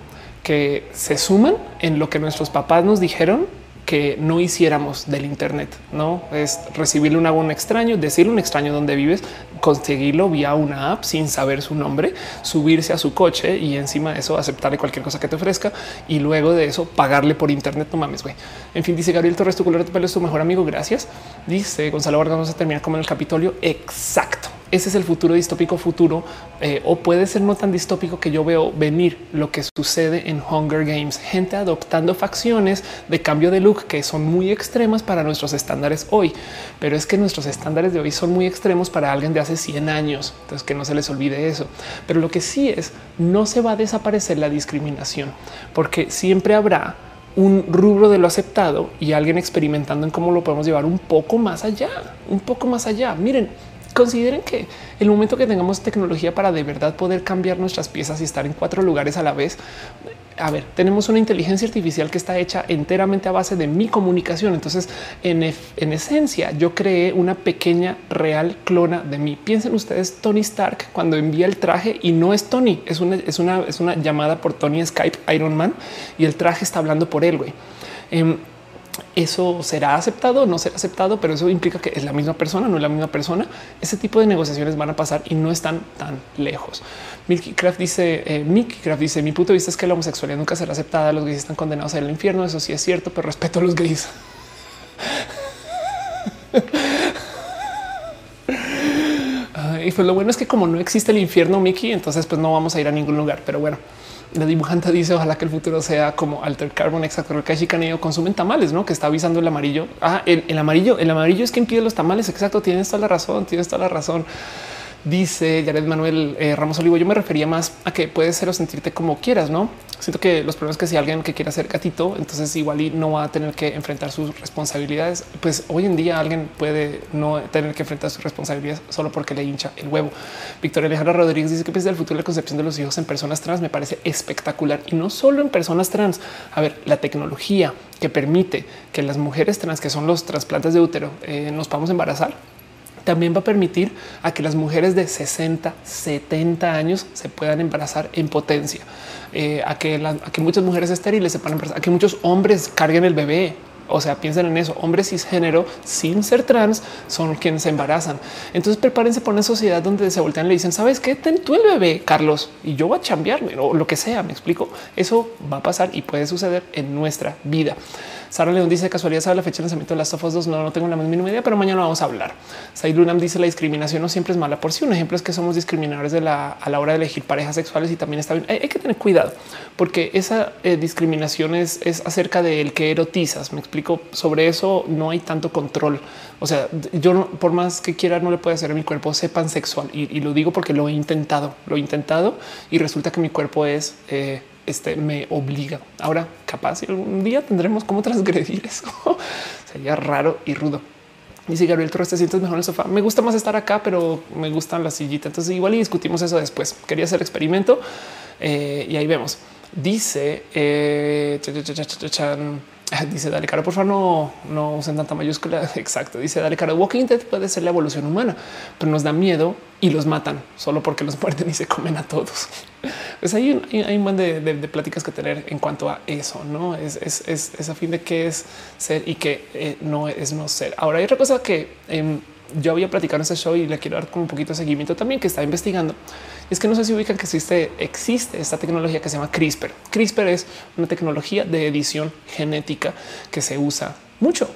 que se suman en lo que nuestros papás nos dijeron que no hiciéramos del Internet, no es recibirle un abón extraño, decirle un extraño donde vives, conseguirlo vía una app sin saber su nombre, subirse a su coche y encima de eso aceptarle cualquier cosa que te ofrezca y luego de eso pagarle por Internet. No mames, güey. En fin, dice Gabriel Torres, tu color de pelo es tu mejor amigo. Gracias. Dice Gonzalo Vargas, vamos a terminar como en el Capitolio. Exacto ese es el futuro distópico futuro eh, o puede ser no tan distópico que yo veo venir lo que sucede en Hunger Games, gente adoptando facciones de cambio de look que son muy extremas para nuestros estándares hoy, pero es que nuestros estándares de hoy son muy extremos para alguien de hace 100 años, entonces que no se les olvide eso. Pero lo que sí es, no se va a desaparecer la discriminación, porque siempre habrá un rubro de lo aceptado y alguien experimentando en cómo lo podemos llevar un poco más allá, un poco más allá. Miren, Consideren que el momento que tengamos tecnología para de verdad poder cambiar nuestras piezas y estar en cuatro lugares a la vez, a ver, tenemos una inteligencia artificial que está hecha enteramente a base de mi comunicación. Entonces, en, en esencia, yo creé una pequeña real clona de mí. Piensen ustedes Tony Stark cuando envía el traje y no es Tony, es una, es una, es una llamada por Tony Skype Iron Man y el traje está hablando por él. Güey. Em, eso será aceptado, no será aceptado, pero eso implica que es la misma persona, no es la misma persona. Ese tipo de negociaciones van a pasar y no están tan lejos. Milky Craft dice, eh, Mickey Craft dice, mi punto de vista es que la homosexualidad nunca será aceptada. Los gays están condenados al infierno. Eso sí es cierto, pero respeto a los gays. y pues lo bueno es que como no existe el infierno, Mickey, entonces pues no vamos a ir a ningún lugar. Pero bueno, la dibujante dice ojalá que el futuro sea como Alter Carbon, exacto, el que chicaneo consumen tamales, no que está avisando el amarillo. Ah, el, el, amarillo, el amarillo es quien pide los tamales. Exacto, tienes toda la razón, tienes toda la razón. Dice Jared Manuel eh, Ramos Olivo. Yo me refería más a que puedes ser o sentirte como quieras, no? Siento que los problemas que si alguien que quiera ser gatito, entonces igual no va a tener que enfrentar sus responsabilidades. Pues hoy en día alguien puede no tener que enfrentar sus responsabilidades solo porque le hincha el huevo. Victoria Alejandra Rodríguez dice que piensa del futuro de la concepción de los hijos en personas trans. Me parece espectacular y no solo en personas trans. A ver, la tecnología que permite que las mujeres trans, que son los trasplantes de útero, eh, nos podamos embarazar también va a permitir a que las mujeres de 60, 70 años se puedan embarazar en potencia, eh, a, que a que muchas mujeres estériles se puedan embarazar, a que muchos hombres carguen el bebé. O sea, piensen en eso. Hombres cisgénero sin ser trans son quienes se embarazan. Entonces prepárense por una sociedad donde se voltean y le dicen, sabes qué, ten tú el bebé, Carlos, y yo voy a cambiarme o lo que sea. Me explico. Eso va a pasar y puede suceder en nuestra vida. Sara León dice casualidad sabe la fecha de lanzamiento de las of 2. No, no tengo la más mínima idea, pero mañana vamos a hablar. Said Lunam dice la discriminación no siempre es mala por sí. Un ejemplo es que somos discriminadores de la, a la hora de elegir parejas sexuales y también está bien. Hay, que tener cuidado porque esa eh, discriminación es, acerca del que erotizas. Me explico sobre eso. No hay tanto control. O sea, yo no, por más que quiera, no le puede hacer a mi cuerpo sepan sexual y, y, lo digo porque lo he intentado, lo he intentado y resulta que mi cuerpo es eh, este me obliga. Ahora, capaz algún día tendremos cómo transgredir eso. Sería raro y rudo. Dice Gabriel Torres, te sientes mejor en el sofá. Me gusta más estar acá, pero me gustan las sillitas. Entonces igual y discutimos eso después. Quería hacer experimento eh, y ahí vemos. Dice eh, Dice dale cara, por favor, no, no usen tanta mayúscula. Exacto. Dice dale cara. Walking Dead puede ser la evolución humana, pero nos da miedo y los matan solo porque los muerden y se comen a todos. Pues hay, hay un buen de, pláticas que tener en cuanto a eso. No es, es, a fin de qué es ser y que eh, no es no ser. Ahora hay otra cosa que em, yo había platicado en este show y le quiero dar como un poquito de seguimiento también que está investigando. Es que no sé si ubican que existe, existe esta tecnología que se llama CRISPR. CRISPR es una tecnología de edición genética que se usa mucho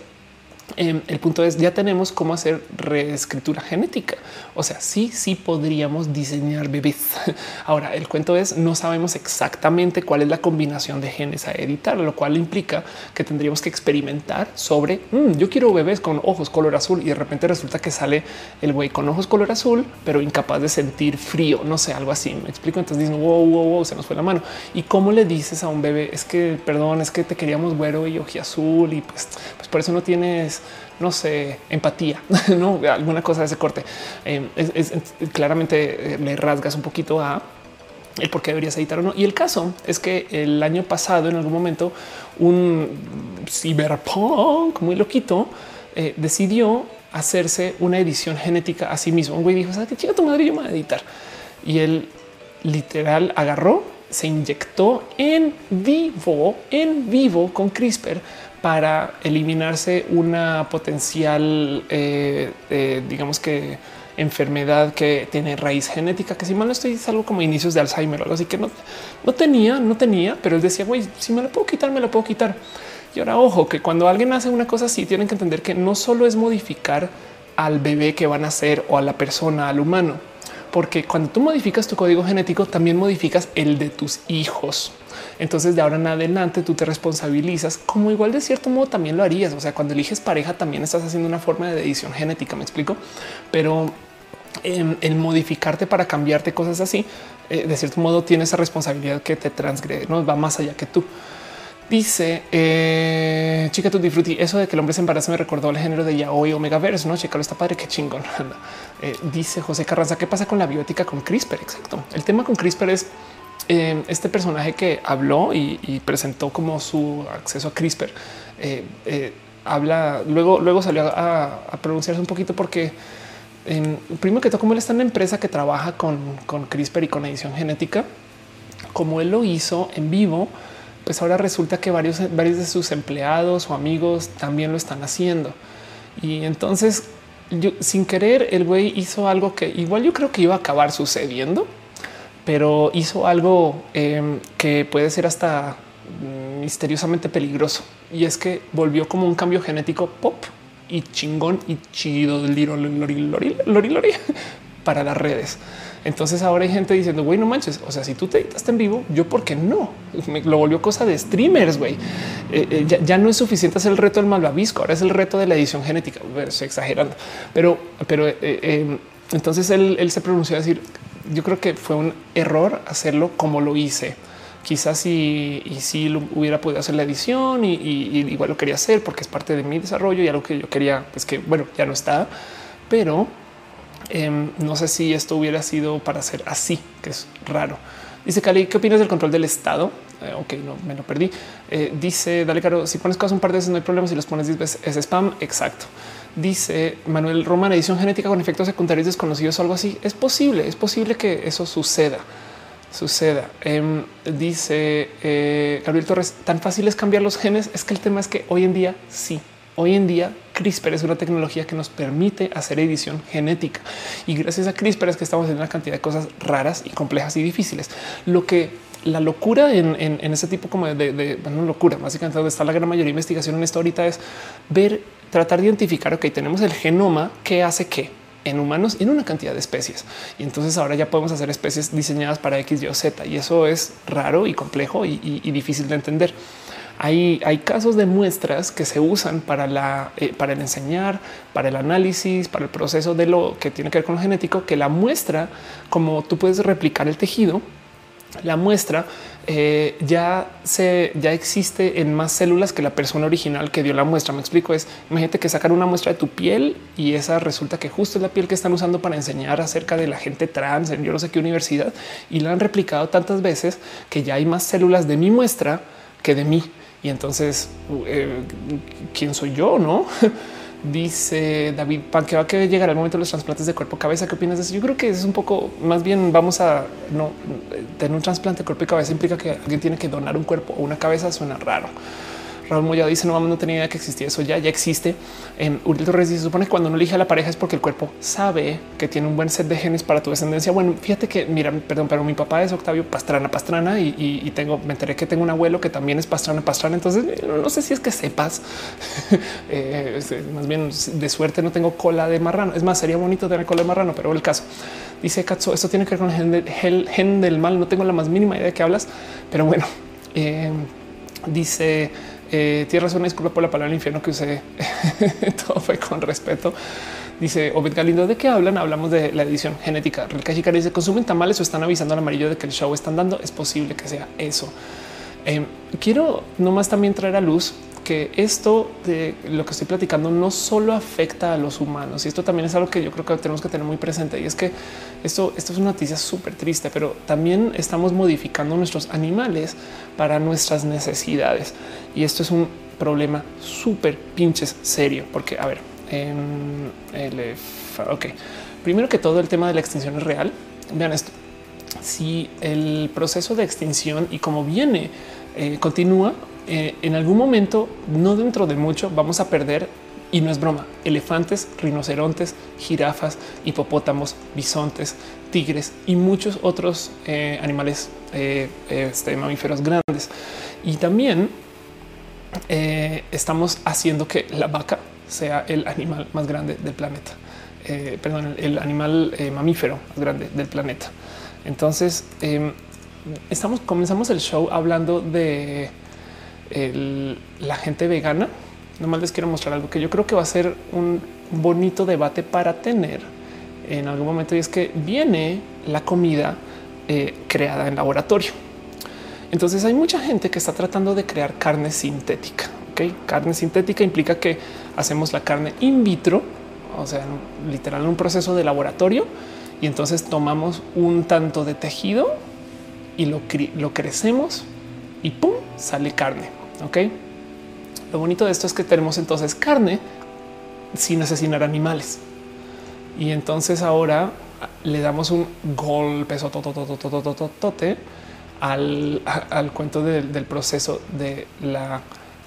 Em, el punto es ya tenemos cómo hacer reescritura genética. O sea, sí, sí podríamos diseñar bebés. Ahora el cuento es no sabemos exactamente cuál es la combinación de genes a editar, lo cual implica que tendríamos que experimentar sobre mm, yo quiero bebés con ojos color azul y de repente resulta que sale el güey con ojos color azul, pero incapaz de sentir frío. No sé, algo así. Me explico. Entonces dicen wow, wow, wow, se nos fue la mano. Y cómo le dices a un bebé es que perdón, es que te queríamos güero y azul y pues, pues por eso no tienes no sé, empatía, no alguna cosa de ese corte. Es, claramente eh, le rasgas un poquito a el por qué deberías editar o no. Y el caso es que el año pasado, en algún momento, un cyberpunk muy loquito eh, decidió hacerse una edición genética a sí mismo. Un güey dijo: ¿Sabes qué chica tu madre? Yo me voy a editar. Y él literal agarró, se inyectó en vivo, en vivo con CRISPR para eliminarse una potencial, eh, eh, digamos que enfermedad que tiene raíz genética, que si mal no estoy, es algo como inicios de Alzheimer o algo así que no, no tenía, no tenía, pero él decía, güey, si me lo puedo quitar, me lo puedo quitar. Y ahora, ojo, que cuando alguien hace una cosa así, tienen que entender que no solo es modificar al bebé que van a ser o a la persona, al humano, porque cuando tú modificas tu código genético, también modificas el de tus hijos. Entonces de ahora en adelante tú te responsabilizas como igual de cierto modo también lo harías. O sea, cuando eliges pareja también estás haciendo una forma de edición genética, me explico, pero en, em, modificarte para cambiarte cosas así, eh, de cierto modo tienes esa responsabilidad que te transgrede, no va más allá que tú. Dice eh, chica, tú disfruti. Eso de que el hombre se embaraza me recordó el género de yaoi o megaverse. No, chica, está padre. Qué chingón. Eh, dice José Carranza. ¿Qué pasa con la bioética con CRISPR? Exacto. El tema con CRISPR es em, este personaje que habló y, presentó como su acceso a CRISPR eh, eh, habla, luego, luego salió a, pronunciarse un poquito porque em, primero que todo, como él está en una empresa que trabaja con, con CRISPR y con edición genética, como él lo hizo en vivo, pues ahora resulta que varios, varios de sus empleados o amigos también lo están haciendo. Y entonces sin querer el güey hizo algo que igual yo creo que iba a acabar sucediendo, pero hizo algo em, que puede ser hasta misteriosamente peligroso y es que volvió como un cambio genético pop y chingón y chido para las redes. Entonces ahora hay gente diciendo, güey, no manches. O sea, si tú te editaste en vivo, yo por qué no? Lo volvió cosa de streamers, güey. Eh, eh, ya, no es suficiente hacer el reto del malvavisco. Ahora es el reto de la edición genética. Estoy exagerando, pero, pero eh, entonces él, se pronunció a decir, yo creo que fue un error hacerlo como lo hice. Quizás si y si lo hubiera podido hacer la edición y, igual lo quería hacer porque es parte de mi desarrollo y algo que yo quería, pues que bueno, ya no está, pero Em, no sé si esto hubiera sido para ser así, que es raro. Dice Cali, ¿qué opinas del control del Estado? Eh, ok, no me lo perdí. Eh, dice, dale caro, si pones cosas un par de veces no hay problema, si los pones 10 veces es spam. Exacto. Dice Manuel Roman, edición genética con efectos secundarios desconocidos o algo así. Es posible, es posible que eso suceda. Suceda. Em, dice eh, Gabriel Torres, tan fácil es cambiar los genes. Es que el tema es que hoy en día sí Hoy en día CRISPR es una tecnología que nos permite hacer edición genética y gracias a CRISPR es que estamos haciendo una cantidad de cosas raras y complejas y difíciles. Lo que la locura en, ese tipo como de, locura, básicamente donde está la gran mayoría de investigación en esto ahorita es ver, tratar de identificar, ok, tenemos el genoma que hace que en humanos y en una cantidad de especies. Y entonces ahora ya podemos hacer especies diseñadas para X, Y o Z. Y eso es raro y complejo y difícil de entender. Hay, casos de muestras que se usan para, eh, para el enseñar, para el análisis, para el proceso de lo que tiene que ver con lo genético, que la muestra, como tú puedes replicar el tejido, la muestra eh, ya se ya existe en más células que la persona original que dio la muestra. Me explico es imagínate que sacar una muestra de tu piel y esa resulta que justo es la piel que están usando para enseñar acerca de la gente trans en yo no sé qué universidad y la han replicado tantas veces que ya hay más células de mi muestra que de mí. Y entonces, eh, ¿quién soy yo? No dice David Pan que va a llegar el momento de los trasplantes de cuerpo cabeza. ¿Qué opinas de eso? Yo creo que es un poco más bien vamos a no tener un trasplante de cuerpo y cabeza implica que alguien tiene que donar un cuerpo o una cabeza. Suena raro. Raúl Moya dice no, no tenía idea que existía eso ya, ya existe. En Uriel Torres dice, se supone que cuando uno elige a la pareja es porque el cuerpo sabe que tiene un buen set de genes para tu descendencia. Bueno, fíjate que mira, perdón, pero mi papá es Octavio Pastrana Pastrana y, tengo, me enteré que tengo un abuelo que también es Pastrana Pastrana. Entonces no sé si es que sepas, eh, más bien de suerte no tengo cola de marrano. Es más, sería bonito tener cola de marrano, pero el caso dice Katso, esto tiene que ver con el gen, del mal. No tengo la más mínima idea de qué hablas, pero bueno, eh, dice eh, tienes razón, disculpa por la palabra infierno que usé. Todo fue con respeto. Dice Obed Galindo, ¿de qué hablan? Hablamos de la edición genética. Real Chica dice, ¿consumen tamales o están avisando al amarillo de que el show están dando? Es posible que sea eso. Eh, quiero nomás también traer a luz que esto de lo que estoy platicando no solo afecta a los humanos y esto también es algo que yo creo que tenemos que tener muy presente y es que esto, esto es una noticia súper triste, pero también estamos modificando nuestros animales para nuestras necesidades y esto es un problema súper pinches serio porque a ver, el ok, primero que todo el tema de la extinción es real. Vean esto. Si el proceso de extinción y como viene eh, continúa, eh, en algún momento, no dentro de mucho, vamos a perder y no es broma, elefantes, rinocerontes, jirafas, hipopótamos, bisontes, tigres y muchos otros eh, animales eh, este, mamíferos grandes. Y también estamos haciendo que la vaca sea el animal más grande del planeta. perdón, el animal mamífero más grande del planeta. Entonces, em, comenzamos el show hablando de la gente vegana. Nomás les quiero mostrar algo que yo creo que va a ser un bonito debate para tener en algún momento y es que viene la comida eh, creada en laboratorio. Entonces hay mucha gente que está tratando de crear carne sintética. Carne sintética implica que hacemos la carne in vitro, o sea, literal un proceso de laboratorio y entonces tomamos un tanto de tejido y lo, lo crecemos y pum, sale carne. Ok. Lo bonito de esto es que tenemos entonces carne sin asesinar animales. Y entonces ahora le damos un golpe al, al cuento del proceso de la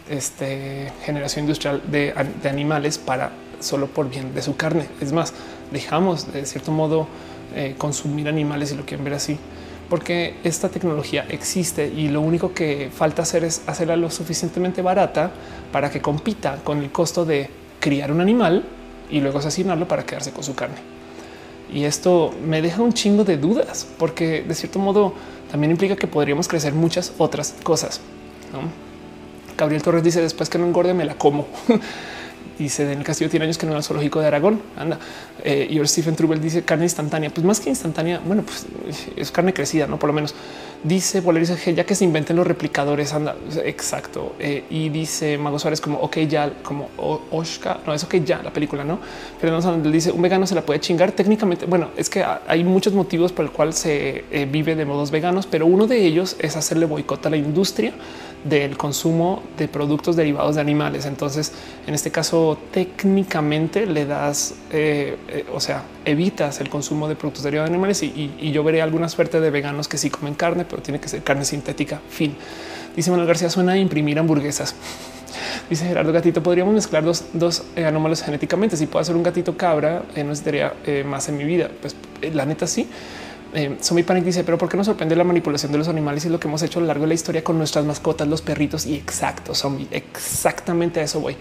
este, generación industrial de, animales para solo por bien de su carne. Es más, dejamos de cierto modo eh, consumir animales y lo quieren ver así, porque esta tecnología existe y lo único que falta hacer es hacerla lo suficientemente barata para que compita con el costo de criar un animal y luego asesinarlo para quedarse con su carne. Y esto me deja un chingo de dudas, porque de cierto modo también implica que podríamos crecer muchas otras cosas. Gabriel Torres dice después que no engorde me la como. dice en el castillo tiene años que no era zoológico de Aragón. Anda. Eh, y Stephen Trubel dice carne instantánea. Pues más que instantánea, bueno, pues es carne crecida, no por lo menos. Dice que ya que se inventen los replicadores, anda exacto. Eh, y dice Mago Suárez como ok, ya como Oscar, no es ok, ya la película, no? Pero no dice un vegano se la puede chingar técnicamente. Bueno, es que hay muchos motivos por el cual se eh, vive de modos veganos, pero uno de ellos es hacerle boicot a la industria del consumo de productos derivados de animales. Entonces, en este caso, técnicamente le das, eh, o sea, evitas el consumo de productos derivados de animales y, yo veré alguna suerte de veganos que sí comen carne, pero tiene que ser carne sintética. Fin. Dice Manuel García, suena a imprimir hamburguesas. Dice Gerardo Gatito, podríamos mezclar dos, dos eh, anómalos genéticamente. Si puedo hacer un gatito cabra, no necesitaría más en mi vida. Pues la neta sí eh, Somi Panic dice, pero ¿por qué nos sorprende la manipulación de los animales y lo que hemos hecho a lo largo de la historia con nuestras mascotas, los perritos? Y exacto, Zombie, exactamente a eso voy.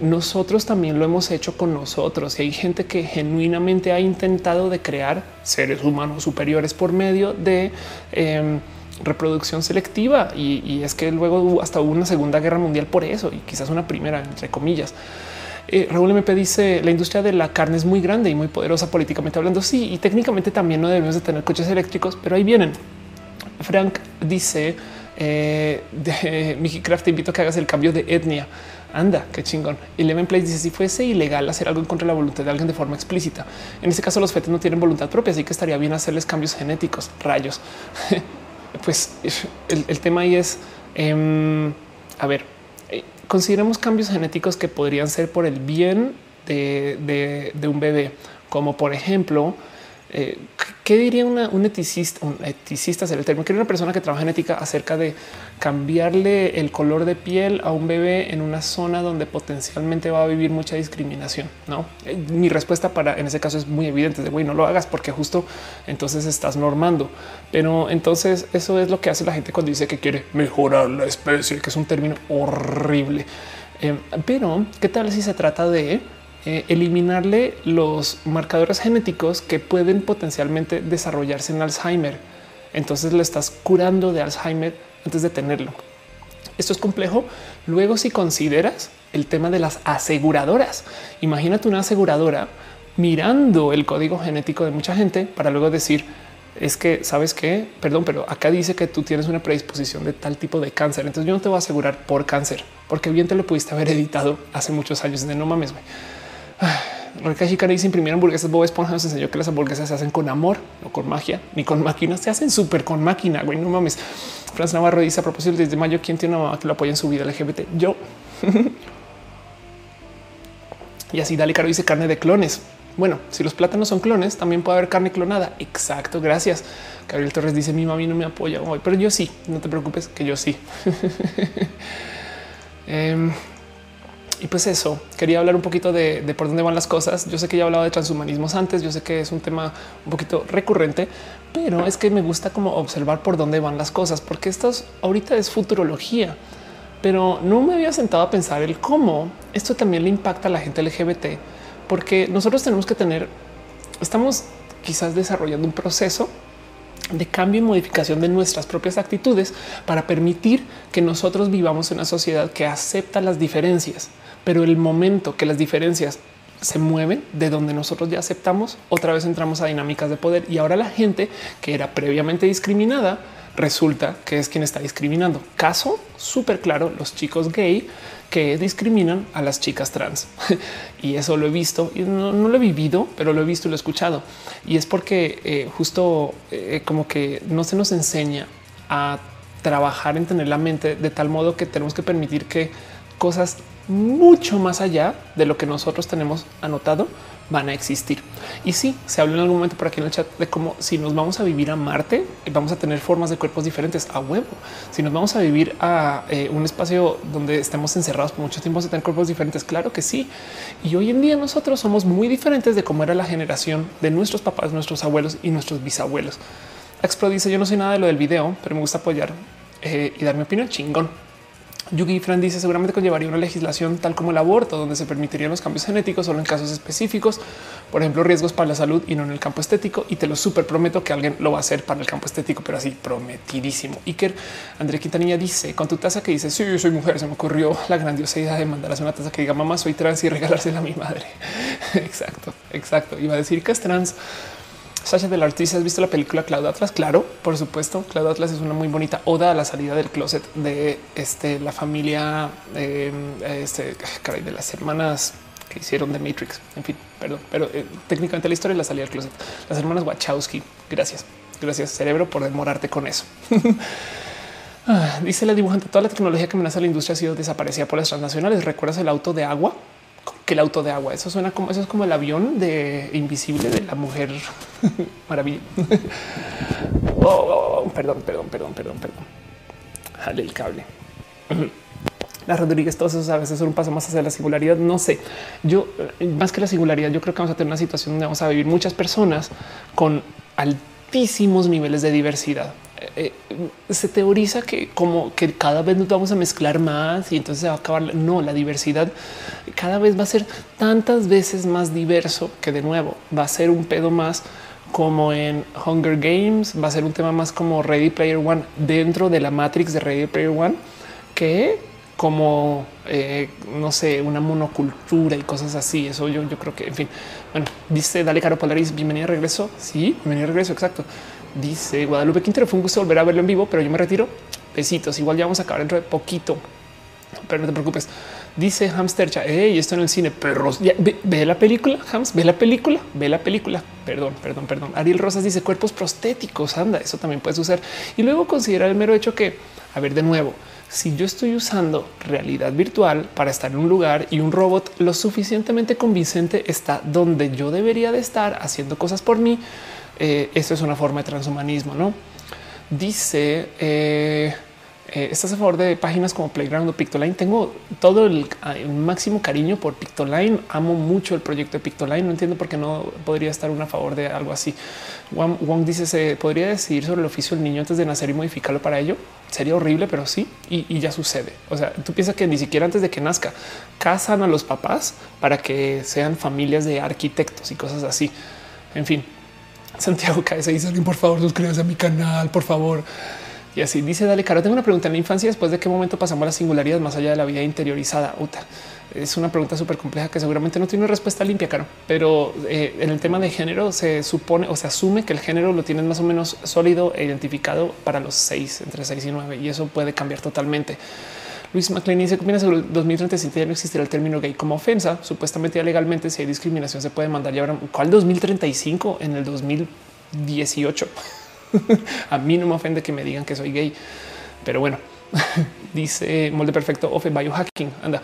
Nosotros también lo hemos hecho con nosotros y hay gente que genuinamente ha intentado de crear seres humanos superiores por medio de em, reproducción selectiva y, y, es que luego hasta hubo una segunda guerra mundial por eso y quizás una primera entre comillas. Eh, Raúl MP dice la industria de la carne es muy grande y muy poderosa políticamente hablando. Sí, y técnicamente también no debemos de tener coches eléctricos, pero ahí vienen. Frank dice eh, de Mickey Craft, te invito a que hagas el cambio de etnia. Anda, qué chingón. Eleven Place dice si fuese ilegal hacer algo en contra de la voluntad de alguien de forma explícita. En este caso, los fetos no tienen voluntad propia, así que estaría bien hacerles cambios genéticos. Rayos. pues el, tema ahí es em, a ver, consideremos cambios genéticos que podrían ser por el bien de, un bebé, como por ejemplo, eh, ¿qué diría un eticista? Un eticista el término, que una persona que trabaja en ética acerca de cambiarle el color de piel a un bebé en una zona donde potencialmente va a vivir mucha discriminación. No, eh, mi respuesta para en ese caso es muy evidente de güey, no lo hagas porque justo entonces estás normando. Pero entonces eso es lo que hace la gente cuando dice que quiere mejorar la especie, que es un término horrible. Eh, pero qué tal si se trata de eh, eliminarle los marcadores genéticos que pueden potencialmente desarrollarse en Alzheimer. Entonces le estás curando de Alzheimer antes de tenerlo. Esto es complejo. Luego, si consideras el tema de las aseguradoras, imagínate una aseguradora mirando el código genético de mucha gente para luego decir es que sabes que, perdón, pero acá dice que tú tienes una predisposición de tal tipo de cáncer. Entonces yo no te voy a asegurar por cáncer, porque bien te lo pudiste haber editado hace muchos años no mames. Güey. Rebeca Chica dice imprimir hamburguesas. Bob Esponja nos enseñó que las hamburguesas se hacen con amor, no con magia, ni con máquinas. Se hacen súper con máquina. Güey, no mames. Franz Navarro dice a propósito desde mayo, ¿quién tiene una mamá que lo apoya en su vida LGBT? Yo. y así Dale Caro dice carne de clones. Bueno, si los plátanos son clones, también puede haber carne clonada. Exacto. Gracias. Gabriel Torres dice mi mami no me apoya hoy, pero yo sí. No te preocupes que yo sí. eh, y pues eso, quería hablar un poquito de, por dónde van las cosas. Yo sé que ya hablaba de transhumanismos antes, yo sé que es un tema un poquito recurrente, pero es que me gusta como observar por dónde van las cosas, porque esto ahorita es futurología, pero no me había sentado a pensar el cómo esto también le impacta a la gente LGBT, porque nosotros tenemos que tener, estamos quizás desarrollando un proceso de cambio y modificación de nuestras propias actitudes para permitir que nosotros vivamos en una sociedad que acepta las diferencias pero el momento que las diferencias se mueven de donde nosotros ya aceptamos, otra vez entramos a dinámicas de poder y ahora la gente que era previamente discriminada resulta que es quien está discriminando. Caso súper claro, los chicos gay que discriminan a las chicas trans. y eso lo he visto y no, lo he vivido, pero lo he visto y lo he escuchado. Y es porque eh, justo eh, como que no se nos enseña a trabajar en tener la mente de tal modo que tenemos que permitir que cosas mucho más allá de lo que nosotros tenemos anotado van a existir. Y sí, se habló en algún momento por aquí en el chat de cómo si nos vamos a vivir a Marte, vamos a tener formas de cuerpos diferentes a huevo. Si nos vamos a vivir a eh, un espacio donde estemos encerrados por mucho tiempo, a tener cuerpos diferentes. Claro que sí. Y hoy en día nosotros somos muy diferentes de cómo era la generación de nuestros papás, nuestros abuelos y nuestros bisabuelos. Expro dice yo no sé nada de lo del video, pero me gusta apoyar eh, y dar mi opinión chingón. Yugi Fran dice seguramente conllevaría una legislación tal como el aborto, donde se permitirían los cambios genéticos solo en casos específicos, por ejemplo, riesgos para la salud y no en el campo estético. Y te lo súper prometo que alguien lo va a hacer para el campo estético, pero así prometidísimo. Iker André Quintanilla dice con tu taza que dice sí, yo soy mujer. Se me ocurrió la grandiosa idea de mandar una taza que diga mamá, soy trans y regalársela a mi madre. exacto, exacto. Iba a decir que es trans Sasha del artista, ¿has visto la película Cloud Atlas? Claro, por supuesto. Cloud Atlas es una muy bonita oda a la salida del closet de este, la familia eh, este, caray, de las hermanas que hicieron de Matrix. En fin, perdón, pero eh, técnicamente la historia es la salida del closet. Las hermanas Wachowski. Gracias. Gracias, cerebro, por demorarte con eso. Ah, dice la dibujante, toda la tecnología que amenaza la industria ha sido desaparecida por las transnacionales. ¿Recuerdas el auto de agua? Que el auto de agua. Eso suena como eso es como el avión de invisible de la mujer maravilla. Oh, oh, oh, perdón, perdón, perdón, perdón, perdón. Jale el cable. La Rodríguez, todos esos a veces son un paso más hacia la singularidad. No sé, yo eh, más que la singularidad, yo creo que vamos a tener una situación donde vamos a vivir muchas personas con altísimos niveles de diversidad eh, se teoriza que como que cada vez nos vamos a mezclar más y entonces se va a acabar. No, la diversidad cada vez va a ser tantas veces más diverso que de nuevo va a ser un pedo más como en Hunger Games, va a ser un tema más como Ready Player One dentro de la Matrix de Ready Player One que como eh, no sé, una monocultura y cosas así. Eso yo, yo creo que, en fin, bueno, dice Dale Caro Polaris, bienvenida a regreso. Sí, bienvenida a regreso. Exacto. Dice Guadalupe Quintero, fue un gusto volver a verlo en vivo, pero yo me retiro. Besitos. Igual ya vamos a acabar dentro de poquito, pero no te preocupes. Dice Hamstercha, y esto en el cine, perros. ve, la película, Hams, ve la película, ve la película. Perdón, perdón, perdón. Ariel Rosas dice cuerpos prostéticos. Anda, eso también puede suceder. Y luego considera el mero hecho que, a ver, de nuevo, si yo estoy usando realidad virtual para estar en un lugar y un robot lo suficientemente convincente está donde yo debería de estar haciendo cosas por mí, eh, es una forma de transhumanismo, ¿no? Dice, eh, eh, estás a favor de páginas como Playground o Pictoline. Tengo todo el, máximo cariño por Pictoline. Amo mucho el proyecto de Pictoline. No entiendo por qué no podría estar a favor de algo así. Wong, dice se podría decidir sobre el oficio del niño antes de nacer y modificarlo para ello. Sería horrible, pero sí, y, y ya sucede. O sea, tú piensas que ni siquiera antes de que nazca casan a los papás para que sean familias de arquitectos y cosas así. En fin, Santiago se dice alguien, por favor, suscríbase a mi canal, por favor. Y así dice, dale, Caro, tengo una pregunta en la infancia. Después de qué momento pasamos a la singularidad más allá de la vida interiorizada? Uta. Es una pregunta súper compleja que seguramente no tiene una respuesta limpia, Caro. Pero eh, en el tema de género se supone o se asume que el género lo tienes más o menos sólido e identificado para los seis, entre seis y nueve, y eso puede cambiar totalmente. Luis McLean dice que sobre el 2035 ya no existirá el término gay como ofensa. Supuestamente ya legalmente si hay discriminación se puede mandar. Y ahora, ¿cuál 2035? En el 2018. a mí no me ofende que me digan que soy gay, pero bueno, dice molde perfecto of biohacking. Anda,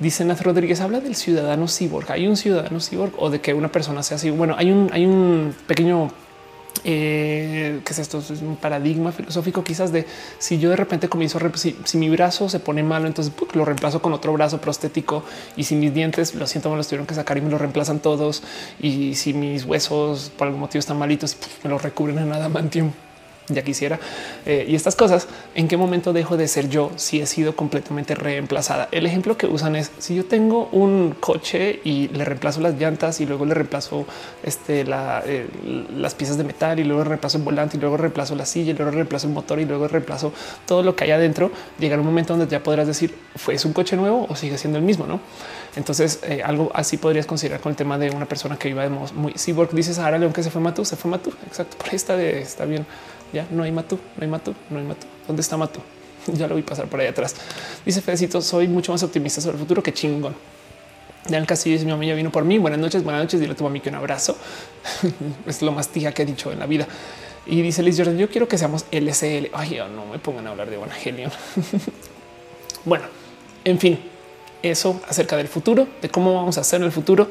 dice Nath Rodríguez, habla del ciudadano cyborg. Hay un ciudadano cyborg o de que una persona sea así. Bueno, hay un, hay un pequeño eh, que es esto? Es un paradigma filosófico quizás de si yo de repente comienzo a si, si mi brazo se pone malo, entonces lo reemplazo con otro brazo prostético y si mis dientes lo siento, me los tuvieron que sacar y me lo reemplazan todos y si mis huesos por algún motivo están malitos, me los recubren en adamantium ya quisiera. Eh, y estas cosas, ¿en qué momento dejo de ser yo si he sido completamente reemplazada? El ejemplo que usan es si yo tengo un coche y le reemplazo las llantas y luego le reemplazo este, eh, las piezas de metal y luego reemplazo el volante y luego reemplazo la silla y luego reemplazo el motor y luego reemplazo todo lo que hay adentro, llegará un momento donde ya podrás decir, ¿fue un coche nuevo o sigue siendo el mismo? No? Entonces, eh, algo así podrías considerar con el tema de una persona que iba de muy cyborg. Dices ahora León que se fue Matú, se fue Matú. Exacto. Por ahí está, de, está bien. Ya no hay Matú, no hay Matú, no hay Matú. ¿Dónde está Matú? Ya lo voy a pasar por ahí atrás. Dice Fedecito, soy mucho más optimista sobre el futuro que chingón. Dan Castillo dice mi mamá ya vino por mí. Buenas noches, buenas noches. Dile a tu mami que un abrazo. es lo más tía que he dicho en la vida. Y dice Liz Jordan, yo quiero que seamos LCL. Ay, no me pongan a hablar de Evangelion. bueno, en fin, eso acerca del futuro, de cómo vamos a hacer en el futuro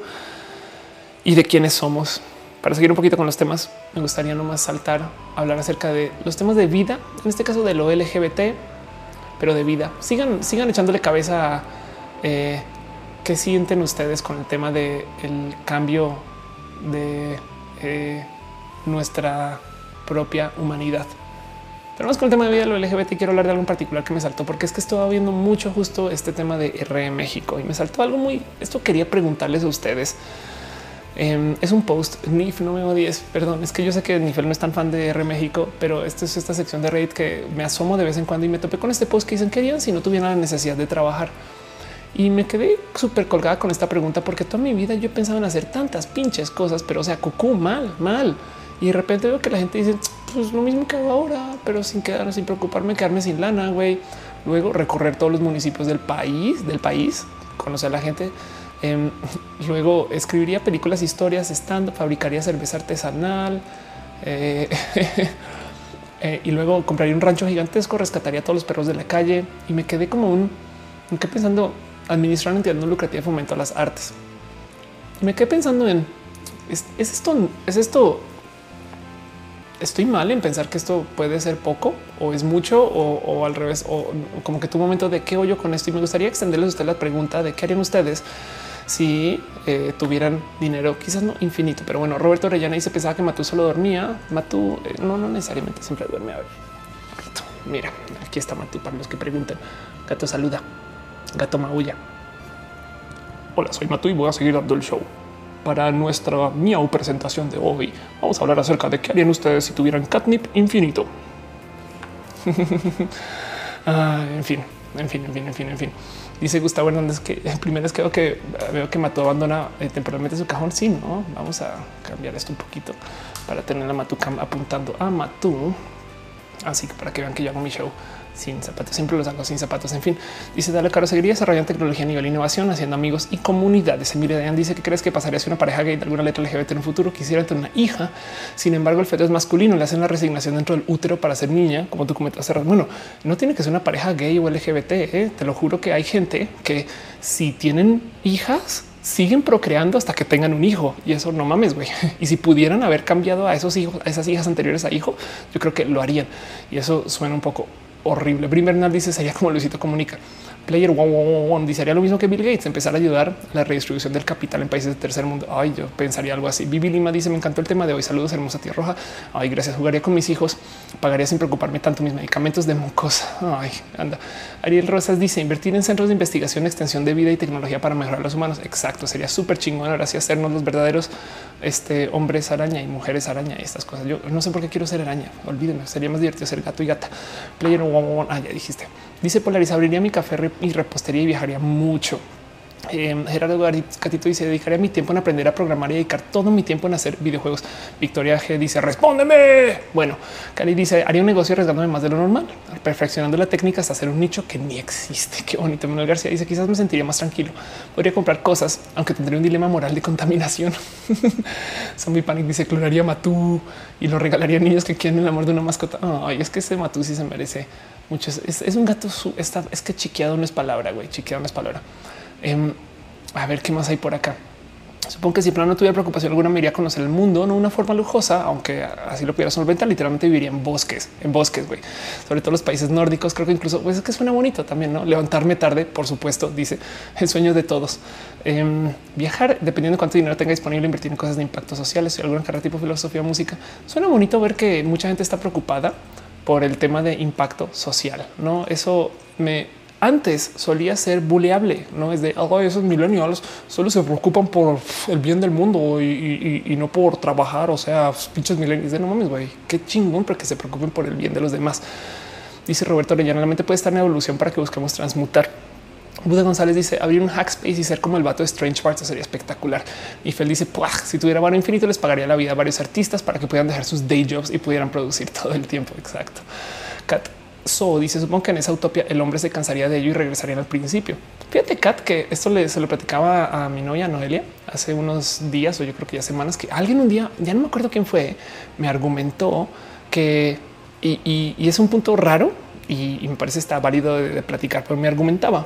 y de quiénes somos. Para seguir un poquito con los temas, me gustaría nomás saltar, hablar acerca de los temas de vida, en este caso de lo LGBT, pero de vida. Sigan, sigan echándole cabeza a eh, qué sienten ustedes con el tema del cambio de eh, nuestra propia humanidad. Pero más con el tema de vida lo LGBT, quiero hablar de algo en particular que me saltó, porque es que estaba viendo mucho justo este tema de R México y me saltó algo muy. Esto quería preguntarles a ustedes. Em, es un post NIF, no me odies. Perdón, es que yo sé que Nifel no es tan fan de R México, pero esto es esta sección de Reddit que me asomo de vez en cuando y me topé con este post que dicen que harían si no tuvieran la necesidad de trabajar. Y me quedé súper colgada con esta pregunta porque toda mi vida yo pensaba en hacer tantas pinches cosas, pero o sea, cucú mal, mal. Y de repente veo que la gente dice, pues lo mismo que hago ahora, pero sin quedar, sin preocuparme, quedarme sin lana, güey. Luego recorrer todos los municipios del país, del país, conocer a la gente. Em, luego escribiría películas, historias, estando, fabricaría cerveza artesanal. Eh, eh, y luego compraría un rancho gigantesco, rescataría a todos los perros de la calle y me quedé como un, qué pensando administrar una entidad no lucrativa de fomento a las artes. Me quedé pensando en es esto, es esto estoy mal en pensar que esto puede ser poco o es mucho o, al revés, o como que tu momento de qué hoyo con esto. Y me gustaría extenderles a usted la pregunta de qué harían ustedes si eh, tuvieran dinero, quizás no infinito, pero bueno, Roberto Orellana dice pensaba que Matú solo dormía. Matú eh, no, no necesariamente siempre duerme. A ver, mira, aquí está Matú para los que pregunten. Gato saluda, gato maulla. Hola, soy Matú y voy a seguir dando el show para nuestra miau presentación de hoy. Vamos a hablar acerca de qué harían ustedes si tuvieran catnip infinito. Ah, en fin, en fin, en fin, en fin, en fin. Dice Gustavo Hernández que primera vez que veo que veo que Matú abandona eh, temporalmente su cajón. Sí, no vamos a cambiar esto un poquito para tener la Matucam apuntando a Matú. Así que para que vean que yo hago mi show sin zapatos, siempre los hago sin zapatos. En fin, dice Dale Caro, seguiría desarrollando tecnología a nivel innovación, haciendo amigos y comunidades. Emilio Dayan dice que crees que pasaría si una pareja gay de alguna letra LGBT en un futuro quisiera tener una hija. Sin embargo, el feto es masculino, le hacen la resignación dentro del útero para ser niña, como tú comentaste. Bueno, no tiene que ser una pareja gay o LGBT. ¿eh? Te lo juro que hay gente que si tienen hijas, siguen procreando hasta que tengan un hijo y eso no mames, güey. Y si pudieran haber cambiado a esos hijos, a esas hijas anteriores a hijo, yo creo que lo harían. Y eso suena un poco horrible. Brim Bernal dice sería como Luisito comunica. Player one, dice lo mismo que Bill Gates, empezar a ayudar la redistribución del capital en países del tercer mundo. Ay, yo pensaría algo así. Vivi Lima dice me encantó el tema de hoy. Saludos, hermosa tía roja. Ay, gracias. Jugaría con mis hijos. Pagaría sin preocuparme tanto mis medicamentos de mucosa. Ay, anda. Ariel Rosas dice invertir en centros de investigación, extensión de vida y tecnología para mejorar los humanos. Exacto. Sería súper chingón ahora sí hacernos los verdaderos este, hombres araña y mujeres araña y estas cosas. Yo no sé por qué quiero ser araña. Olvídenme. Sería más divertido ser gato y gata. Player one, one. Ah, ya dijiste. Dice Polaris, abriría mi café y repostería y viajaría mucho. Eh, Gerardo Catito dice dedicaría mi tiempo en aprender a programar y dedicar todo mi tiempo en hacer videojuegos. Victoria G dice respóndeme. Bueno, Cali dice haría un negocio arriesgándome más de lo normal, perfeccionando la técnica hasta hacer un nicho que ni existe. Qué bonito. Manuel García dice quizás me sentiría más tranquilo. Podría comprar cosas, aunque tendría un dilema moral de contaminación. Zombie Panic dice clonaría Matú y lo regalaría a niños que quieren el amor de una mascota. Ay, es que ese Matú sí se merece muchos. Es, un gato. Está, es que chiqueado no es palabra, güey. Chiqueado no es palabra. Em, a ver qué más hay por acá. Supongo que si plano no tuviera preocupación alguna, me iría a conocer el mundo, no una forma lujosa, aunque así lo pudiera solventar. Literalmente viviría en bosques, en bosques, güey. Sobre todo los países nórdicos. Creo que incluso pues, es que suena bonito también, no levantarme tarde. Por supuesto, dice el sueño de todos. Em, viajar, dependiendo de cuánto dinero tenga disponible, invertir en cosas de impacto sociales y alguna carrera tipo filosofía música. Suena bonito ver que mucha gente está preocupada por el tema de impacto social. No, eso me antes solía ser buleable, no es de oh, esos millennials solo se preocupan por el bien del mundo y, no por trabajar. O sea, pinches millennials de no mames, güey, qué chingón porque se preocupen por el bien de los demás. Dice Roberto Orellana, realmente puede estar en evolución para que busquemos transmutar. Buda González dice abrir un hackspace y ser como el vato de Strange Parts sería espectacular. Y Fel dice si tuviera vano infinito les pagaría la vida a varios artistas para que pudieran dejar sus day jobs y pudieran producir todo el tiempo. Exacto. Kat So dice supongo que en esa utopía el hombre se cansaría de ello y regresaría al principio. Fíjate Kat que esto le, se lo platicaba a mi novia Noelia hace unos días o yo creo que ya semanas que alguien un día ya no me acuerdo quién fue me argumentó que y, es un punto raro y, me parece está válido de, platicar, pero me argumentaba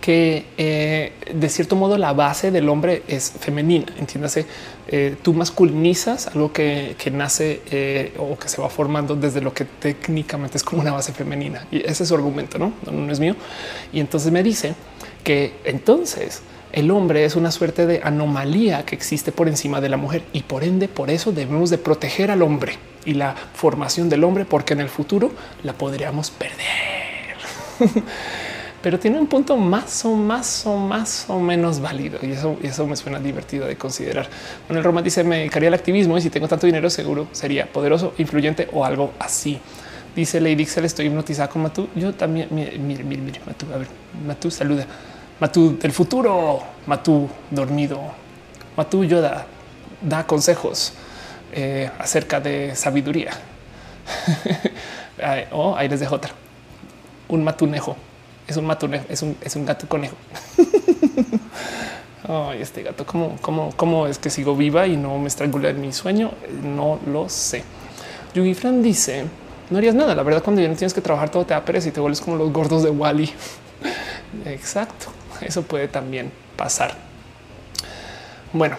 que eh, de cierto modo la base del hombre es femenina. Entiéndase, eh, tú masculinizas algo que, nace eh, o que se va formando desde lo que técnicamente es como una base femenina. Y ese es su argumento, no, no es mío. Y entonces me dice que entonces el hombre es una suerte de anomalía que existe por encima de la mujer y por ende por eso debemos de proteger al hombre y la formación del hombre porque en el futuro la podríamos perder. Pero tiene un punto más o más o más o menos válido y eso, eso me suena divertido de considerar. Bueno, el Roma dice me dedicaría al activismo y si tengo tanto dinero seguro sería poderoso, influyente o algo así. Dice Lady Dixel, estoy hipnotizada con Matú. Yo también, mire, mire, mire, Matú, a ver, Matú, saluda. Matú del futuro, Matú dormido, Matú Yoda da consejos eh, acerca de sabiduría. o oh, ahí les dejo otra. Un matunejo. Es un matunejo, es un, es un gato conejo. Ay, este gato, ¿cómo, cómo, cómo es que sigo viva y no me estrangula en mi sueño? No lo sé. Yugi Fran dice: No harías nada. La verdad, cuando ya no tienes que trabajar, todo te da pereza y te vuelves como los gordos de Wally. Exacto. Eso puede también pasar. Bueno,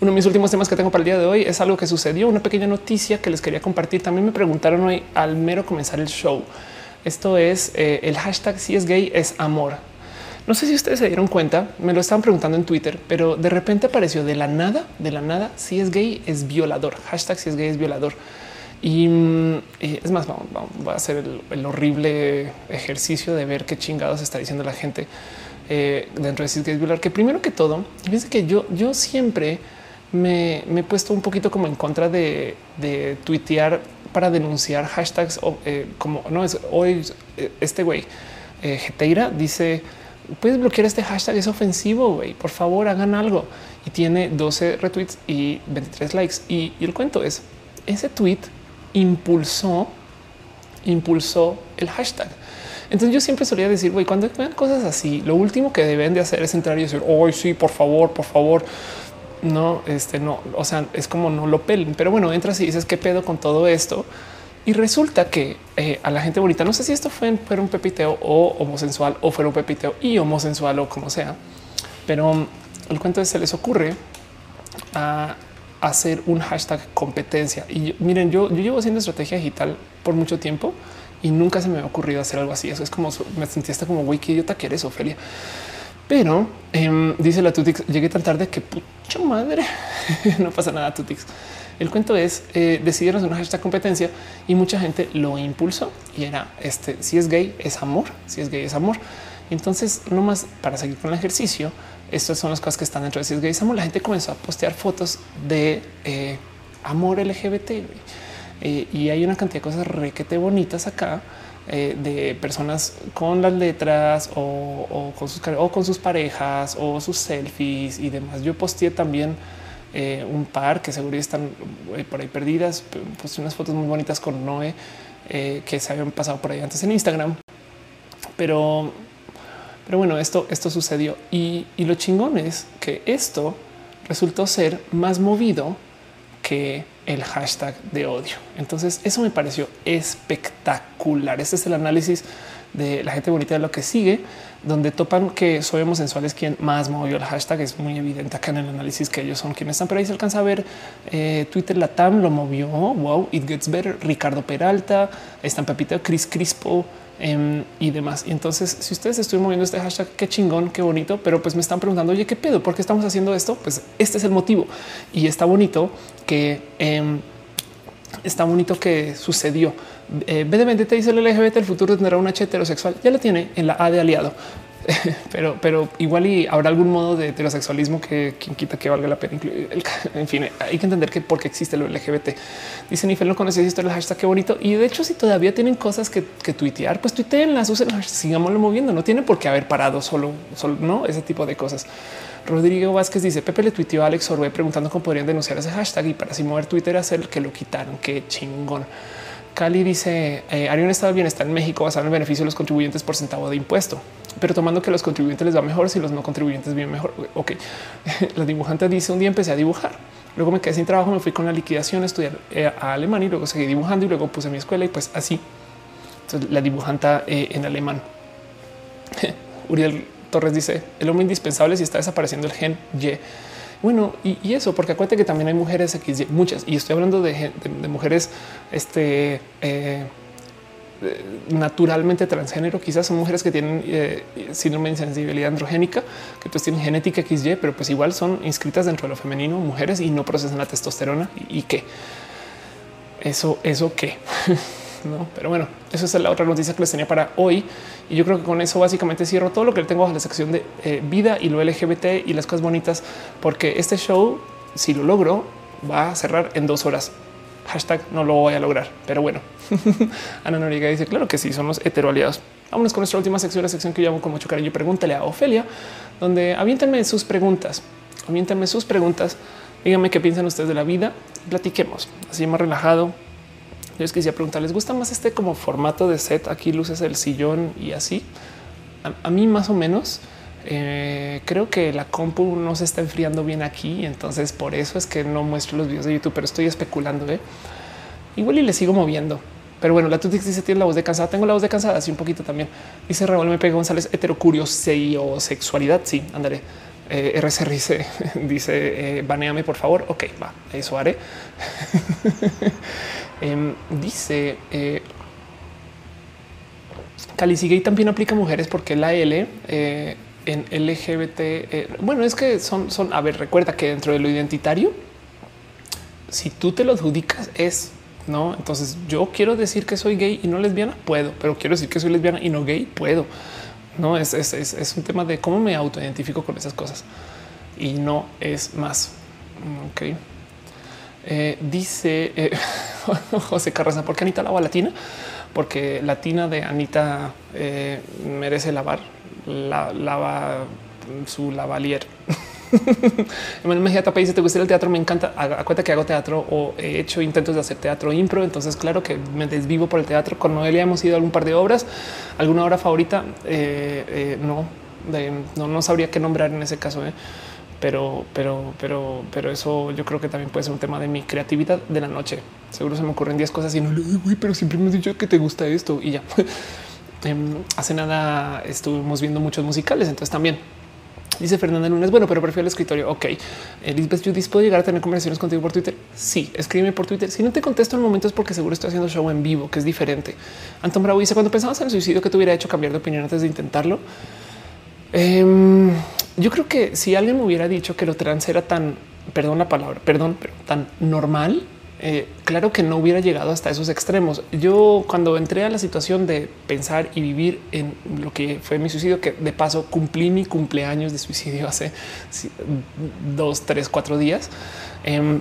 uno de mis últimos temas que tengo para el día de hoy es algo que sucedió, una pequeña noticia que les quería compartir. También me preguntaron hoy al mero comenzar el show. Esto es eh, el hashtag si es gay es amor. No sé si ustedes se dieron cuenta, me lo estaban preguntando en Twitter, pero de repente apareció de la nada, de la nada, si es gay es violador. Hashtag si es gay es violador. Y, mm, es más, vamos, a hacer el, horrible ejercicio de ver qué chingados está diciendo la gente eh, dentro de Cis Violar, que primero que todo, fíjense que yo, yo siempre me, he puesto un poquito como en contra de, de tuitear para denunciar hashtags eh, como no es hoy eh, este güey eh, Geteira dice puedes bloquear este hashtag es ofensivo güey por favor hagan algo y tiene 12 retweets y 23 likes. Y, el cuento es ese tweet impulsó impulsó el hashtag. Entonces yo siempre solía decir, güey, cuando vean cosas así, lo último que deben de hacer es entrar y decir, hoy sí, por favor, por favor. No, este no, o sea, es como no lo pelen, pero bueno, entras y dices qué pedo con todo esto. Y resulta que eh, a la gente bonita, no sé si esto fue, fue un pepiteo o homosensual o fuera un pepiteo y homosensual o como sea, pero el cuento es se les ocurre hacer un hashtag competencia. Y miren, yo, yo llevo haciendo estrategia digital por mucho tiempo y nunca se me ha ocurrido hacer algo así. Eso es como me sentí hasta como güey, qué idiota que eres, Ofelia. Pero em, dice la Tutix, llegué tan tarde que pucha madre, no pasa nada, Tutix. El cuento es eh, decidieron hacer una hashtag competencia y mucha gente lo impulsó y era este si es gay es amor, si es gay es amor. Entonces, no más para seguir con el ejercicio, estas son las cosas que están dentro de si es gay es amor. La gente comenzó a postear fotos de eh, amor LGBT. Eh, y hay una cantidad de cosas requete bonitas acá eh, de personas con las letras o, con sus o con sus parejas o sus selfies y demás. Yo posteé también eh, un par que seguro están por ahí perdidas. Puse unas fotos muy bonitas con Noé que se habían pasado por ahí antes en Instagram, pero, pero bueno, esto, esto sucedió y, y lo chingón es que esto resultó ser más movido que el hashtag de odio. Entonces eso me pareció espectacular. Este es el análisis de la gente bonita de lo que sigue, donde topan que soy homosensual es quien más movió el hashtag. Es muy evidente acá en el análisis que ellos son quienes están, pero ahí se alcanza a ver eh, Twitter Latam lo movió. Wow, it gets better. Ricardo Peralta, están Pepito, Chris Crispo, Em, y demás. Y entonces, si ustedes estuvieron moviendo este hashtag, qué chingón, qué bonito, pero pues me están preguntando, oye, qué pedo, ¿por qué estamos haciendo esto? Pues este es el motivo y está bonito que em, está bonito que sucedió. Eh, BD te dice el LGBT, el futuro tendrá un H heterosexual. Ya lo tiene en la A de aliado. pero, pero igual y habrá algún modo de heterosexualismo que quien quita que valga la pena incluir. en fin, hay que entender que porque existe lo LGBT. Dicen y no conocía esto el hashtag qué bonito. Y de hecho, si todavía tienen cosas que, que tuitear, pues tuiteenlas, usen sigámoslo moviendo. No tiene por qué haber parado solo, solo no ese tipo de cosas. Rodrigo Vázquez dice Pepe le tuiteó a Alex Orbe preguntando cómo podrían denunciar ese hashtag y para así mover Twitter hacer que lo quitaron. Qué chingón. Cali dice eh, haría un estado de bienestar en México basado en el beneficio de los contribuyentes por centavo de impuesto, pero tomando que los contribuyentes les va mejor si los no contribuyentes viven mejor. Ok, la dibujante dice un día empecé a dibujar Luego me quedé sin trabajo, me fui con la liquidación a estudiar eh, a Alemania y luego seguí dibujando y luego puse mi escuela y pues así. Entonces, la dibujanta eh, en alemán. Uriel Torres dice el hombre indispensable si está desapareciendo el gen Y. Bueno, y, eso, porque acuérdate que también hay mujeres XY, muchas, y estoy hablando de, mujeres este, eh, naturalmente transgénero, quizás son mujeres que tienen eh, síndrome de insensibilidad androgénica, que pues tienen genética XY, pero pues igual son inscritas dentro de lo femenino, mujeres y no procesan la testosterona y, que eso, eso qué. no, pero bueno, eso es la otra noticia que les tenía para hoy. Y yo creo que con eso básicamente cierro todo lo que tengo bajo la sección de eh, vida y lo LGBT y las cosas bonitas, porque este show, si lo logro, va a cerrar en dos horas. Hashtag no lo voy a lograr, pero bueno. Ana Noriega dice claro que sí, somos heteroaliados. Vámonos con nuestra última sección, la sección que llamo con mucho cariño. Pregúntale a Ofelia, donde aviéntenme sus preguntas. Aviéntenme sus preguntas. Díganme qué piensan ustedes de la vida. Platiquemos así más relajado. Yo les quisiera preguntar, ¿les gusta más este como formato de set? Aquí luces el sillón y así. A, mí más o menos. Eh, creo que la compu no se está enfriando bien aquí, entonces por eso es que no muestro los videos de YouTube, pero estoy especulando. ¿eh? Igual y le sigo moviendo. Pero bueno, la Tutix dice tiene la voz de cansada. Tengo la voz de cansada, así un poquito también. Dice Raúl me pega González, o sexualidad. Sí, andaré. Eh, RCR dice, dice eh, baneame por favor. Ok, va, eso haré. Em, dice eh, Cali sigue y también aplica mujeres porque la L eh, en LGBT. Eh, bueno, es que son, son. A ver, recuerda que dentro de lo identitario, si tú te lo adjudicas, es no. Entonces yo quiero decir que soy gay y no lesbiana, puedo, pero quiero decir que soy lesbiana y no gay, puedo. No es, es, es un tema de cómo me autoidentifico con esas cosas y no es más. Ok. Eh, dice eh, José Carraza, ¿por qué Anita lava latina? Porque latina de Anita merece lavar, la, lava su lavalier. Emanuel Mejía Tapa dice: ¿Te gusta el teatro? Me encanta. Acuérdate que hago teatro o he hecho intentos de hacer teatro impro. Entonces, claro que me desvivo por el teatro. Con Noelia hemos ido a algún par de obras. ¿Alguna obra favorita? no, no, no sabría qué nombrar en ese caso pero, pero, pero, pero eso yo creo que también puede ser un tema de mi creatividad de la noche. Seguro se me ocurren 10 cosas y no pero siempre me has dicho que te gusta esto y ya. Em, hace nada estuvimos viendo muchos musicales, entonces también Dice Fernanda Lunes, bueno, pero prefiero el escritorio. Ok. Elizabeth Judith, ¿puedo llegar a tener conversaciones contigo por Twitter? Sí, escríbeme por Twitter. Si no te contesto en momentos porque seguro estoy haciendo show en vivo, que es diferente. Anton Bravo dice, cuando pensabas en el suicidio, que te hubiera hecho cambiar de opinión antes de intentarlo? Em, yo creo que si alguien me hubiera dicho que lo trans era tan, perdón la palabra, perdón, pero tan normal, eh, claro que no hubiera llegado hasta esos extremos. Yo cuando entré a la situación de pensar y vivir en lo que fue mi suicidio, que de paso cumplí mi cumpleaños de suicidio hace dos, tres, cuatro días. Em,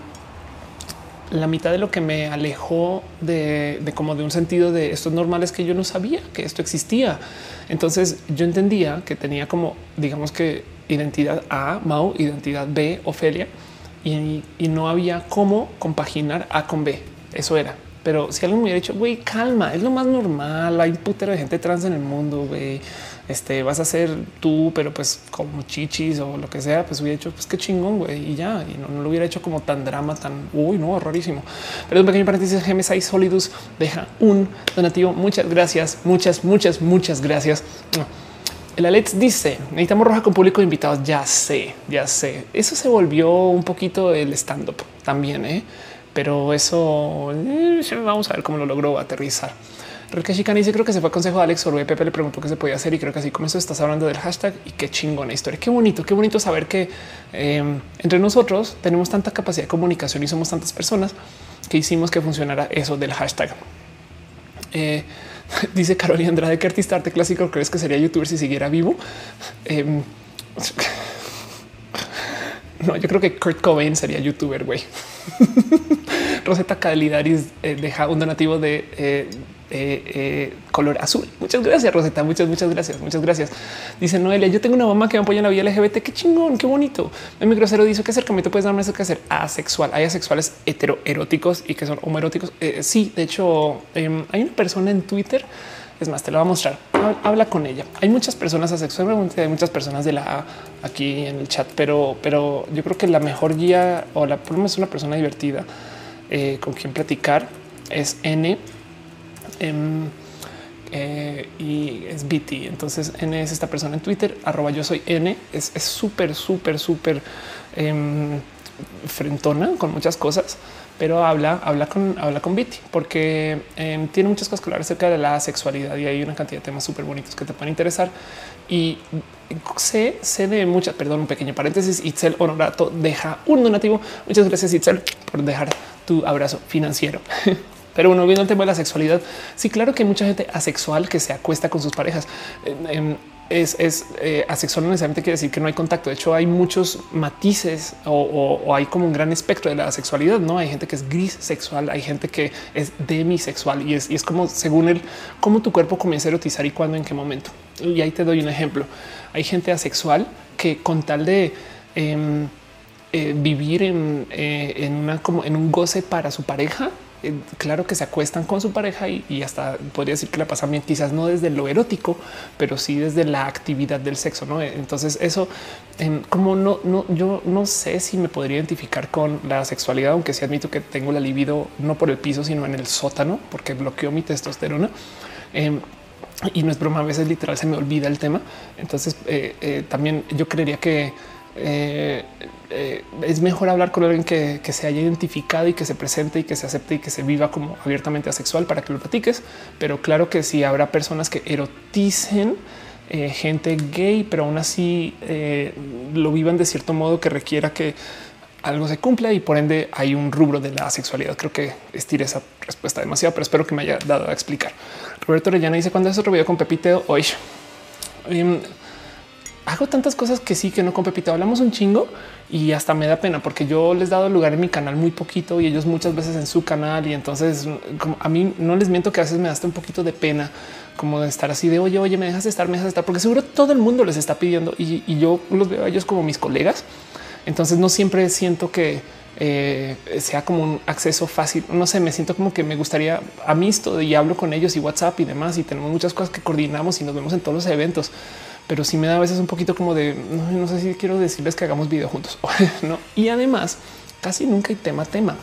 la mitad de lo que me alejó de, como de un sentido de estos normales que yo no sabía que esto existía. Entonces yo entendía que tenía como, digamos que identidad A, Mau, identidad B, Ofelia, y, no había cómo compaginar A con B. Eso era. Pero si alguien me hubiera dicho, güey, calma, es lo más normal. Hay un putero de gente trans en el mundo, güey este vas a ser tú, pero pues como chichis o lo que sea, pues hubiera hecho pues qué chingón, güey, y ya, y no, lo hubiera hecho como tan drama, tan uy, no, rarísimo. Pero un pequeño paréntesis, GMSI Solidus deja un donativo. Muchas gracias, muchas, muchas, muchas gracias. El Alex dice necesitamos roja con público invitados. Ya sé, ya sé. Eso se volvió un poquito el stand up también, ¿eh? pero eso eh, vamos a ver cómo lo logró aterrizar. Chicani dice creo que se fue a consejo de Alex Orbe. Pepe le preguntó qué se podía hacer y creo que así eso estás hablando del hashtag y qué chingona historia. Qué bonito, qué bonito saber que em, entre nosotros tenemos tanta capacidad de comunicación y somos tantas personas que hicimos que funcionara eso del hashtag. Eh, dice Carolina Andrade, ¿qué artista arte clásico crees que sería youtuber si siguiera vivo? Em, no, yo creo que Kurt Cobain sería youtuber, güey. Rosetta Calidaris eh, deja un donativo de eh, eh, eh, color azul. Muchas gracias, Rosetta. Muchas, muchas gracias. Muchas gracias. Dice Noelia, yo tengo una mamá que me apoya en la vida LGBT. Qué chingón, qué bonito. Mi grosero dice que acercamiento puedes darme eso que hacer asexual. Hay asexuales heteroeróticos y que son homoeróticos. Eh, sí, de hecho, em, hay una persona en Twitter Es más, te lo voy a mostrar. Habla con ella. Hay muchas personas asexuales, hay muchas personas de la A aquí en el chat, pero, pero yo creo que la mejor guía o la lo menos una persona divertida eh, con quien platicar es N. Eh, y es BT. Entonces N es esta persona en Twitter, arroba yo soy N. Es súper, súper, súper em, frentona con muchas cosas, pero habla, habla con, habla con Bitty porque em, tiene muchas cosas que hablar acerca de la sexualidad y hay una cantidad de temas súper bonitos que te pueden interesar. Y sé, sé de muchas, perdón, un pequeño paréntesis. Itzel Honorato deja un donativo. Muchas gracias, Itzel, por dejar tu abrazo financiero. Pero bueno, viendo el tema de la sexualidad, sí, claro que hay mucha gente asexual que se acuesta con sus parejas. Em, es, eh, asexual no necesariamente quiere decir que no hay contacto. De hecho, hay muchos matices o, hay como un gran espectro de la sexualidad. No hay gente que es gris sexual, hay gente que es demisexual y es, es como según el cómo tu cuerpo comienza a erotizar y cuándo, en qué momento. Y ahí te doy un ejemplo. Hay gente asexual que con tal de em, eh, vivir en, eh, en, una, como en un goce para su pareja, claro que se acuestan con su pareja y, hasta podría decir que la pasan bien, quizás no desde lo erótico, pero sí desde la actividad del sexo. ¿no? Entonces eso, em, como no, no, yo no sé si me podría identificar con la sexualidad, aunque sí admito que tengo la libido no por el piso, sino en el sótano, porque bloqueo mi testosterona. Em, y no es broma, a veces literal se me olvida el tema. Entonces eh, eh, también yo creería que eh, eh, es mejor hablar con alguien que, se haya identificado y que se presente y que se acepte y que se viva como abiertamente asexual para que lo platiques. Pero claro que sí habrá personas que eroticen eh, gente gay, pero aún así lo vivan de cierto modo que requiera que algo se cumpla y por ende hay un rubro de la sexualidad. Creo que estiré esa respuesta demasiado, pero espero que me haya dado a explicar. Roberto Orellana dice cuando es otro video con Pepito hoy. Em, hago tantas cosas que sí, que no con Pepito. Hablamos un chingo y hasta me da pena porque yo les he dado lugar en mi canal muy poquito y ellos muchas veces en su canal. Y entonces como a mí no les miento que a veces me da un poquito de pena como de estar así de oye, oye, me dejas estar, me dejas estar, porque seguro todo el mundo les está pidiendo y, yo los veo a ellos como mis colegas. Entonces no siempre siento que eh, sea como un acceso fácil. No sé, me siento como que me gustaría amisto y hablo con ellos y WhatsApp y demás y tenemos muchas cosas que coordinamos y nos vemos en todos los eventos pero sí me da a veces un poquito como de no, sé si quiero decirles que hagamos video juntos. Y además, casi nunca hay tema tema,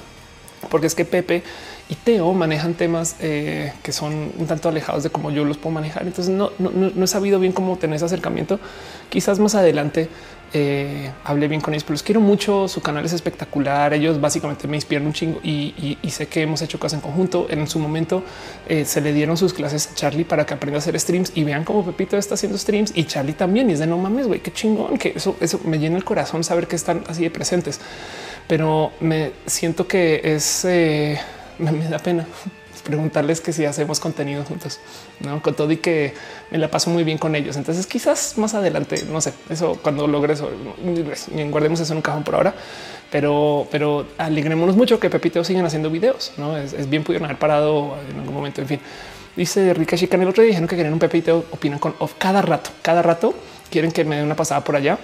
porque es que Pepe y Teo manejan temas eh, que son un tanto alejados de cómo yo los puedo manejar. Entonces no, no, no he sabido bien cómo tener ese acercamiento. Quizás más adelante eh, hablé bien con ellos, pero los quiero mucho. Su canal es espectacular. Ellos básicamente me inspiran un chingo y, sé que hemos hecho cosas en conjunto. En su momento eh, se le dieron sus clases a Charlie para que aprenda a hacer streams y vean cómo Pepito está haciendo streams y Charlie también. Y es de no mames, güey, qué chingón que eso, eso me llena el corazón saber que están así de presentes, pero me siento que es eh, me da pena preguntarles que si hacemos contenido juntos, no con todo y que me la paso muy bien con ellos. Entonces, quizás más adelante, no sé, eso cuando logre eso, guardemos eso en un cajón por ahora, pero, pero alegrémonos mucho que Pepito sigan haciendo videos. No es, bien, pudieron haber parado en algún momento. En fin, dice Rica Chica el otro día dijeron que quieren un Pepito, opinan con cada rato, cada rato quieren que me dé una pasada por allá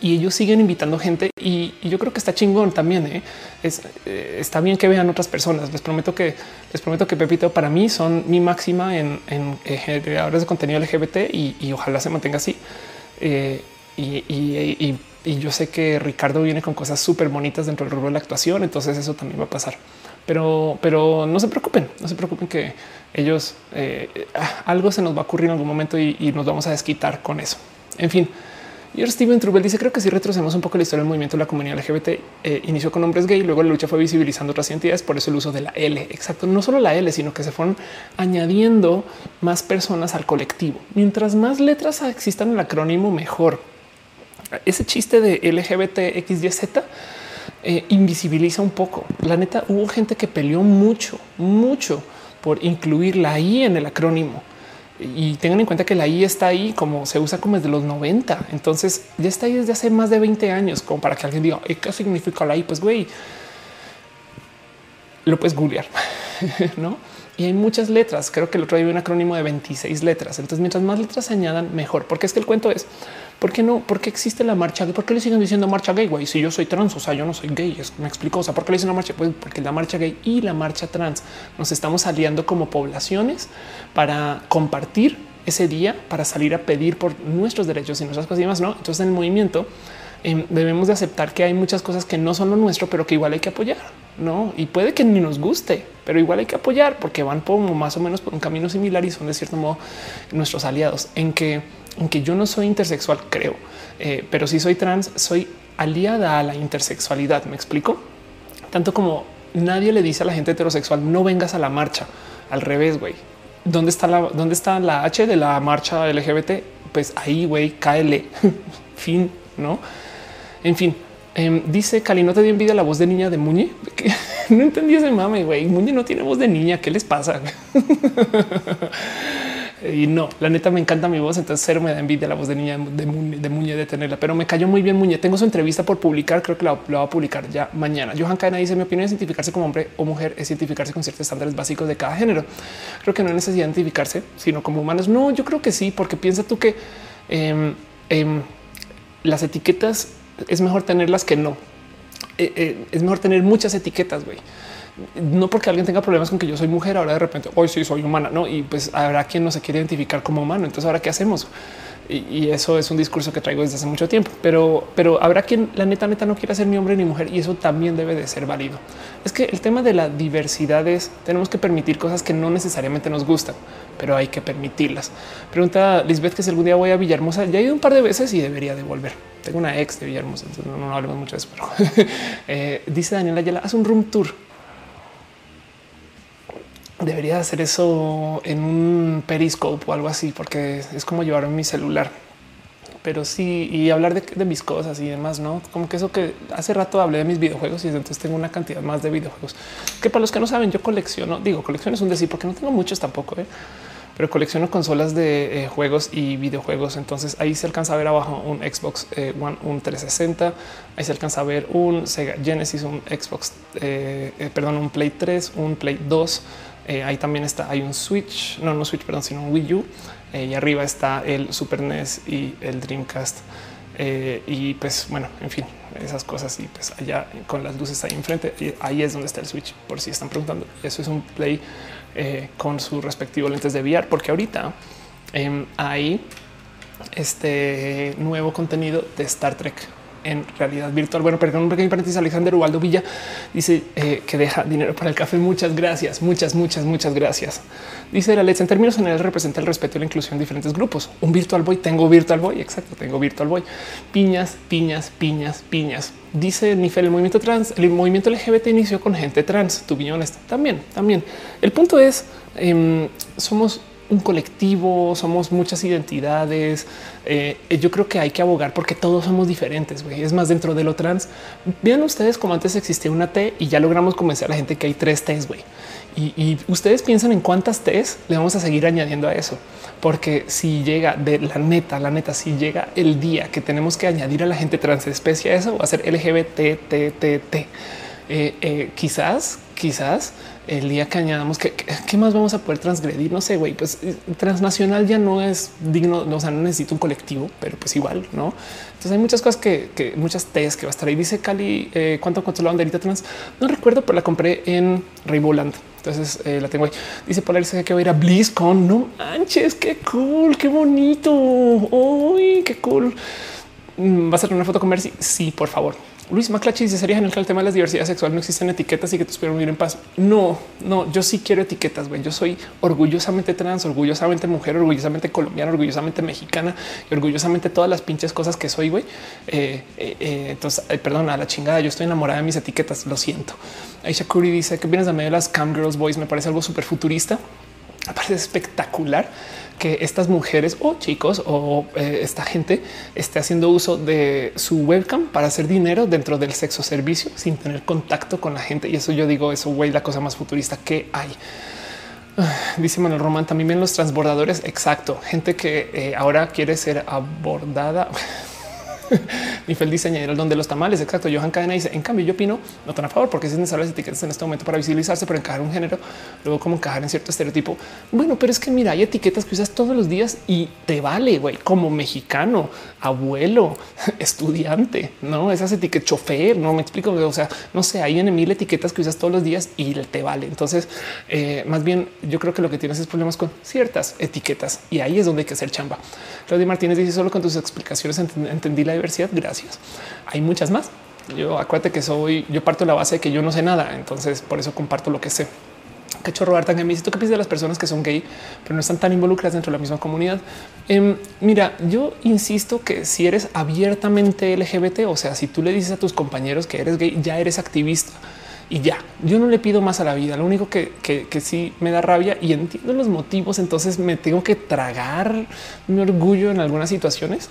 y ellos siguen invitando gente y, yo creo que está chingón también. ¿eh? Es, eh, está bien que vean otras personas. Les prometo que les prometo que Pepito para mí son mi máxima en, en generadores de contenido LGBT y, ojalá se mantenga así. Eh, y, yo sé que Ricardo viene con cosas súper bonitas dentro del rubro de la actuación, entonces eso también va a pasar. Pero, pero no se preocupen, no se preocupen que ellos algo se nos va a ocurrir en algún momento y nos vamos a desquitar con eso. En fin. Y Steven Trubel dice creo que si retrocedemos un poco la historia del movimiento de la comunidad LGBT eh, inició con hombres gay, luego la lucha fue visibilizando otras identidades, por eso el uso de la L. Exacto, no solo la L, sino que se fueron añadiendo más personas al colectivo. Mientras más letras existan en el acrónimo, mejor. Ese chiste de LGBT XYZ eh, invisibiliza un poco. La neta, hubo gente que peleó mucho, mucho por incluir la en el acrónimo y tengan en cuenta que la I está ahí como se usa como desde los 90. Entonces ya está ahí desde hace más de 20 años, como para que alguien diga qué significa la I. Pues güey, lo puedes googlear, no? Y hay muchas letras. Creo que el otro día un acrónimo de 26 letras. Entonces, mientras más letras se añadan, mejor, porque es que el cuento es ¿Por qué no? ¿Por qué existe la marcha? ¿Por qué le siguen diciendo marcha gay? Güey, si yo soy trans, o sea, yo no soy gay. Me explico. O sea, ¿por qué le dicen una marcha? Pues porque la marcha gay y la marcha trans nos estamos aliando como poblaciones para compartir ese día, para salir a pedir por nuestros derechos y nuestras cosas y demás. No, entonces en el movimiento em, debemos de aceptar que hay muchas cosas que no son lo nuestro, pero que igual hay que apoyar. No, y puede que ni nos guste, pero igual hay que apoyar porque van como más o menos por un camino similar y son de cierto modo nuestros aliados en que aunque yo no soy intersexual, creo, eh, pero si soy trans, soy aliada a la intersexualidad. Me explico tanto como nadie le dice a la gente heterosexual no vengas a la marcha. Al revés, güey. ¿Dónde está la, dónde está la H de la marcha LGBT? Pues ahí, güey, cáele. fin, no? En fin, em, dice Cali, no te dio envidia la voz de niña de Muñe. no entendí ese mame, güey. Muñe no tiene voz de niña. ¿Qué les pasa? y no, la neta me encanta mi voz, entonces cero me da envidia la voz de niña de, Muñe de tenerla, pero me cayó muy bien Muñe. Tengo su entrevista por publicar, creo que la, va a publicar ya mañana. Johan Caena dice mi opinión es identificarse como hombre o mujer es identificarse con ciertos estándares básicos de cada género. Creo que no hay necesidad de identificarse, sino como humanos. No, yo creo que sí, porque piensa tú que em, em, las etiquetas es mejor tenerlas que no. Eh, eh, es mejor tener muchas etiquetas, güey no porque alguien tenga problemas con que yo soy mujer, ahora de repente hoy sí soy humana, no? Y pues habrá quien no se quiere identificar como humano. Entonces, ahora qué hacemos? Y, eso es un discurso que traigo desde hace mucho tiempo, pero, pero habrá quien la neta, neta no quiera ser ni hombre ni mujer y eso también debe de ser válido. Es que el tema de la diversidad es tenemos que permitir cosas que no necesariamente nos gustan, pero hay que permitirlas. Pregunta Lisbeth que si algún día voy a Villahermosa, ya he ido un par de veces y debería de volver. Tengo una ex de Villahermosa, entonces no, no mucho de eso, pero eh, dice Daniela Ayala, haz un room tour debería hacer eso en un periscope o algo así, porque es como llevar mi celular. Pero sí, y hablar de, mis cosas y demás, no como que eso que hace rato hablé de mis videojuegos y entonces tengo una cantidad más de videojuegos que para los que no saben, yo colecciono, digo, colecciono es un decir porque no tengo muchos tampoco, ¿eh? pero colecciono consolas de eh, juegos y videojuegos. Entonces ahí se alcanza a ver abajo un Xbox eh, One, un 360. Ahí se alcanza a ver un Sega Genesis, un Xbox, perdón, un Play 3, un Play 2 eh, ahí también está, hay un Switch, no, no Switch, perdón, sino un Wii U. Eh, y arriba está el Super NES y el Dreamcast. Eh, y pues bueno, en fin, esas cosas. Y pues allá con las luces ahí enfrente, ahí es donde está el Switch, por si están preguntando. Eso es un Play con su respectivo lentes de VR, porque ahorita em, hay este nuevo contenido de Star Trek en realidad virtual. Bueno, pero un pequeño paréntesis, Alexander Ubaldo Villa dice eh, que deja dinero para el café. Muchas gracias, muchas, muchas, muchas gracias. Dice la leche en términos generales representa el respeto y la inclusión en diferentes grupos. Un Virtual Boy, tengo Virtual Boy, exacto, tengo Virtual Boy. Piñas, piñas, piñas, piñas. Dice Nifel, el movimiento trans, el movimiento LGBT inició con gente trans, tu También, también. El punto es, em, somos un colectivo, somos muchas identidades. Eh, yo creo que hay que abogar porque todos somos diferentes. Es más, dentro de lo trans, vean ustedes como antes existía una T y ya logramos convencer a la gente que hay tres T's. Y, ustedes piensan en cuántas T's le vamos a seguir añadiendo a eso, porque si llega de la neta, la neta, si llega el día que tenemos que añadir a la gente transespecie a eso, va a ser LGBT, T, T, T. Eh, eh, quizás, quizás el día que añadamos que qué más vamos a poder transgredir. No sé, güey, pues eh, transnacional ya no es digno, o sea, no necesito un colectivo, pero pues igual, no? Entonces hay muchas cosas que, muchas T's que va a estar ahí. Dice Cali, eh, ¿cuánto costó la banderita trans? No recuerdo, pero la compré en Rainbowland. Entonces eh, la tengo ahí. Dice Polar que voy a ir a BlizzCon. No manches, qué cool, qué bonito. Uy, qué cool. Mm, ¿Vas a hacer una foto con Mercy? Sí, por favor. Luis Maclachi dice sería genial que el tema de la diversidad sexual no existen etiquetas y que tus pudieran vivir en paz. No, no, yo sí quiero etiquetas. Güey. Yo soy orgullosamente trans, orgullosamente mujer, orgullosamente colombiana, orgullosamente mexicana y orgullosamente todas las pinches cosas que soy. Güey. Eh, eh, eh, entonces, perdón, a la chingada. Yo estoy enamorada de mis etiquetas. Lo siento. Aisha Curry dice que vienes de medio las cam girls boys. Me parece algo súper futurista. Me parece espectacular que estas mujeres o chicos o eh, esta gente esté haciendo uso de su webcam para hacer dinero dentro del sexo servicio sin tener contacto con la gente. Y eso yo digo, eso güey, la cosa más futurista que hay. Dice Manuel Román, también ven los transbordadores. Exacto. Gente que eh, ahora quiere ser abordada. Ni fue el diseñador donde los tamales. Exacto. Johan Cadena dice: En cambio, yo opino no tan a favor porque es necesario las etiquetas en este momento para visibilizarse, pero encajar un género, luego como encajar en cierto estereotipo. Bueno, pero es que mira, hay etiquetas que usas todos los días y te vale, güey, como mexicano, abuelo, estudiante, no esas etiquetas, chofer, no me explico. O sea, no sé, hay en mil etiquetas que usas todos los días y te vale. Entonces, eh, más bien, yo creo que lo que tienes es problemas con ciertas etiquetas y ahí es donde hay que hacer chamba. Claudia Martínez dice: Solo con tus explicaciones entendí la diversidad. Gracias. Hay muchas más. Yo acuérdate que soy, yo parto de la base de que yo no sé nada. Entonces, por eso comparto lo que sé. Cachorro Artan me dice: ¿Tú qué piensas de las personas que son gay, pero no están tan involucradas dentro de la misma comunidad? Eh, mira, yo insisto que si eres abiertamente LGBT, o sea, si tú le dices a tus compañeros que eres gay, ya eres activista y ya. Yo no le pido más a la vida. Lo único que, que, que, sí me da rabia y entiendo los motivos. Entonces me tengo que tragar mi orgullo en algunas situaciones.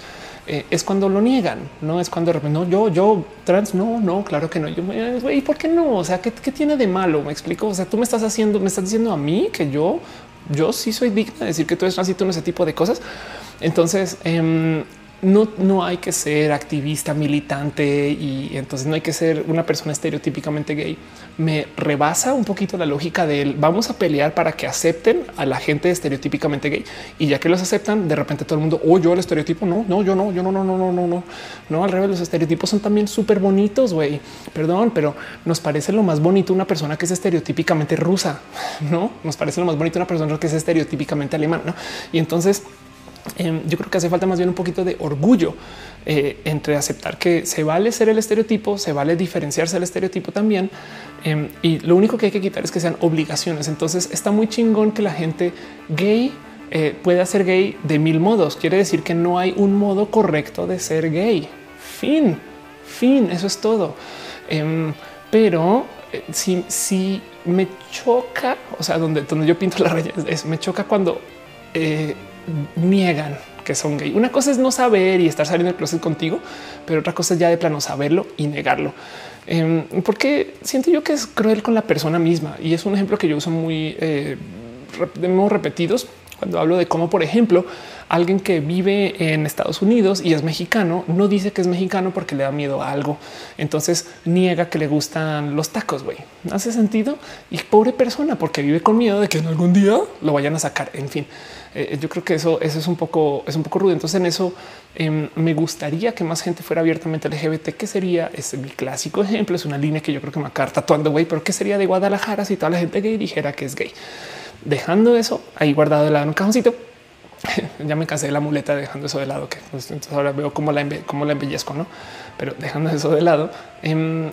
Eh, es cuando lo niegan, no es cuando no, yo, yo trans, no, no, claro que no. Yo, ¿y por qué no? O sea, ¿qué, ¿qué, tiene de malo? Me explico. O sea, tú me estás haciendo, me estás diciendo a mí que yo, yo sí soy digna de decir que tú eres trans y tú no ese tipo de cosas. Entonces, eh, no, no hay que ser activista, militante y entonces no hay que ser una persona estereotípicamente gay. Me rebasa un poquito la lógica de vamos a pelear para que acepten a la gente estereotípicamente gay y ya que los aceptan, de repente todo el mundo, oh, yo el estereotipo, no, no, yo no, yo no, no, no, no, no, no, no, al revés, los estereotipos son también súper bonitos, güey, perdón, pero nos parece lo más bonito una persona que es estereotípicamente rusa, no nos parece lo más bonito una persona que es estereotípicamente alemán, ¿no? Y entonces eh, yo creo que hace falta más bien un poquito de orgullo eh, entre aceptar que se vale ser el estereotipo, se vale diferenciarse del estereotipo también. Eh, y lo único que hay que quitar es que sean obligaciones. Entonces está muy chingón que la gente gay eh, pueda ser gay de mil modos. Quiere decir que no hay un modo correcto de ser gay. Fin, fin, eso es todo. Em, pero si, si me choca, o sea, donde, donde yo pinto la raya es, me choca cuando niegan que son gay. Una cosa es no saber y estar saliendo del closet contigo, pero otra cosa es ya de plano saberlo y negarlo. Eh, porque siento yo que es cruel con la persona misma y es un ejemplo que yo uso muy eh, repetidos cuando hablo de cómo, por ejemplo, alguien que vive en Estados Unidos y es mexicano no dice que es mexicano porque le da miedo a algo. Entonces niega que le gustan los tacos. Güey, hace sentido y pobre persona porque vive con miedo de que en algún día lo vayan a sacar. En fin, eh, yo creo que eso, eso es un poco, es un poco rudo. Entonces en eso eh, me gustaría que más gente fuera abiertamente LGBT, que sería es mi clásico ejemplo. Es una línea que yo creo que me acaba tatuando, güey, pero qué sería de Guadalajara si toda la gente gay dijera que es gay. Dejando eso ahí guardado de lado en un cajoncito, ya me cansé de la muleta dejando eso de lado, que pues, entonces ahora veo cómo la, cómo la embellezco, no? Pero dejando eso de lado, eh,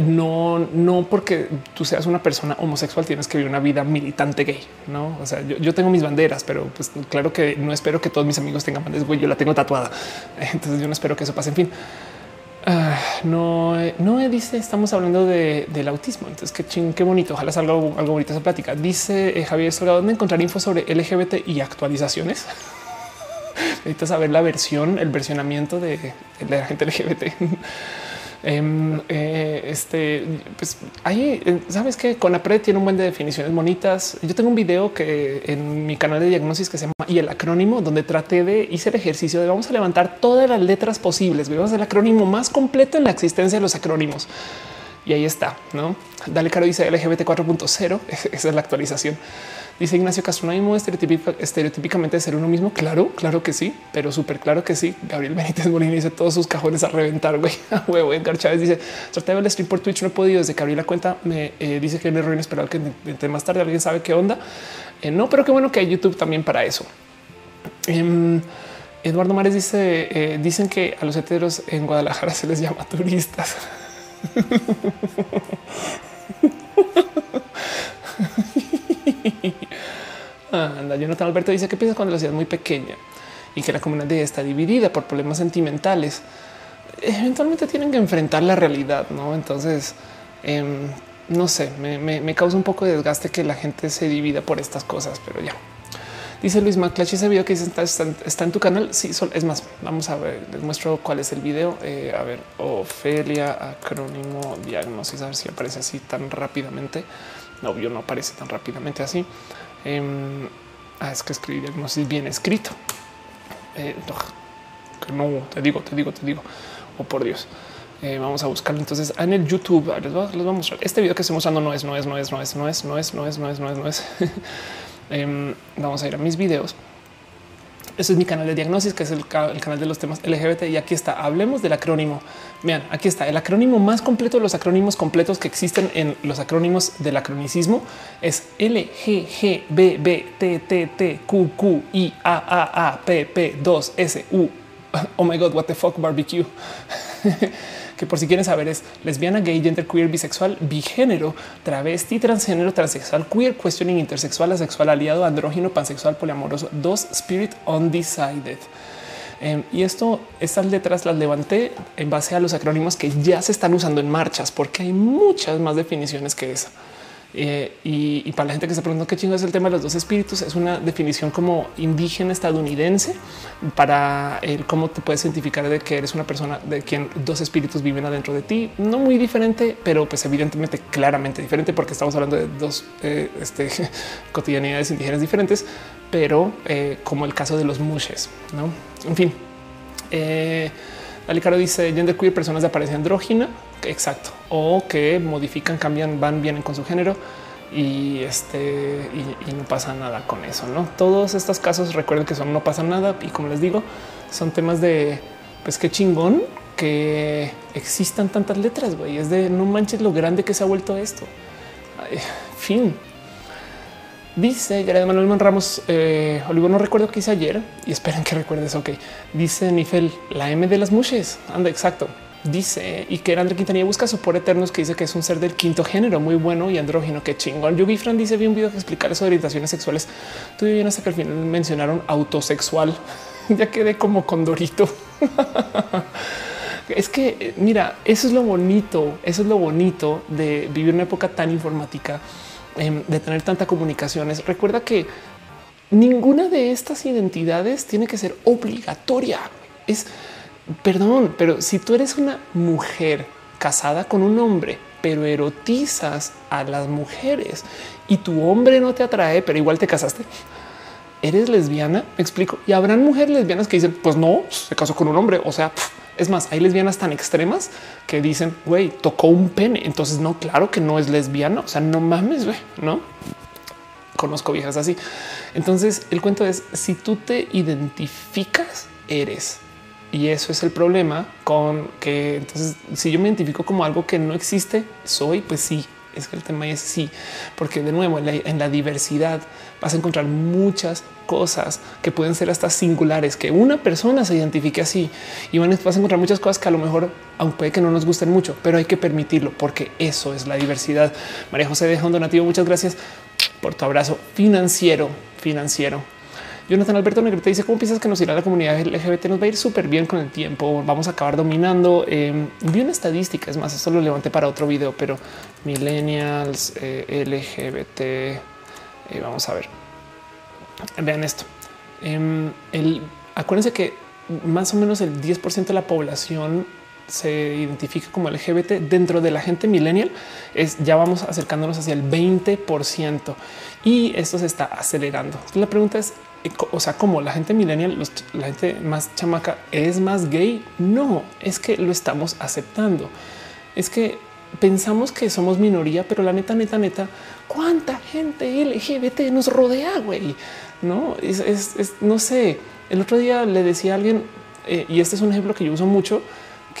no, no porque tú seas una persona homosexual tienes que vivir una vida militante gay, no? O sea, yo, yo tengo mis banderas, pero pues claro que no espero que todos mis amigos tengan banderas. Güey, yo la tengo tatuada, entonces yo no espero que eso pase. En fin, Uh, no, no dice, estamos hablando de, del autismo. Entonces, qué ching, qué bonito. Ojalá salga algo, algo bonito esa plática. Dice eh, Javier Solado, ¿dónde encontrar info sobre LGBT y actualizaciones? Necesitas saber la versión, el versionamiento de la gente LGBT. Eh, eh, este, pues ahí eh, sabes que con Conapred tiene un buen de definiciones bonitas. Yo tengo un video que en mi canal de diagnosis que se llama y el acrónimo, donde traté de hice el ejercicio de vamos a levantar todas las letras posibles. Vemos el acrónimo más completo en la existencia de los acrónimos. Y ahí está, no? Dale caro dice LGBT 4.0. Esa es la actualización. Dice Ignacio Castro, no hay modo estereotípicamente de ser uno mismo. Claro, claro que sí, pero súper claro que sí. Gabriel Benítez Molina dice todos sus cajones a reventar. Güey, huevo. Edgar Chávez dice traté de ver el stream por Twitch. No he podido desde que abrí la cuenta. Me eh, dice que hay un error inesperado que entre más tarde alguien sabe qué onda. Eh, no, pero qué bueno que hay YouTube también para eso. Eh, Eduardo Mares dice: eh, Dicen que a los heteros en Guadalajara se les llama turistas. Anda, Jonathan Alberto dice que piensa cuando la ciudad es muy pequeña y que la comunidad está dividida por problemas sentimentales. Eventualmente tienen que enfrentar la realidad, no? Entonces, eh, no sé, me, causa un poco de desgaste que la gente se divida por estas cosas, pero ya. Dice Luis Maclash, ese video que dice está, en tu canal. Sí, es más, vamos a ver, les muestro cuál es el video. Eh, a ver, Ofelia, acrónimo, diagnosis, a ver si aparece así tan rápidamente. No, obvio, no aparece tan rápidamente así. Eh, ah, es que escribir diagnosis bien escrito. Eh, no te digo, te digo, te digo. Oh, por Dios. Eh, vamos a buscarlo entonces en el YouTube. Les voy, a mostrar este video que estoy mostrando. No es, no es, no es, no es, no es, no es, no es, no es, no es, no es. vamos a ir a mis videos. Ese es mi canal de diagnosis, que es el, canal de los temas LGBT. Y aquí está. Hablemos del acrónimo. Vean, aquí está el acrónimo más completo de los acrónimos completos que existen en los acrónimos del acronicismo. Es L G G B B T T T Q Q I A A A P P 2 S U. Oh my God, what the fuck barbecue. que por si quieren saber es lesbiana, gay, gender, queer, bisexual, bigénero, travesti, transgénero, transexual, queer, questioning, intersexual, asexual, aliado, andrógino, pansexual, poliamoroso, dos, spirit, undecided. Em, y esto, estas letras las levanté en base a los acrónimos que ya se están usando en marchas, porque hay muchas más definiciones que esa. Eh, y, para la gente que se pregunta qué chingo es el tema de los dos espíritus, es una definición como indígena estadounidense para el cómo te puedes identificar de que eres una persona de quien dos espíritus viven adentro de ti. No muy diferente, pero pues evidentemente claramente diferente porque estamos hablando de dos eh, este, cotidianidades indígenas diferentes, pero eh, como el caso de los mushes. No, en fin. Eh, Alicaro dice gender queer, personas de apariencia andrógina. Exacto. O que modifican, cambian, van, vienen con su género y este y, no pasa nada con eso. No todos estos casos recuerden que son no pasa nada. Y como les digo, son temas de pues qué chingón que existan tantas letras. güey. Es de no manches lo grande que se ha vuelto esto. fin. Dice Jared Manuel Ramos, eh, Olivo, no recuerdo qué hice ayer y esperen que recuerdes. Ok, dice Nifel, la M de las mushes. Anda, exacto. Dice y que André Quintanilla busca su por eternos que dice que es un ser del quinto género muy bueno y andrógino. Que chingón. Yugi Fran dice: Vi un video que explicar de orientaciones sexuales. Tuve bien hasta que al final mencionaron autosexual. ya quedé como condorito. es que mira, eso es lo bonito. Eso es lo bonito de vivir una época tan informática Em, de tener tanta comunicaciones. Recuerda que ninguna de estas identidades tiene que ser obligatoria. Es perdón, pero si tú eres una mujer casada con un hombre, pero erotizas a las mujeres y tu hombre no te atrae, pero igual te casaste, eres lesbiana. Me explico. Y habrán mujeres lesbianas que dicen, pues no, se casó con un hombre. O sea, es más, hay lesbianas tan extremas que dicen, güey, tocó un pene. Entonces, no, claro que no es lesbiana. O sea, no mames, güey, no conozco viejas así. Entonces, el cuento es si tú te identificas, eres. Y eso es el problema con que entonces, si yo me identifico como algo que no existe, soy, pues sí, es que el tema es sí, porque de nuevo en la, diversidad vas a encontrar muchas cosas que pueden ser hasta singulares, que una persona se identifique así y vas a encontrar muchas cosas que a lo mejor, aunque puede que no nos gusten mucho, pero hay que permitirlo porque eso es la diversidad. María José deja un donativo. Muchas gracias por tu abrazo financiero, financiero. Jonathan Alberto Negrete dice cómo piensas que nos irá la comunidad LGBT? Nos va a ir súper bien con el tiempo. Vamos a acabar dominando. Eh, vi una estadística, es más, eso lo levanté para otro video, pero millennials, eh, LGBT. Eh, vamos a ver. Vean esto. Em, el, acuérdense que más o menos el 10% de la población se identifica como LGBT dentro de la gente millennial es ya vamos acercándonos hacia el 20% y esto se está acelerando. La pregunta es o sea, como la gente millennial, la gente más chamaca es más gay. No es que lo estamos aceptando. Es que pensamos que somos minoría, pero la neta, neta, neta, cuánta gente LGBT nos rodea, güey. No es, no sé. El otro día le decía a alguien, eh, y este es un ejemplo que yo uso mucho,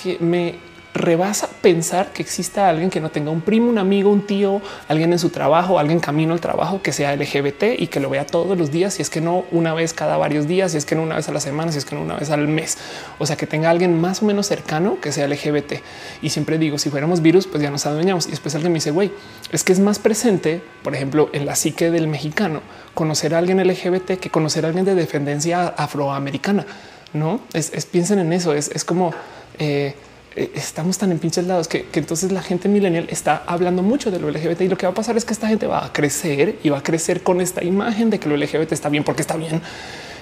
que me rebasa pensar que exista alguien que no tenga un primo, un amigo, un tío, alguien en su trabajo, alguien camino al trabajo que sea LGBT y que lo vea todos los días. Si es que no una vez cada varios días, si es que no una vez a la semana, si es que no una vez al mes. O sea, que tenga alguien más o menos cercano que sea LGBT. Y siempre digo, si fuéramos virus, pues ya nos adueñamos. Y después alguien me dice, güey, es que es más presente, por ejemplo, en la psique del mexicano, conocer a alguien LGBT que conocer a alguien de defendencia afroamericana. No es, piensen en eso. Es, como eh, estamos tan en pinches lados que, entonces la gente millennial está hablando mucho de lo LGBT y lo que va a pasar es que esta gente va a crecer y va a crecer con esta imagen de que lo LGBT está bien porque está bien.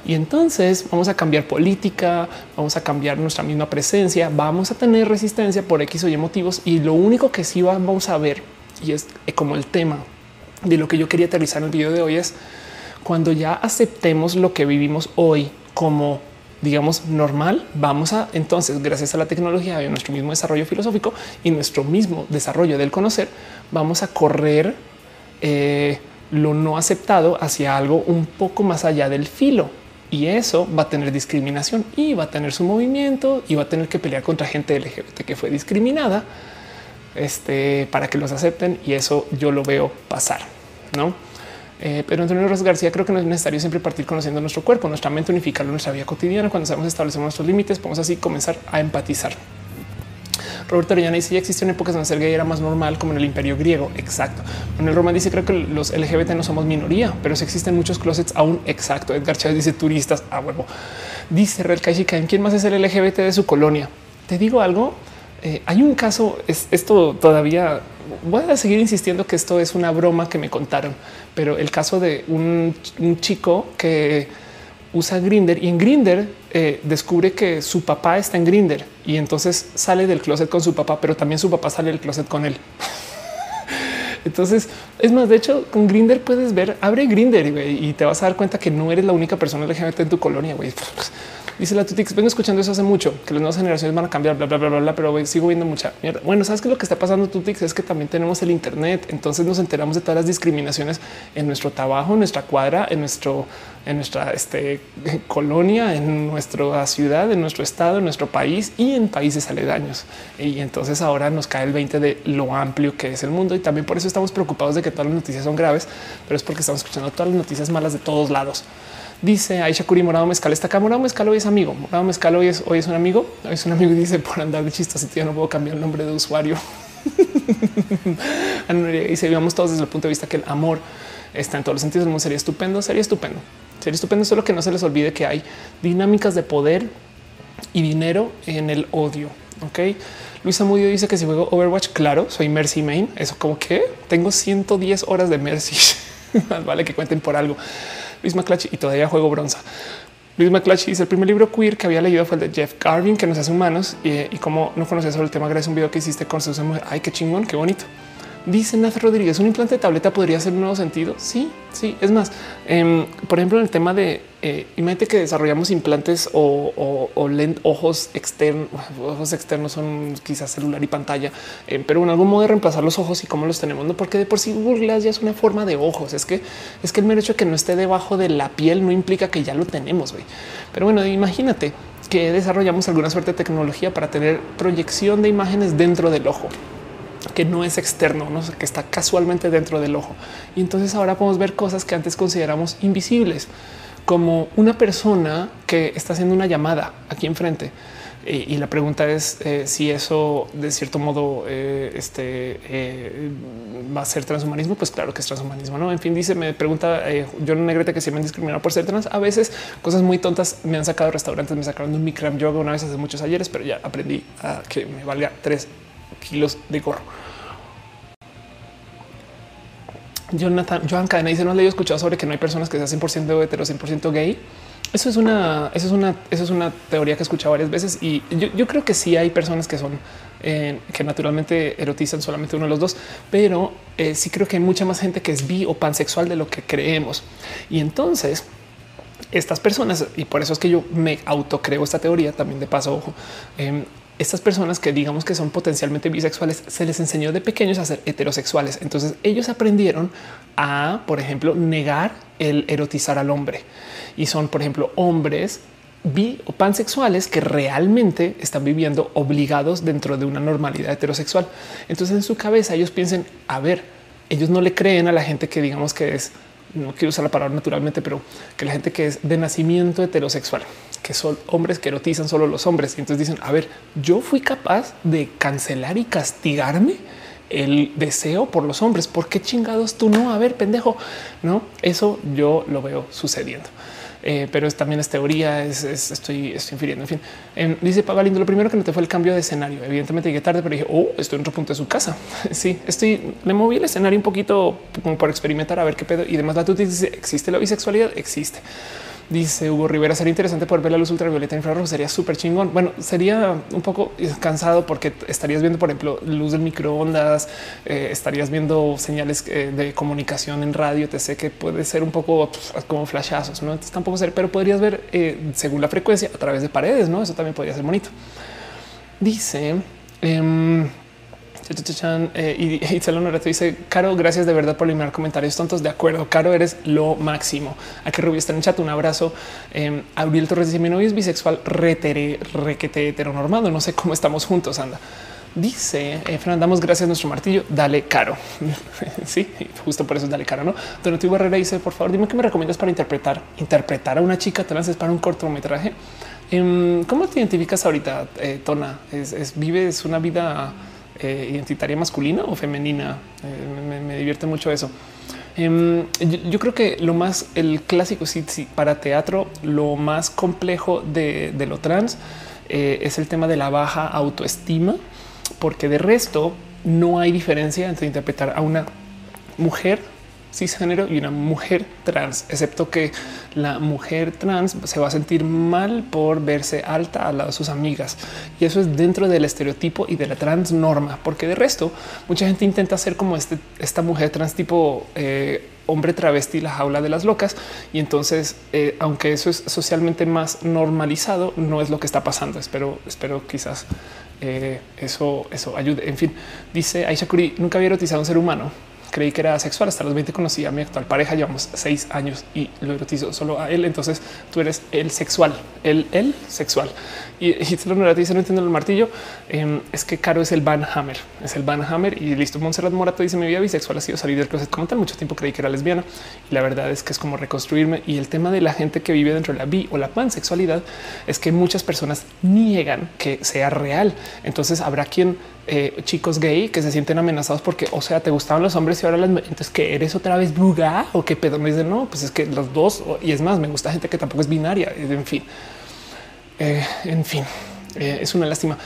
Y entonces vamos a cambiar política, vamos a cambiar nuestra misma presencia, vamos a tener resistencia por X o Y motivos. Y lo único que sí vamos a ver, y es como el tema de lo que yo quería aterrizar en el video de hoy, es cuando ya aceptemos lo que vivimos hoy como digamos, normal, vamos a entonces, gracias a la tecnología y a nuestro mismo desarrollo filosófico y nuestro mismo desarrollo del conocer, vamos a correr eh, lo no aceptado hacia algo un poco más allá del filo. Y eso va a tener discriminación y va a tener su movimiento y va a tener que pelear contra gente LGBT que fue discriminada este, para que los acepten. Y eso yo lo veo pasar, no? Eh, pero Antonio Ross García creo que no es necesario siempre partir conociendo nuestro cuerpo, nuestra mente, unificarlo en nuestra vida cotidiana. Cuando sabemos establecer nuestros límites, podemos así comenzar a empatizar. Roberto Arellana dice ya existieron épocas donde ser gay era más normal como en el imperio griego. Exacto. En el Román dice creo que los LGBT no somos minoría, pero sí existen muchos closets aún. Exacto. Edgar Chávez dice turistas a huevo. Dice Real ¿en quién más es el LGBT de su colonia? Te digo algo. Eh, hay un caso, es, esto todavía voy a seguir insistiendo que esto es una broma que me contaron, pero el caso de un, chico que usa Grinder y en Grinder eh, descubre que su papá está en Grinder y entonces sale del closet con su papá, pero también su papá sale del closet con él. Entonces, es más, de hecho, con Grinder puedes ver, abre Grinder y te vas a dar cuenta que no eres la única persona LGBT en tu colonia. Dice la Tutix, vengo escuchando eso hace mucho, que las nuevas generaciones van a cambiar, bla, bla, bla, bla, pero sigo viendo mucha mierda. Bueno, sabes que lo que está pasando Tutix es que también tenemos el Internet, entonces nos enteramos de todas las discriminaciones en nuestro trabajo, en nuestra cuadra, en nuestro, en nuestra este, colonia, en nuestra ciudad, en nuestro estado, en nuestro país y en países aledaños. Y entonces ahora nos cae el 20 de lo amplio que es el mundo y también por eso estamos preocupados de que todas las noticias son graves, pero es porque estamos escuchando todas las noticias malas de todos lados. Dice Aisha Curi Morado Mezcal está acá. Morado Mezcal hoy es amigo. Morado Mezcal hoy es, hoy es un amigo. Hoy es un amigo y dice por andar de chistas. Ya no puedo cambiar el nombre de usuario. y se vivamos todos desde el punto de vista que el amor está en todos los sentidos del mundo. Sería estupendo, sería estupendo, sería estupendo. Solo que no se les olvide que hay dinámicas de poder y dinero en el odio. Ok. Luisa Mudio dice que si juego Overwatch, claro, soy Mercy Main. Eso como que tengo 110 horas de Mercy. vale que cuenten por algo. Luis McClatchy y todavía juego bronza. Luis McClatchy dice el primer libro queer que había leído fue el de Jeff Garvin que nos hace humanos y, como no conocía sobre el tema gracias a un video que hiciste con sus Ay, qué chingón, qué bonito. Dice Nath Rodríguez, un implante de tableta podría ser un nuevo sentido. Sí, sí. Es más, em, por ejemplo, en el tema de eh, imagínate que desarrollamos implantes o, ojos externos, ojos externos son quizás celular y pantalla, eh, pero en algún modo de reemplazar los ojos y cómo los tenemos, no porque de por sí Google ya es una forma de ojos. Es que es que el mero hecho de que no esté debajo de la piel no implica que ya lo tenemos. Wey. Pero bueno, imagínate que desarrollamos alguna suerte de tecnología para tener proyección de imágenes dentro del ojo que no es externo, ¿no? que está casualmente dentro del ojo. Y entonces ahora podemos ver cosas que antes consideramos invisibles, como una persona que está haciendo una llamada aquí enfrente. Y, la pregunta es eh, si eso de cierto modo eh, este, eh, va a ser transhumanismo. Pues claro que es transhumanismo. No, en fin, dice, me pregunta yo no Negrete que si me han discriminado por ser trans. A veces cosas muy tontas me han sacado restaurantes, me sacaron un micram yoga una vez hace muchos ayeres, pero ya aprendí a que me valga tres kilos de gorro. Jonathan, Joan Cadena dice: No le he escuchado sobre que no hay personas que sean 100% hetero, 100% gay. Eso es una, eso es una, eso es una teoría que he escuchado varias veces y yo, creo que sí hay personas que son eh, que naturalmente erotizan solamente uno de los dos, pero eh, sí creo que hay mucha más gente que es bi o pansexual de lo que creemos. Y entonces estas personas, y por eso es que yo me autocreo esta teoría también de paso, ojo, em, estas personas que digamos que son potencialmente bisexuales se les enseñó de pequeños a ser heterosexuales. Entonces ellos aprendieron a, por ejemplo, negar el erotizar al hombre y son, por ejemplo, hombres bi o pansexuales que realmente están viviendo obligados dentro de una normalidad heterosexual. Entonces en su cabeza ellos piensan, a ver, ellos no le creen a la gente que digamos que es, no quiero usar la palabra naturalmente, pero que la gente que es de nacimiento heterosexual que son hombres que erotizan solo los hombres. Y entonces dicen, a ver, yo fui capaz de cancelar y castigarme el deseo por los hombres. ¿Por qué chingados tú no? A ver, pendejo. No, eso yo lo veo sucediendo. Eh, pero es, también es teoría, es, estoy, estoy infiriendo. En fin, em, dice Pagalindo, lo primero que noté fue el cambio de escenario. Evidentemente llegué tarde, pero dije, oh, estoy en otro punto de su casa. sí, estoy, le moví el escenario un poquito como por experimentar a ver qué pedo. Y demás, la tú dice, ¿existe la bisexualidad? Existe. Dice Hugo Rivera, sería interesante poder ver la luz ultravioleta infrarrojo, sería súper chingón. Bueno, sería un poco cansado porque estarías viendo, por ejemplo, luz del microondas, eh, estarías viendo señales eh, de comunicación en radio, te sé que puede ser un poco pues, como flashazos, no tampoco ser, pero podrías ver eh, según la frecuencia a través de paredes, no? Eso también podría ser bonito. Dice, em, eh, y Itzel te dice, Caro, gracias de verdad por eliminar comentarios tontos. De acuerdo, Caro, eres lo máximo. Aquí Rubio está en chat, un abrazo. Eh, Auriel Torres dice, mi novio es bisexual, retere, requete heteronormado. No sé cómo estamos juntos, anda. Dice eh, damos gracias a nuestro martillo. Dale caro. sí, justo por eso es dale caro. No, Donatio Barrera dice: Por favor, dime qué me recomiendas para interpretar, interpretar a una chica trans para un cortometraje. Em, ¿Cómo te identificas ahorita, eh, Tona? ¿Es, es, ¿Vives una vida eh, identitaria masculina o femenina. Eh, me, divierte mucho eso. Em, yo, creo que lo más, el clásico, para teatro, lo más complejo de, lo trans eh, es el tema de la baja autoestima, porque de resto no hay diferencia entre interpretar a una mujer cisgénero y una mujer trans, excepto que la mujer trans se va a sentir mal por verse alta al lado de sus amigas. Y eso es dentro del estereotipo y de la trans norma, porque de resto mucha gente intenta ser como este, esta mujer trans tipo eh, hombre travesti, la jaula de las locas. Y entonces, eh, aunque eso es socialmente más normalizado, no es lo que está pasando. Espero, espero quizás eh, eso, eso ayude. En fin, dice Aisha Kuri, nunca había erotizado a un ser humano creí que era sexual. Hasta los 20 conocí a mi actual pareja, llevamos seis años y lo erotizo solo a él. Entonces tú eres el sexual, el, el sexual. Y, y te dice, no entiendo el martillo. Em, es que Caro es el Van Hammer, es el Van Hammer y listo. Montserrat Morato dice mi vida bisexual ha sido salir del closet como tal. Mucho tiempo creí que era lesbiana y la verdad es que es como reconstruirme. Y el tema de la gente que vive dentro de la bi o la pansexualidad es que muchas personas niegan que sea real. Entonces habrá quien eh, chicos gay que se sienten amenazados porque, o sea, te gustaban los hombres y ahora las entonces que eres otra vez buga o qué pedo. Me dicen, no, pues es que los dos y es más, me gusta gente que tampoco es binaria. En fin, eh, en fin. Eh, es una lástima.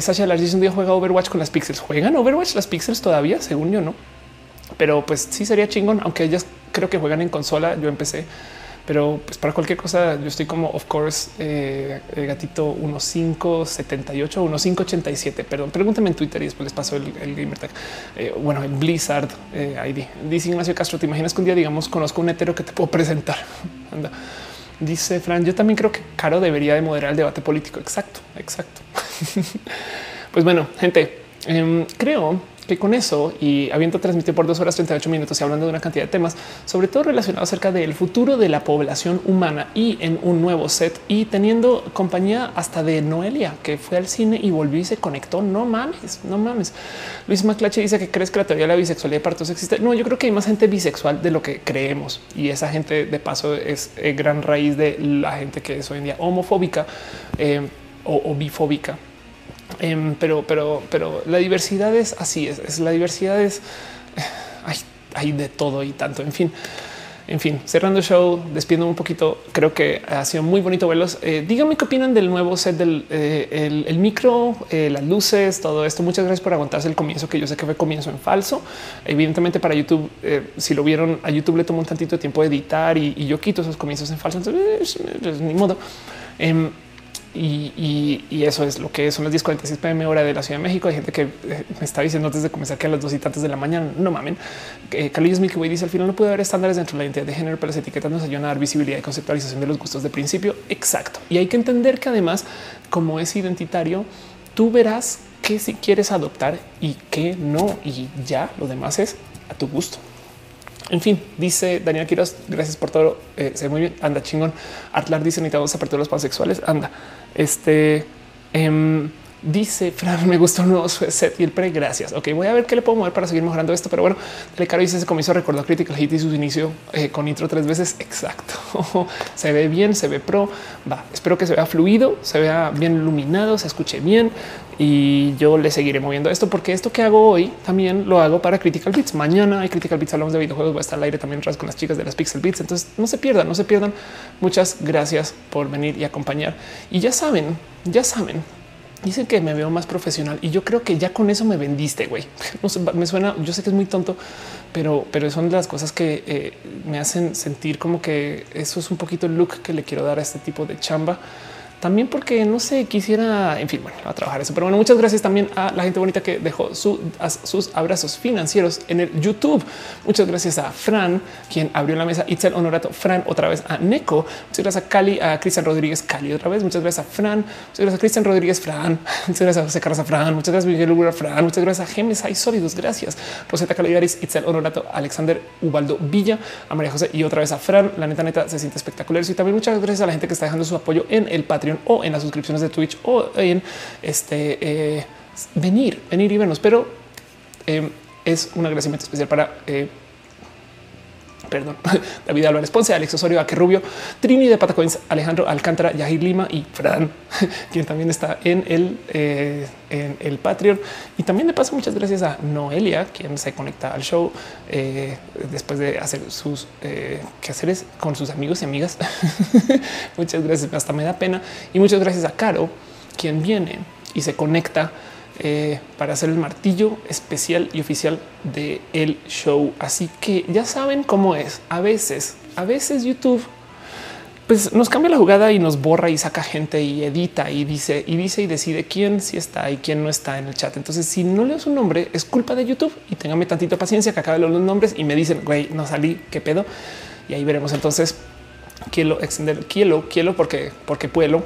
Sasha Largis un día juega Overwatch con las pixels. ¿Juegan Overwatch las pixels todavía? Según yo, no. Pero pues sí sería chingón, aunque ellas creo que juegan en consola. Yo empecé pero pues para cualquier cosa yo estoy como of course eh, el gatito 1578 1587 perdón pregúntame en Twitter y después les paso el, gamer tag eh, bueno el Blizzard eh, ID dice Ignacio Castro te imaginas que un día digamos conozco un hetero que te puedo presentar anda dice Fran yo también creo que Caro debería de moderar el debate político. Exacto exacto. Pues bueno gente em, creo que con eso y habiendo transmitido por dos horas 38 minutos y hablando de una cantidad de temas, sobre todo relacionado acerca del futuro de la población humana y en un nuevo set y teniendo compañía hasta de Noelia, que fue al cine y volvió y se conectó. No mames, no mames. Luis Maclache dice que crees que la teoría de la bisexualidad para todos existe. No, yo creo que hay más gente bisexual de lo que creemos y esa gente de paso es eh, gran raíz de la gente que es hoy en día homofóbica eh, o bifóbica Em, pero, pero, pero la diversidad es así, es, la diversidad es hay, hay, de todo y tanto. En fin, en fin, cerrando el show, despiendo un poquito. Creo que ha sido muy bonito verlos. Eh, díganme qué opinan del nuevo set del eh, el, micro, eh, las luces, todo esto. Muchas gracias por aguantarse el comienzo, que yo sé que fue comienzo en falso. Evidentemente, para YouTube, si lo vieron a YouTube, le tomó un tantito de tiempo de editar y, yo quito esos comienzos en falso. Entonces, ni modo. Em, y, eso es lo que son las 10:46 pm hora de la Ciudad de México. Hay gente que eh, me está diciendo antes de comenzar que a las dos y tantas de la mañana no mamen. Eh, Carlos Milky dice al final no puede haber estándares dentro de la identidad de género, pero las etiquetas nos ayudan a dar visibilidad y conceptualización de los gustos de principio. Exacto. Y hay que entender que además, como es identitario, tú verás qué si quieres adoptar y qué no. Y ya lo demás es a tu gusto. En fin, dice Daniel Quiroz, gracias por todo. Eh, sé muy bien. Anda chingón. Artlar dice necesitamos apertura los pansexuales. Anda. Este em, dice Fran, me gustó un nuevo set y el pre. Gracias. Ok, voy a ver qué le puedo mover para seguir mejorando esto. Pero bueno, el caro dice se comenzó a recordar Critical Hit y su inicio eh, con intro tres veces. Exacto. se ve bien, se ve pro. Va, espero que se vea fluido, se vea bien iluminado, se escuche bien y yo le seguiré moviendo esto porque esto que hago hoy también lo hago para Critical Beats. Mañana hay Critical Beats, hablamos de videojuegos, va a estar al aire también con las chicas de las Pixel Beats. Entonces no se pierdan, no se pierdan. Muchas gracias por venir y acompañar. Y ya saben, ya saben Dicen que me veo más profesional y yo creo que ya con eso me vendiste, güey. No sé, me suena, yo sé que es muy tonto, pero, pero son las cosas que eh, me hacen sentir como que eso es un poquito el look que le quiero dar a este tipo de chamba también porque no sé, quisiera, en fin, bueno, a trabajar eso. Pero bueno, muchas gracias también a la gente bonita que dejó sus abrazos financieros en el YouTube. Muchas gracias a Fran, quien abrió la mesa. Itzel Honorato, Fran, otra vez a Neko. Muchas gracias a Cali, a Cristian Rodríguez, Cali, otra vez. Muchas gracias a Fran. Muchas gracias a Cristian Rodríguez, Fran. Muchas gracias a José Carlos Fran. Muchas gracias a Miguel Urbura, Fran. Muchas gracias a Gemes Hay Sólidos. Gracias. Rosetta Caligaris, Itzel Honorato, Alexander Ubaldo Villa, a María José y otra vez a Fran. La neta, neta se siente espectacular. Y también muchas gracias a la gente que está dejando su apoyo en el Patreon o en las suscripciones de Twitch o en este eh, venir, venir y vernos. Pero eh, es un agradecimiento especial para eh, perdón, David Álvarez Ponce, Alex Osorio, Aque Rubio, Trini de Patacoins, Alejandro Alcántara, Yahir Lima y Fran, quien también está en el, en el Patreon. Y también de paso, muchas gracias a Noelia, quien se conecta al show después de hacer sus quehaceres con sus amigos y amigas. muchas gracias, hasta me da pena. Y muchas gracias a Caro, quien viene y se conecta eh, para hacer el martillo especial y oficial de el show. Así que ya saben cómo es. A veces, a veces YouTube pues nos cambia la jugada y nos borra y saca gente y edita y dice y dice y decide quién sí está y quién no está en el chat. Entonces, si no leo su nombre, es culpa de YouTube y téngame tantito paciencia que acabe los nombres y me dicen, güey, no salí, qué pedo. Y ahí veremos entonces quiero extender, quiero, quiero porque, porque puedo.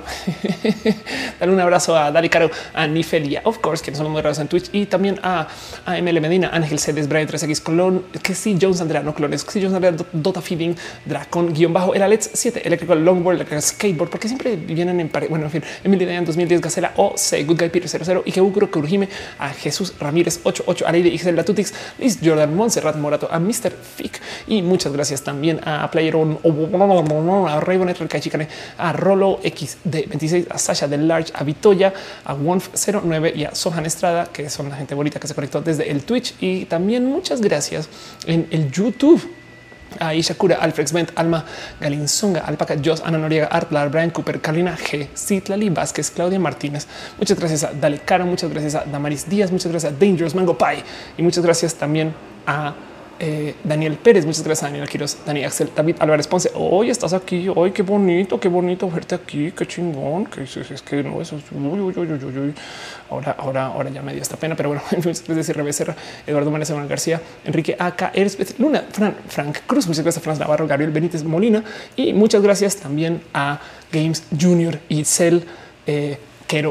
Darle un abrazo a Dari Caro, a Nifelia, of course, que son muy raros en Twitch, y también a, a ML Medina, Ángel Cedes, Brian 3X, Colón, que sí, Jones Andrea, no clones, que sí, Jones Andrea, Dota Feeding, Dracon, guion bajo, el Alex 7, Electrical Longboard, Skateboard, porque siempre vienen en pareja. Bueno, en fin, Emily Dayan 2010, Gacela, O, Good Guy Peter 00, y que Ugro Kurjime, a Jesús Ramírez 88, a Lady Ixel Latutix, Liz Jordan, Montserrat Morato, a Mr. Fick, y muchas gracias también a Player On a Raybonet, Chicane, a Rolo X de 26, a Sasha de Large, a Vitoya, a Wonf 09 y a Sohan Estrada, que son la gente bonita que se conectó desde el Twitch. Y también muchas gracias en el YouTube a Ishakura, Alfrex Bent, Alma Galinzonga, Alpaca, Jos, Ana Noriega, Artlar, Brian Cooper, Carolina G, Citlali Vázquez, Claudia Martínez. Muchas gracias a Dale Caro, muchas gracias a Damaris Díaz, muchas gracias a Dangerous Mango Pie y muchas gracias también a eh, Daniel Pérez, muchas gracias, Daniel Quiroz, Dani Axel, David Álvarez Ponce. Hoy estás aquí. Hoy qué bonito, qué bonito verte aquí. Qué chingón. Que es, es que no, eso es uy, uy, uy, uy, uy. Ahora, ahora, ahora ya me dio esta pena, pero bueno, es decir, Rebecerra, Eduardo Manes, García, Enrique AK, Eres Luna, Fran, Frank Cruz, muchas gracias Franz Navarro, Gabriel Benítez Molina y muchas gracias también a Games Junior y Cell. Eh,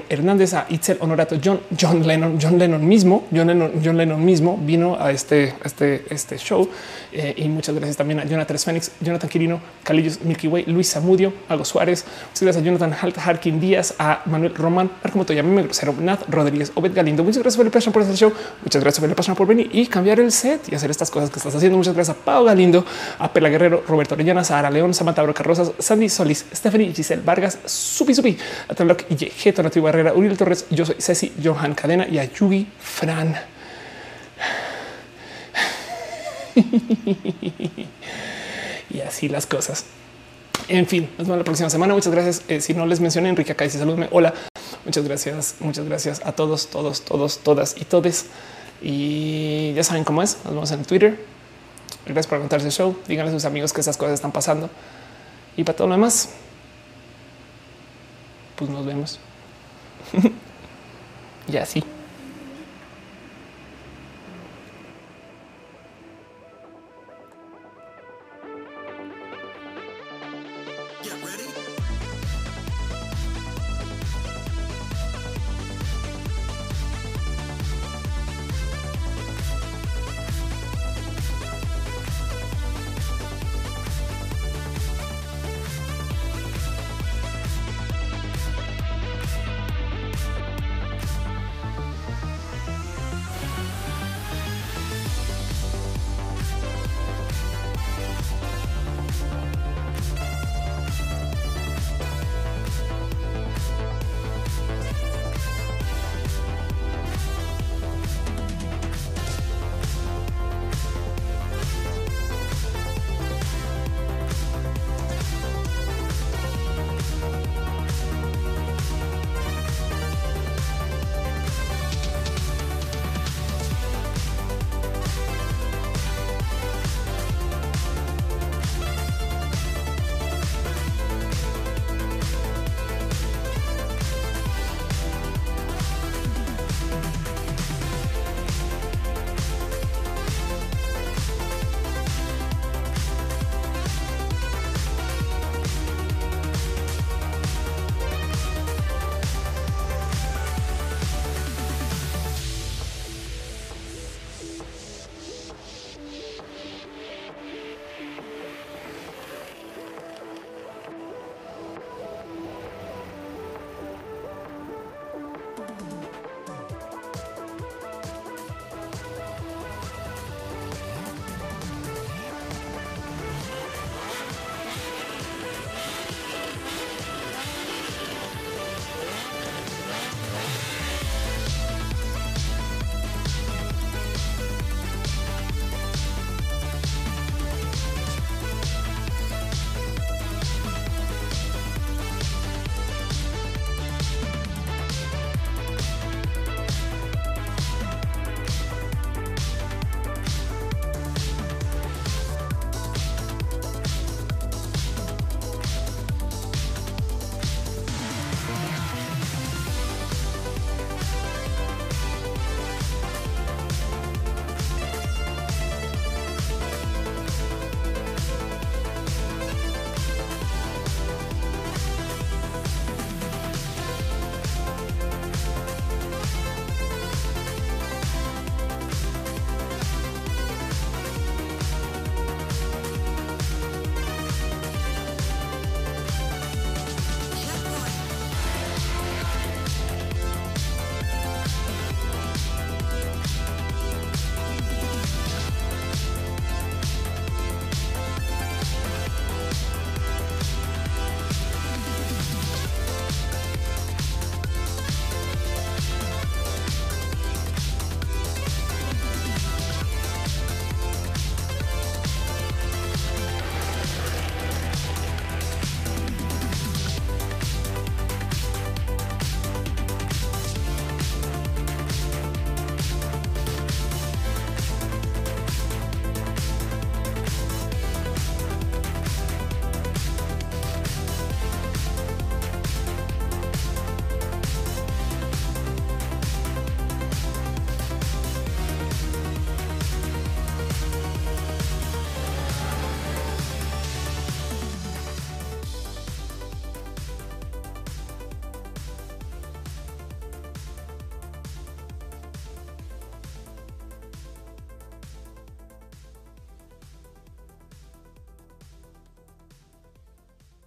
Hernández, a Itzel Honorato, John, John Lennon, John Lennon mismo, John Lennon, John Lennon mismo vino a este, este, este show. Eh, y muchas gracias también a Jonathan Phoenix, Jonathan Quirino, Calillos Milky Way, Luis Zamudio, Algo Suárez. Muchas gracias a Jonathan Harkin Díaz, a Manuel Román, Arco me Grosero, Nat Rodríguez, Obed Galindo. Muchas gracias Felipe por hacer el show. Muchas gracias Felipe por venir y cambiar el set y hacer estas cosas que estás haciendo. Muchas gracias a Pau Galindo, a Pela Guerrero, Roberto Orellana, Sara León, Samantha Broca Rosas, Sandy Solís, Stephanie Giselle Vargas, Supi Supi, a Tanlock y Geto Nativo Barrera, Uriel Torres, yo soy Ceci Johan Cadena y a Yugi Fran. y así las cosas. En fin, nos vemos la próxima semana. Muchas gracias. Eh, si no les mencioné, Enrique acá dice saludme. Hola. Muchas gracias. Muchas gracias a todos, todos, todos, todas y todes. Y ya saben cómo es. Nos vemos en Twitter. Gracias por comentarse el show. Díganle a sus amigos que esas cosas están pasando. Y para todo lo demás, pues nos vemos. y así.